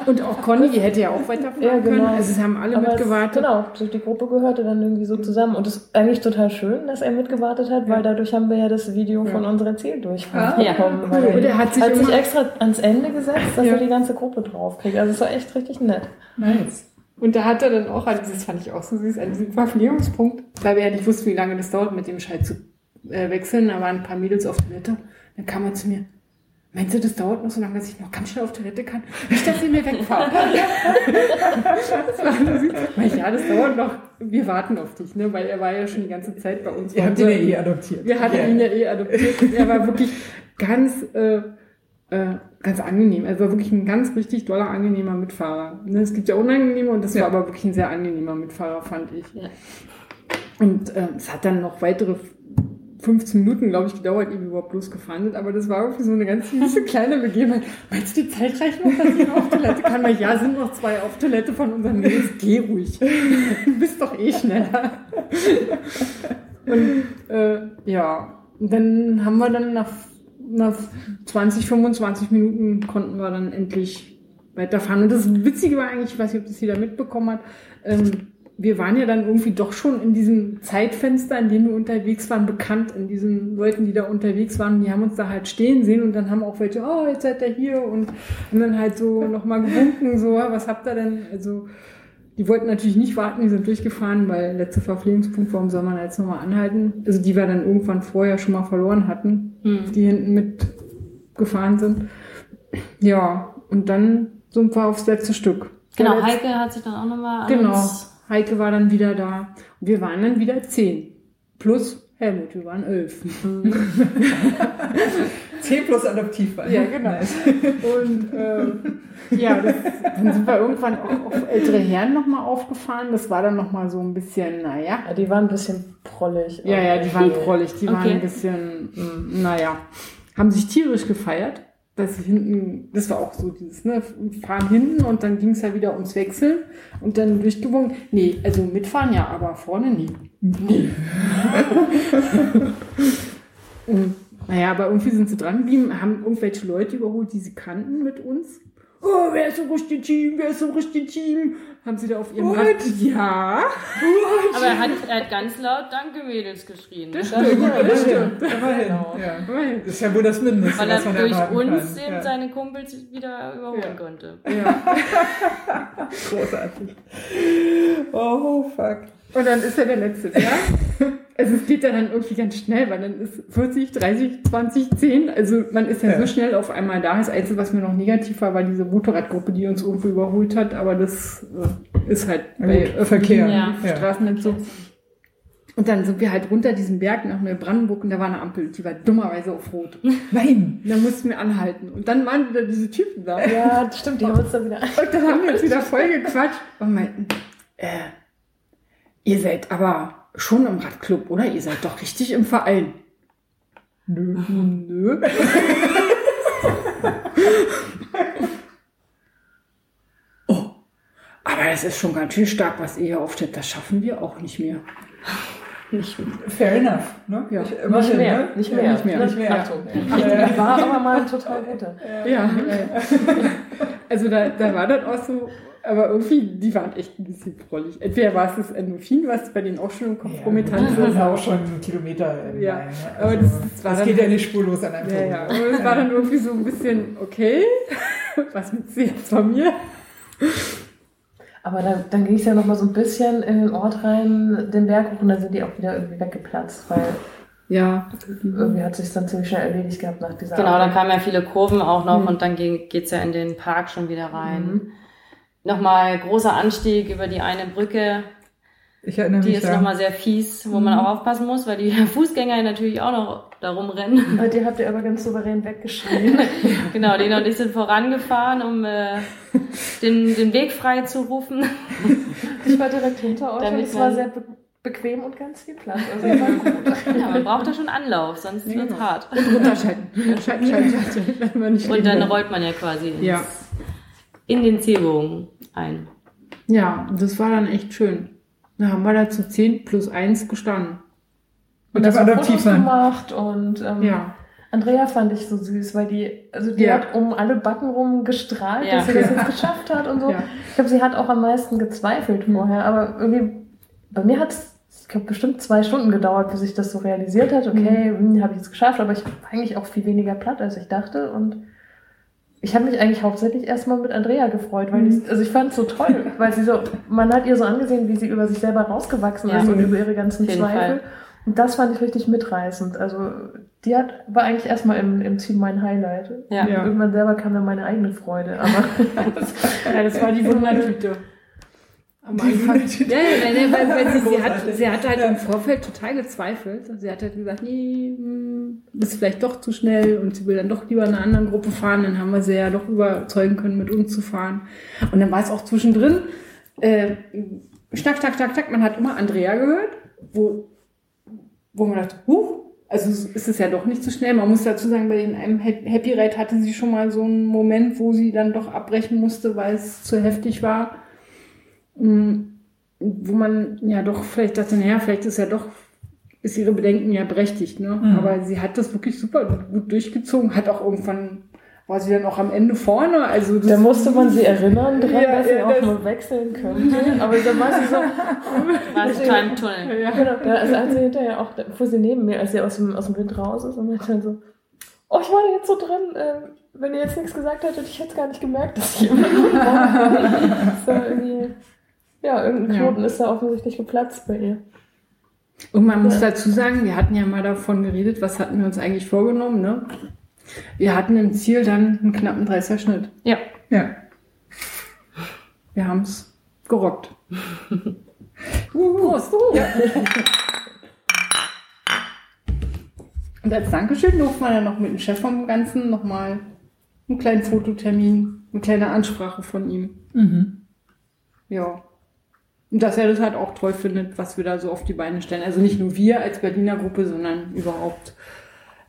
Und auch Conny, die hätte ja auch weiterfahren Ja, genau. können. Also es haben alle Aber mitgewartet. Es, genau, die Gruppe gehörte dann irgendwie so zusammen. Und es ist eigentlich total schön, dass er mitgewartet hat, weil dadurch haben wir ja das Video von unserer Zieldurchfahrt Ah, ja. bekommen. cool. Und er hat sich hat sich extra ans Ende gesetzt, dass Ja. er die ganze Gruppe draufkriegt. Also es war echt richtig nett. Nice. Und da hat er dann auch, also das fand ich auch so süß, an diesem Verpflegungspunkt, weil wir ja nicht wussten, wie lange das dauert, mit dem Scheit zu äh, wechseln. Da waren ein paar Mädels auf Toilette. Dann kam er zu mir, meinst du, das dauert noch so lange, dass ich noch ganz schnell auf Toilette kann? Nicht, dass sie mir wegfahren. das war so süß. Weil ich, ja, das dauert noch. Wir warten auf dich, ne? weil er war ja schon die ganze Zeit bei uns. Ihr habt ihn ja eh adoptiert. Wir hatten Ja. ihn ja eh adoptiert. Und er war wirklich ganz, äh, äh, ganz angenehm. Er war wirklich ein ganz richtig doller, angenehmer Mitfahrer. Ne, Es gibt ja unangenehme und das Ja. war aber wirklich ein sehr angenehmer Mitfahrer, fand ich. Ja. Und äh, es hat dann noch weitere 15 Minuten, glaube ich, gedauert, ehe wir überhaupt losgefahren sind. Aber das war irgendwie so eine ganz süße kleine Begebenheit. Meinst du, die Zeit reicht noch, dass ich auf Toilette kann? Weil ja, sind noch zwei auf Toilette von unseren Mädels. Geh ruhig. Du bist doch eh schneller. Und äh, ja, dann haben wir dann nach, nach 20, 25 Minuten konnten wir dann endlich weiterfahren. Und das Witzige war eigentlich, ich weiß nicht, ob das jeder mitbekommen hat, ähm, wir waren ja dann irgendwie doch schon in diesem Zeitfenster, in dem wir unterwegs waren, bekannt in diesen Leuten, die da unterwegs waren. Die haben uns da halt stehen sehen und dann haben auch welche, oh, jetzt seid ihr hier und haben dann halt so nochmal gewunken, so, "Ah, was habt ihr denn? Also, die wollten natürlich nicht warten, die sind durchgefahren, weil letzter Verpflegungspunkt, warum soll man jetzt nochmal anhalten? Also die wir dann irgendwann vorher schon mal verloren hatten, Hm. die hinten mitgefahren sind. Ja, und dann sind wir aufs letzte Stück. genau, Heike hat sich dann auch nochmal Genau. Heike war dann wieder da. Und wir waren dann wieder zehn. Plus Helmut, wir waren elf. 10 plus Adoptivwahl. Ja, genau. Nice. Und ähm, ja, das, dann sind wir irgendwann auch auf ältere Herren nochmal aufgefahren. Das war dann nochmal so ein bisschen, naja. Ja, die waren ein bisschen prollig. Ja, ja, die waren prollig. Die waren Okay. ein bisschen, mm, naja, haben sich tierisch gefeiert. Dass hinten, das war auch so dieses, ne, fahren hinten und dann ging es ja wieder ums Wechseln und dann durchgewunken. Nee, also mitfahren ja, aber vorne nie. Nee. und, naja, aber irgendwie sind sie dran geblieben, haben irgendwelche Leute überholt, die sie kannten mit uns. Oh, wer ist im richtigen Team? Wer ist im richtigen Team? Haben sie da auf ihrem What? Rad. Ja. Aber er hat, er hat ganz laut Danke Mädels geschrien. Das stimmt, das stimmt. Immerhin. Genau. Ja. Das ist ja wohl das Mindeste, Weil er durch uns kann. eben ja. seine Kumpels wieder überholen Ja. konnte. Ja. Großartig. Oh, fuck. Und dann ist er der Letzte, ja? Also es geht ja dann irgendwie ganz schnell, weil dann ist 40, 30, 20, 10. Also man ist ja, Ja. so schnell auf einmal da. Das Einzige, was mir noch negativ war, war diese Motorradgruppe, die uns irgendwo überholt hat. Aber das äh, ist halt bei Gut, Verkehr. Ja. Nicht so. Und dann sind wir halt runter diesen Berg nach Neubrandenburg und da war eine Ampel, die war dummerweise auf Rot. Nein. Und dann mussten wir anhalten. Und dann waren wieder diese Typen da. Ja, das stimmt, die haben uns da wieder Und dann haben wir uns wieder voll gequatscht und meinten, äh, ihr seid aber schon im Radclub, oder? Ihr seid doch richtig im Verein. Nö, nö. oh, aber es ist schon ganz schön stark, was ihr hier aufstellt. Das schaffen wir auch nicht mehr. Fair enough. Ne? Ja. Ich, immerhin, Nicht mehr, ne? nicht Ja, mehr. Nicht mehr. Nicht mehr. Achtung. Ja. War aber mal total guter. Ja, äh, also da, da war das auch so, aber irgendwie, die waren echt ein bisschen prollig. Entweder war es das Endorphin, was bei denen auch schon im Kopf Ja, rumgetanzt das ist. ist auch schon ein Kilometer. Ja, ne? aber das- das war das dann geht ja halt- nicht spurlos an einem Ja, ja. vorbei. Aber es war dann irgendwie so ein bisschen, okay, was willst du jetzt von mir? Aber dann, dann ging es ja noch mal so ein bisschen in den Ort rein, den Berg hoch, und dann sind die auch wieder irgendwie weggeplatzt, weil Ja, irgendwie hat sich dann ziemlich schnell erledigt gehabt nach dieser Genau, dann Ampel. kamen ja viele Kurven auch noch Mhm. und dann ging, geht's ja in den Park schon wieder rein. Mhm. Nochmal großer Anstieg über die eine Brücke. Ich erinnere Die mich ist ja. nochmal sehr fies, wo man auch aufpassen muss, weil die Fußgänger natürlich auch noch darum rennen. Die habt ihr aber ganz souverän weggeschrieben. Genau, Lena und ich sind vorangefahren, um äh, den, den Weg frei zu rufen. Ich war direkt hinter euch Damit und es war sehr be bequem und ganz viel Platz. Also war gut. Ja, man braucht da schon Anlauf, sonst wird's genau. hart. Und runterschalten. Schalten, schalten, schalten, wenn man nicht Und dann rollt man ja quasi ins, Ja. in den Zielbogen ein. Ja, das war dann echt schön. Da haben wir da zu 10 plus 1 gestanden. Und das das adaptiv Fotos sein. gemacht und ähm, Ja. Andrea fand ich so süß, weil die, also die Ja. hat um alle Backen rum gestrahlt, Ja. dass sie das jetzt geschafft hat und so. Ja. Ich glaube, sie hat auch am meisten gezweifelt vorher, aber irgendwie, bei mir hat es, ich glaube, bestimmt zwei Stunden gedauert, bis ich das so realisiert hat. Okay, hm, habe ich es geschafft, aber ich war eigentlich auch viel weniger platt, als ich dachte und ich habe mich eigentlich hauptsächlich erstmal mit Andrea gefreut, weil ich, also ich fand es so toll, weil sie so, man hat ihr so angesehen, wie sie über sich selber rausgewachsen Ja. ist und über ihre ganzen Zweifel. Fall. Und das fand ich richtig mitreißend. Also die hat, war eigentlich erstmal im, im Team mein Highlight. Ja. Ja. Irgendwann selber kam dann meine eigene Freude. Aber Ja, das war die Wundertüte. Am Anfang. Ja, ja, nee, weil, weil sie, sie, hat, sie hat halt im Vorfeld total gezweifelt. Sie hat halt gesagt, nee, hm, das ist vielleicht doch zu schnell und sie will dann doch lieber in einer anderen Gruppe fahren. Dann haben wir sie ja doch überzeugen können, mit uns zu fahren. Und dann war es auch zwischendrin, äh, schnack, schnack, schnack, schnack, man hat immer Andrea gehört, wo, wo man dachte, huch, also ist es ja doch nicht so schnell. Man muss dazu sagen, bei den einem Happy Ride hatte sie schon mal so einen Moment, wo sie dann doch abbrechen musste, weil es zu heftig war. Mm, Wo man ja doch vielleicht dachte, naja, vielleicht ist ja doch, ist ihre Bedenken ja berechtigt, ne? Mhm. Aber sie hat das wirklich super gut durchgezogen, hat auch irgendwann, war sie dann auch am Ende vorne, also da musste man sie erinnern dran, Ja, dass sie ja, auch das- mal wechseln könnte. Aber dann war sie so, War total im Tunnel. ja, genau, ja, also als sie hinterher auch, da fuhr sie neben mir, als sie aus dem, aus dem Wind raus ist und hat dann so, oh, ich war da jetzt so drin, äh, wenn ihr jetzt nichts gesagt hättet, ich hätte es gar nicht gemerkt, dass ich immer Das war irgendwie, ja, irgendein Ja. Knoten ist da offensichtlich geplatzt bei ihr. Und man muss dazu sagen, wir hatten ja mal davon geredet, was hatten wir uns eigentlich vorgenommen, ne? Wir hatten im Ziel dann einen knappen 30er Schnitt. Ja. Ja. Wir haben es gerockt. Prost. Ja. Und als Dankeschön durften wir dann noch mit dem Chef vom Ganzen nochmal einen kleinen Fototermin, eine kleine Ansprache von ihm. Mhm. Ja. Und dass er das halt auch toll findet, was wir da so auf die Beine stellen. Also nicht nur wir als Berliner Gruppe, sondern überhaupt,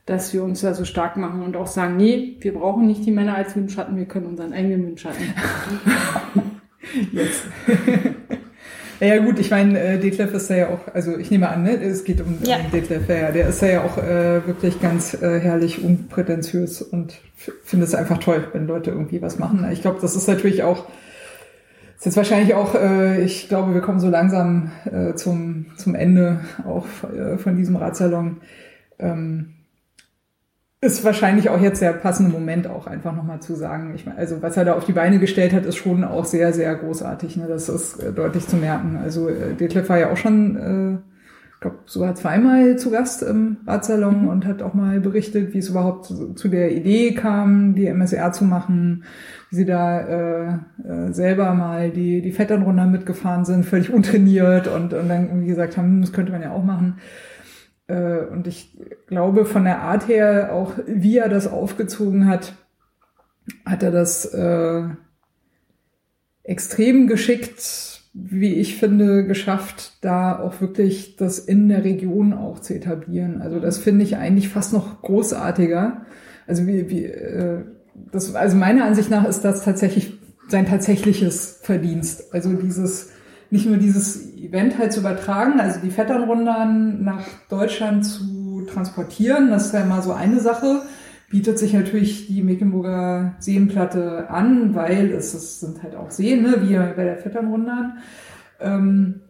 dass wir uns da so stark machen und auch sagen, nee, wir brauchen nicht die Männer als Windschatten, wir können unseren eigenen Windschatten. Jetzt. Ja, gut, ich meine, äh, Detlef ist da ja auch, also ich nehme an, ne, es geht um, Ja. Detlef, ja, ja, der ist da ja auch äh, wirklich ganz äh, herrlich unprätentiös und finde es einfach toll, wenn Leute irgendwie was machen. Ich glaube, das ist natürlich auch, ist jetzt wahrscheinlich auch, äh, ich glaube, wir kommen so langsam äh, zum, zum Ende auch äh, von diesem Radsalon. Ähm, ist wahrscheinlich auch jetzt der passende Moment auch einfach nochmal zu sagen. Ich meine, also was er da auf die Beine gestellt hat, ist schon auch sehr, sehr großartig. Ne? Das ist äh, deutlich zu merken. Also äh, Detlef war ja auch schon, äh, ich glaube, sogar zweimal zu Gast im Radsalon und hat auch mal berichtet, wie es überhaupt zu, der Idee kam, die MSR zu machen, wie sie da äh, äh, selber mal die, die Vetternrunde mitgefahren sind, völlig untrainiert und, und dann irgendwie gesagt haben, das könnte man ja auch machen. Äh, Und ich glaube, von der Art her, auch wie er das aufgezogen hat, hat er das äh, extrem geschickt, wie ich finde, geschafft, da auch wirklich das in der Region auch zu etablieren. Also das finde ich eigentlich fast noch großartiger. Also wie, wie äh, das, also meiner Ansicht nach ist das tatsächlich sein tatsächliches Verdienst. Also dieses nicht nur dieses Event halt zu übertragen, also die Vetternrundern nach Deutschland zu transportieren, das ist ja immer so eine Sache, bietet sich natürlich die Mecklenburger Seenplatte an, weil es, es sind halt auch Seen, ne, wie bei der Vetternrundern. Ähm,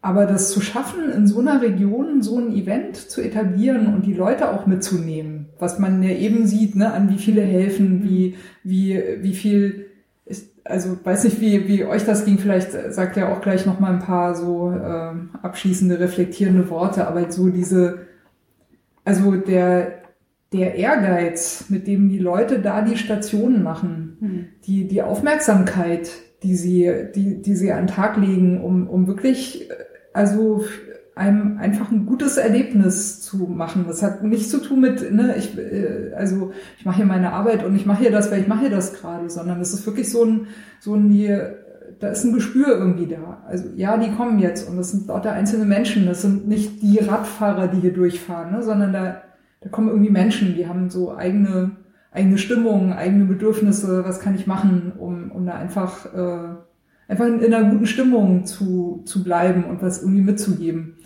aber das zu schaffen, in so einer Region so ein Event zu etablieren und die Leute auch mitzunehmen, was man ja eben sieht, ne, an wie viele helfen, wie, wie, wie viel ist, also weiß nicht, wie, wie euch das ging, vielleicht sagt ihr auch gleich noch mal ein paar so ähm, abschließende, reflektierende Worte, aber so diese, also der, der Ehrgeiz, mit dem die Leute da die Stationen machen, die, die Aufmerksamkeit, die sie, die, die sie an den Tag legen, um, um wirklich, also einem einfach ein gutes Erlebnis zu machen. Das hat nichts zu tun mit, ne, ich, äh, also ich mache hier meine Arbeit und ich mache hier das, weil ich mache hier das gerade, sondern es ist wirklich so ein, so ein hier, da ist ein Gespür irgendwie da. Also ja, die kommen jetzt und das sind lauter einzelne Menschen. Das sind nicht die Radfahrer, die hier durchfahren, ne, sondern da, da kommen irgendwie Menschen, die haben so eigene, eigene Stimmung, eigene Bedürfnisse. Was kann ich machen, um, um da einfach, äh, einfach in, in einer guten Stimmung zu, zu bleiben und was irgendwie mitzugeben.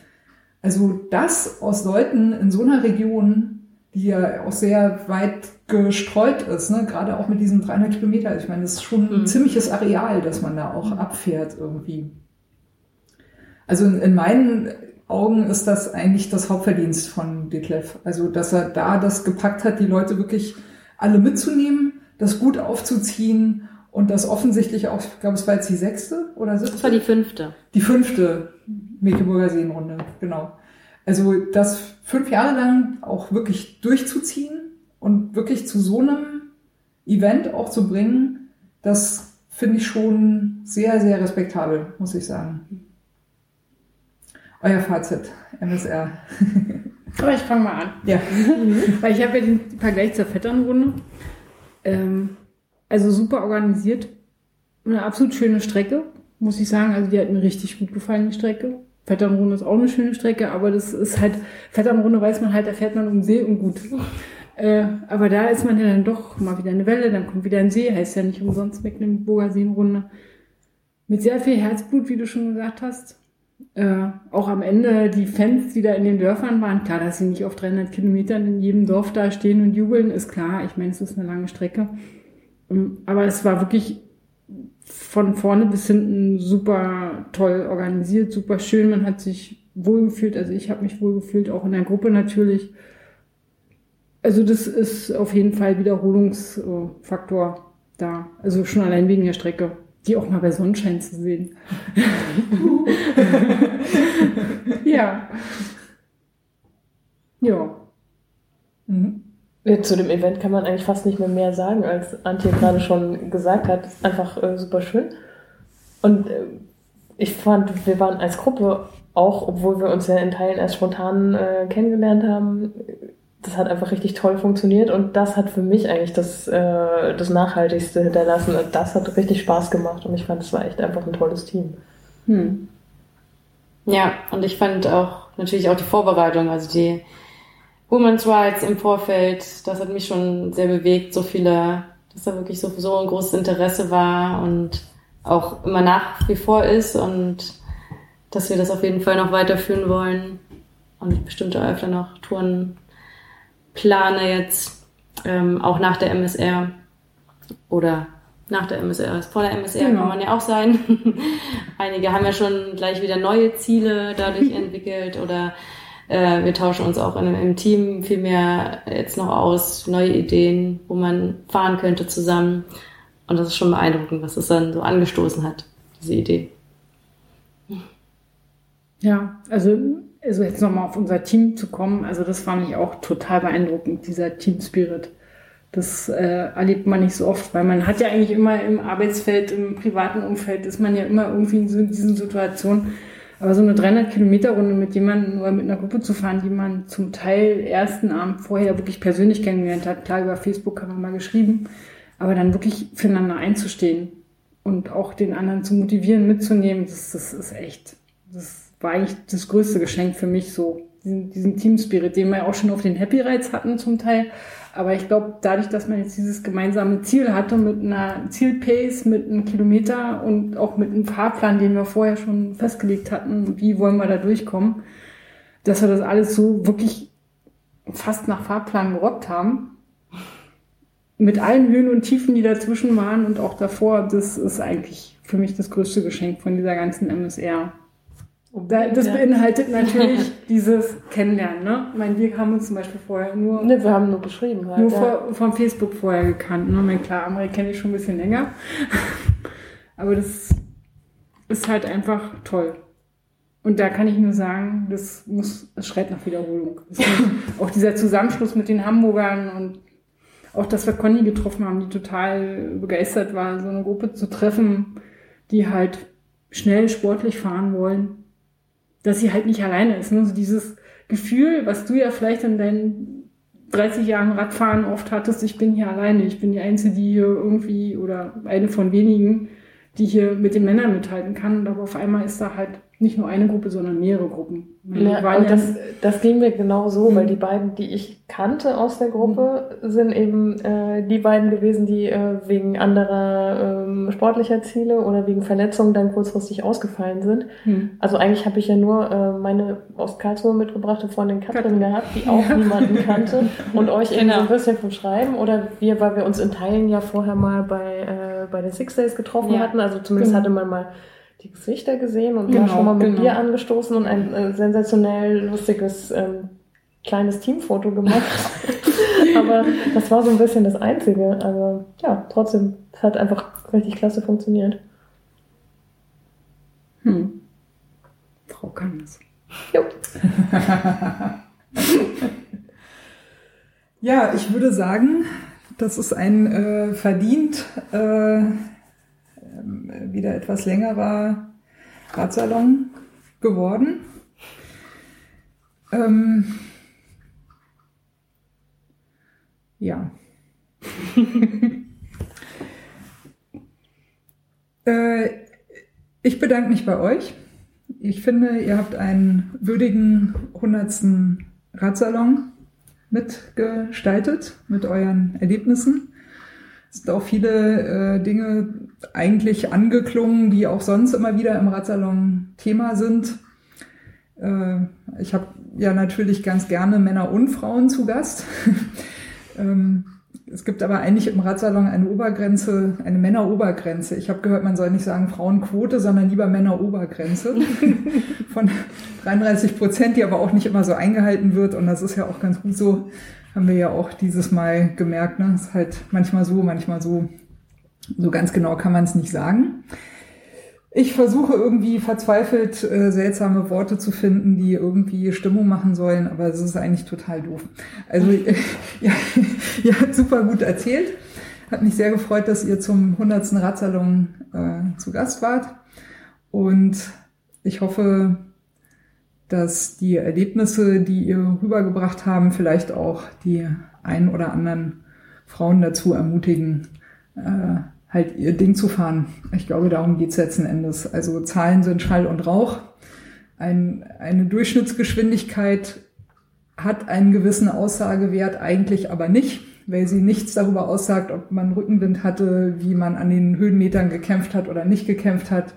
Also das aus Leuten in so einer Region, die ja auch sehr weit gestreut ist, ne? gerade auch mit diesen 300 Kilometer. Ich meine, das ist schon ein mhm. ziemliches Areal, das man da auch abfährt irgendwie. Also in, in meinen Augen ist das eigentlich das Hauptverdienst von Detlef. Also, dass er da das gepackt hat, die Leute wirklich alle mitzunehmen, das gut aufzuziehen und das offensichtlich auch, ich glaube, es war jetzt die sechste oder siebte? Das war die fünfte. Die fünfte Mecklenburger Seenrunde, genau. Also das fünf Jahre lang auch wirklich durchzuziehen und wirklich zu so einem Event auch zu bringen, das finde ich schon sehr, sehr respektabel, muss ich sagen. Euer Fazit, MSR. Aber ich fange mal an. Ja. Weil ich habe ja den Vergleich zur Vetternrunde. Ähm, also super organisiert. Eine absolut schöne Strecke, muss ich sagen. Also die hat mir richtig gut gefallen, die Strecke. Vetternrunde ist auch eine schöne Strecke, aber das ist halt, Vetternrunde weiß man halt, da fährt man um See und gut. Äh, aber da ist man ja dann doch mal wieder eine Welle, dann kommt wieder ein See, heißt ja nicht umsonst Mecklenburger Seenrunde. Mit sehr viel Herzblut, wie du schon gesagt hast. Äh, auch am Ende die Fans, die da in den Dörfern waren, klar, dass sie nicht auf 300 Kilometern in jedem Dorf da stehen und jubeln, ist klar. Ich meine, es ist eine lange Strecke. Ähm, aber es war wirklich von vorne bis hinten super toll organisiert, super schön. Man hat sich wohlgefühlt. Also ich habe mich wohlgefühlt, auch in der Gruppe natürlich. Also das ist auf jeden Fall Wiederholungsfaktor da. Also schon allein wegen der Strecke. Die auch mal bei Sonnenschein zu sehen. ja. Ja. Mhm. Zu dem Event kann man eigentlich fast nicht mehr mehr sagen, als Antje gerade schon gesagt hat. Ist einfach äh, super schön. Und äh, ich fand, wir waren als Gruppe auch, obwohl wir uns ja in Teilen erst spontan äh, kennengelernt haben, das hat einfach richtig toll funktioniert und das hat für mich eigentlich das, äh, das Nachhaltigste hinterlassen und das hat richtig Spaß gemacht und ich fand, es war echt einfach ein tolles Team. Hm. Ja, und ich fand auch natürlich auch die Vorbereitung, also die Women's Rights im Vorfeld, das hat mich schon sehr bewegt, so viele, dass da wirklich so, so ein großes Interesse war und auch immer nach wie vor ist und dass wir das auf jeden Fall noch weiterführen wollen und bestimmte öfter noch Touren plane jetzt, ähm, auch nach der MSR oder nach der MSR, vor der MSR genau. kann man ja auch sein. Einige haben ja schon gleich wieder neue Ziele dadurch entwickelt oder äh, wir tauschen uns auch in, im Team viel mehr jetzt noch aus, neue Ideen, wo man fahren könnte zusammen. Und das ist schon beeindruckend, was es dann so angestoßen hat, diese Idee. Ja, also, also jetzt nochmal auf unser Team zu kommen, also das fand ich auch total beeindruckend, dieser Team Spirit. Das äh, erlebt man nicht so oft, weil man hat ja eigentlich immer im Arbeitsfeld, im privaten Umfeld, ist man ja immer irgendwie in so diesen Situationen, aber so eine 300 Kilometer Runde mit jemandem oder mit einer Gruppe zu fahren, die man zum Teil ersten Abend vorher wirklich persönlich kennengelernt hat, klar über Facebook haben wir mal geschrieben, aber dann wirklich füreinander einzustehen und auch den anderen zu motivieren, mitzunehmen, das, das ist echt, das war eigentlich das größte Geschenk für mich so, diesen, diesen Team Spirit, den wir auch schon auf den Happy Rides hatten zum Teil, aber ich glaube, dadurch, dass man jetzt dieses gemeinsame Ziel hatte mit einer Zielpace, mit einem Kilometer und auch mit einem Fahrplan, den wir vorher schon festgelegt hatten, wie wollen wir da durchkommen, dass wir das alles so wirklich fast nach Fahrplan gerockt haben. Mit allen Höhen und Tiefen, die dazwischen waren und auch davor, das ist eigentlich für mich das größte Geschenk von dieser ganzen MSR. Das beinhaltet natürlich dieses Kennenlernen. Ne? Ich meine, wir haben uns zum Beispiel vorher nur. Ne, wir haben nur geschrieben. Halt, nur ja. vor, vom Facebook vorher gekannt. Ne? meine, klar, Amri kenne ich schon ein bisschen länger. Aber das ist halt einfach toll. Und da kann ich nur sagen, das muss, es schreit nach Wiederholung. auch dieser Zusammenschluss mit den Hamburgern und auch, dass wir Conny getroffen haben, die total begeistert war, so eine Gruppe zu treffen, die halt schnell sportlich fahren wollen dass sie halt nicht alleine ist. Ne? So dieses Gefühl, was du ja vielleicht in deinen 30 Jahren Radfahren oft hattest, ich bin hier alleine, ich bin die Einzige, die hier irgendwie oder eine von wenigen, die hier mit den Männern mithalten kann. Und aber auf einmal ist da halt nicht nur eine Gruppe, sondern mehrere Gruppen. Ja, und ja- das, das ging mir genau so, Mhm. weil die beiden, die ich kannte aus der Gruppe, sind eben äh, die beiden gewesen, die äh, wegen anderer ähm, sportlicher Ziele oder wegen Verletzungen dann kurzfristig ausgefallen sind. Hm. Also eigentlich habe ich ja nur äh, meine aus Karlsruhe mitgebrachte Freundin Katrin gehabt, die auch niemanden kannte und euch eben so Genau. ein bisschen vom Schreiben oder wir, weil wir uns in Teilen ja vorher mal bei, äh, bei den Six Days getroffen Ja. hatten, also zumindest Genau. hatte man mal die Gesichter gesehen und Genau, schon mal mit genau. Bier angestoßen und ein äh, sensationell lustiges ähm, kleines Teamfoto gemacht. Aber das war so ein bisschen das Einzige. Also ja, trotzdem, es hat einfach richtig klasse funktioniert. Hm. Frau kann das. Jo. Ja, ich würde sagen, das ist ein äh, verdient äh, wieder etwas längerer Radsalon geworden. Ähm, ja. äh, ich bedanke mich bei euch. Ich finde, ihr habt einen würdigen 100. Radsalon mitgestaltet mit euren Erlebnissen. Es sind auch viele äh, Dinge eigentlich angeklungen, die auch sonst immer wieder im Radsalon Thema sind. Äh, ich habe ja natürlich ganz gerne Männer und Frauen zu Gast. ähm, es gibt aber eigentlich im Radsalon eine Obergrenze, eine Männerobergrenze. Ich habe gehört, man soll nicht sagen Frauenquote, sondern lieber Männerobergrenze von 33 Prozent, die aber auch nicht immer so eingehalten wird. Und das ist ja auch ganz gut so. Haben wir ja auch dieses Mal gemerkt. Ne? Ist halt manchmal so, manchmal so. So ganz genau kann man es nicht sagen. Ich versuche irgendwie verzweifelt äh, seltsame Worte zu finden, die irgendwie Stimmung machen sollen, aber es ist eigentlich total doof. Also ja, ihr habt super gut erzählt. Hat mich sehr gefreut, dass ihr zum 100. Radsalon äh, zu Gast wart. Und ich hoffe, dass die Erlebnisse, die ihr rübergebracht haben, vielleicht auch die ein oder anderen Frauen dazu ermutigen, äh, halt ihr Ding zu fahren. Ich glaube, darum geht's letzten Endes. Also Zahlen sind Schall und Rauch. Ein, eine Durchschnittsgeschwindigkeit hat einen gewissen Aussagewert, eigentlich aber nicht, weil sie nichts darüber aussagt, ob man Rückenwind hatte, wie man an den Höhenmetern gekämpft hat oder nicht gekämpft hat,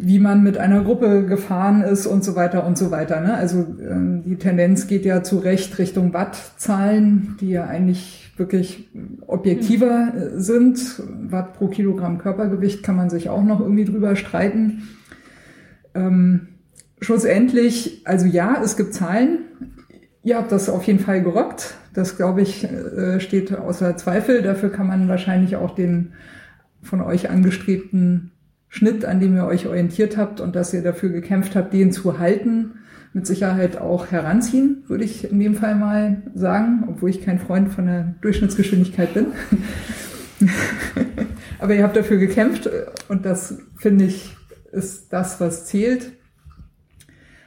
wie man mit einer Gruppe gefahren ist und so weiter und so weiter. Ne? Also ähm, die Tendenz geht ja zu Recht Richtung Wattzahlen, die ja eigentlich wirklich objektiver äh, sind. Watt pro Kilogramm Körpergewicht kann man sich auch noch irgendwie drüber streiten. Ähm, schlussendlich, also ja, es gibt Zahlen. Ihr habt das auf jeden Fall gerockt. Das, glaube ich, äh, steht außer Zweifel. Dafür kann man wahrscheinlich auch den von euch angestrebten Schnitt, an dem ihr euch orientiert habt und dass ihr dafür gekämpft habt, den zu halten, mit Sicherheit auch heranziehen, würde ich in dem Fall mal sagen, obwohl ich kein Freund von der Durchschnittsgeschwindigkeit bin. Aber ihr habt dafür gekämpft und das finde ich ist das, was zählt.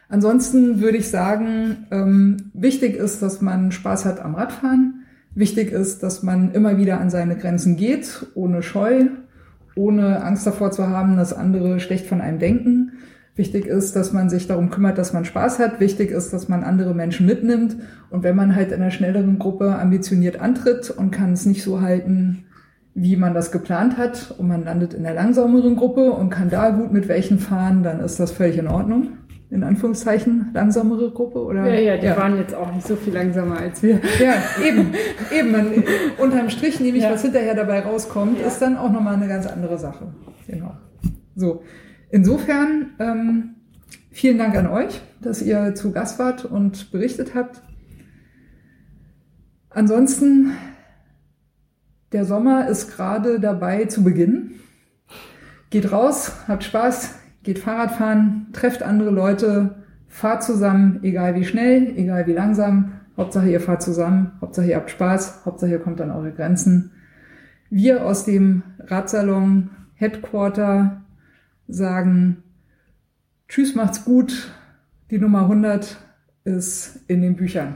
Ansonsten würde ich sagen, ähm, wichtig ist, dass man Spaß hat am Radfahren. Wichtig ist, dass man immer wieder an seine Grenzen geht, ohne Scheu, ohne Angst davor zu haben, dass andere schlecht von einem denken. Wichtig ist, dass man sich darum kümmert, dass man Spaß hat. Wichtig ist, dass man andere Menschen mitnimmt. Und wenn man halt in einer schnelleren Gruppe ambitioniert antritt und kann es nicht so halten, wie man das geplant hat, und man landet in der langsameren Gruppe und kann da gut mit welchen fahren, dann ist das völlig in Ordnung. In Anführungszeichen, langsamere Gruppe oder? Ja, ja, die waren jetzt auch nicht so viel langsamer als wir. Ja, eben, eben. Man, unterm Strich nehme ich, Ja. was hinterher dabei rauskommt, Ja. ist dann auch nochmal eine ganz andere Sache. Genau. So. Insofern, ähm, vielen Dank an euch, dass ihr zu Gast wart und berichtet habt. Ansonsten, der Sommer ist gerade dabei zu beginnen. Geht raus, habt Spaß, geht Fahrrad fahren, trefft andere Leute, fahrt zusammen, egal wie schnell, egal wie langsam. Hauptsache ihr fahrt zusammen, Hauptsache ihr habt Spaß, Hauptsache ihr kommt an eure Grenzen. Wir aus dem Radsalon Headquarter sagen Tschüss, macht's gut Die Nummer 100 ist in den Büchern.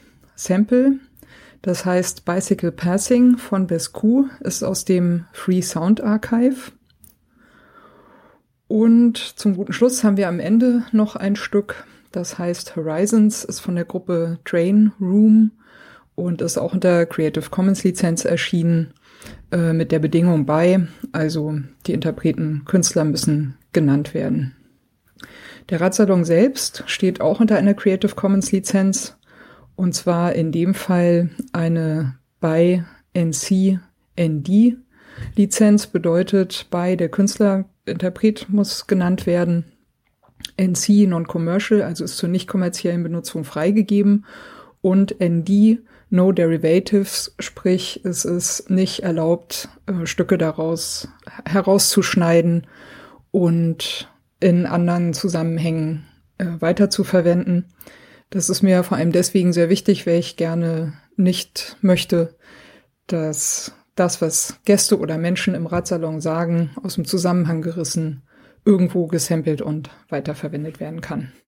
Sample, das heißt Bicycle Passing von Bescu, ist aus dem Free Sound Archive. Und zum guten Schluss haben wir am Ende noch ein Stück, das heißt Horizons, ist von der Gruppe Train Room und ist auch unter Creative Commons Lizenz erschienen, äh, mit der Bedingung bei, also die Interpreten, Künstler müssen genannt werden. Der Radsalon selbst steht auch unter einer Creative Commons Lizenz und zwar in dem Fall eine bei NC ND Lizenz bedeutet bei der Künstler Interpret muss genannt werden. NC Non-Commercial, also ist zur nicht kommerziellen Benutzung freigegeben und ND No Derivatives, sprich es ist nicht erlaubt, äh, Stücke daraus herauszuschneiden und in anderen Zusammenhängen äh, verwenden. Das ist mir vor allem deswegen sehr wichtig, weil ich gerne nicht möchte, dass das, was Gäste oder Menschen im Ratsalon sagen, aus dem Zusammenhang gerissen, irgendwo gesampelt und weiterverwendet werden kann.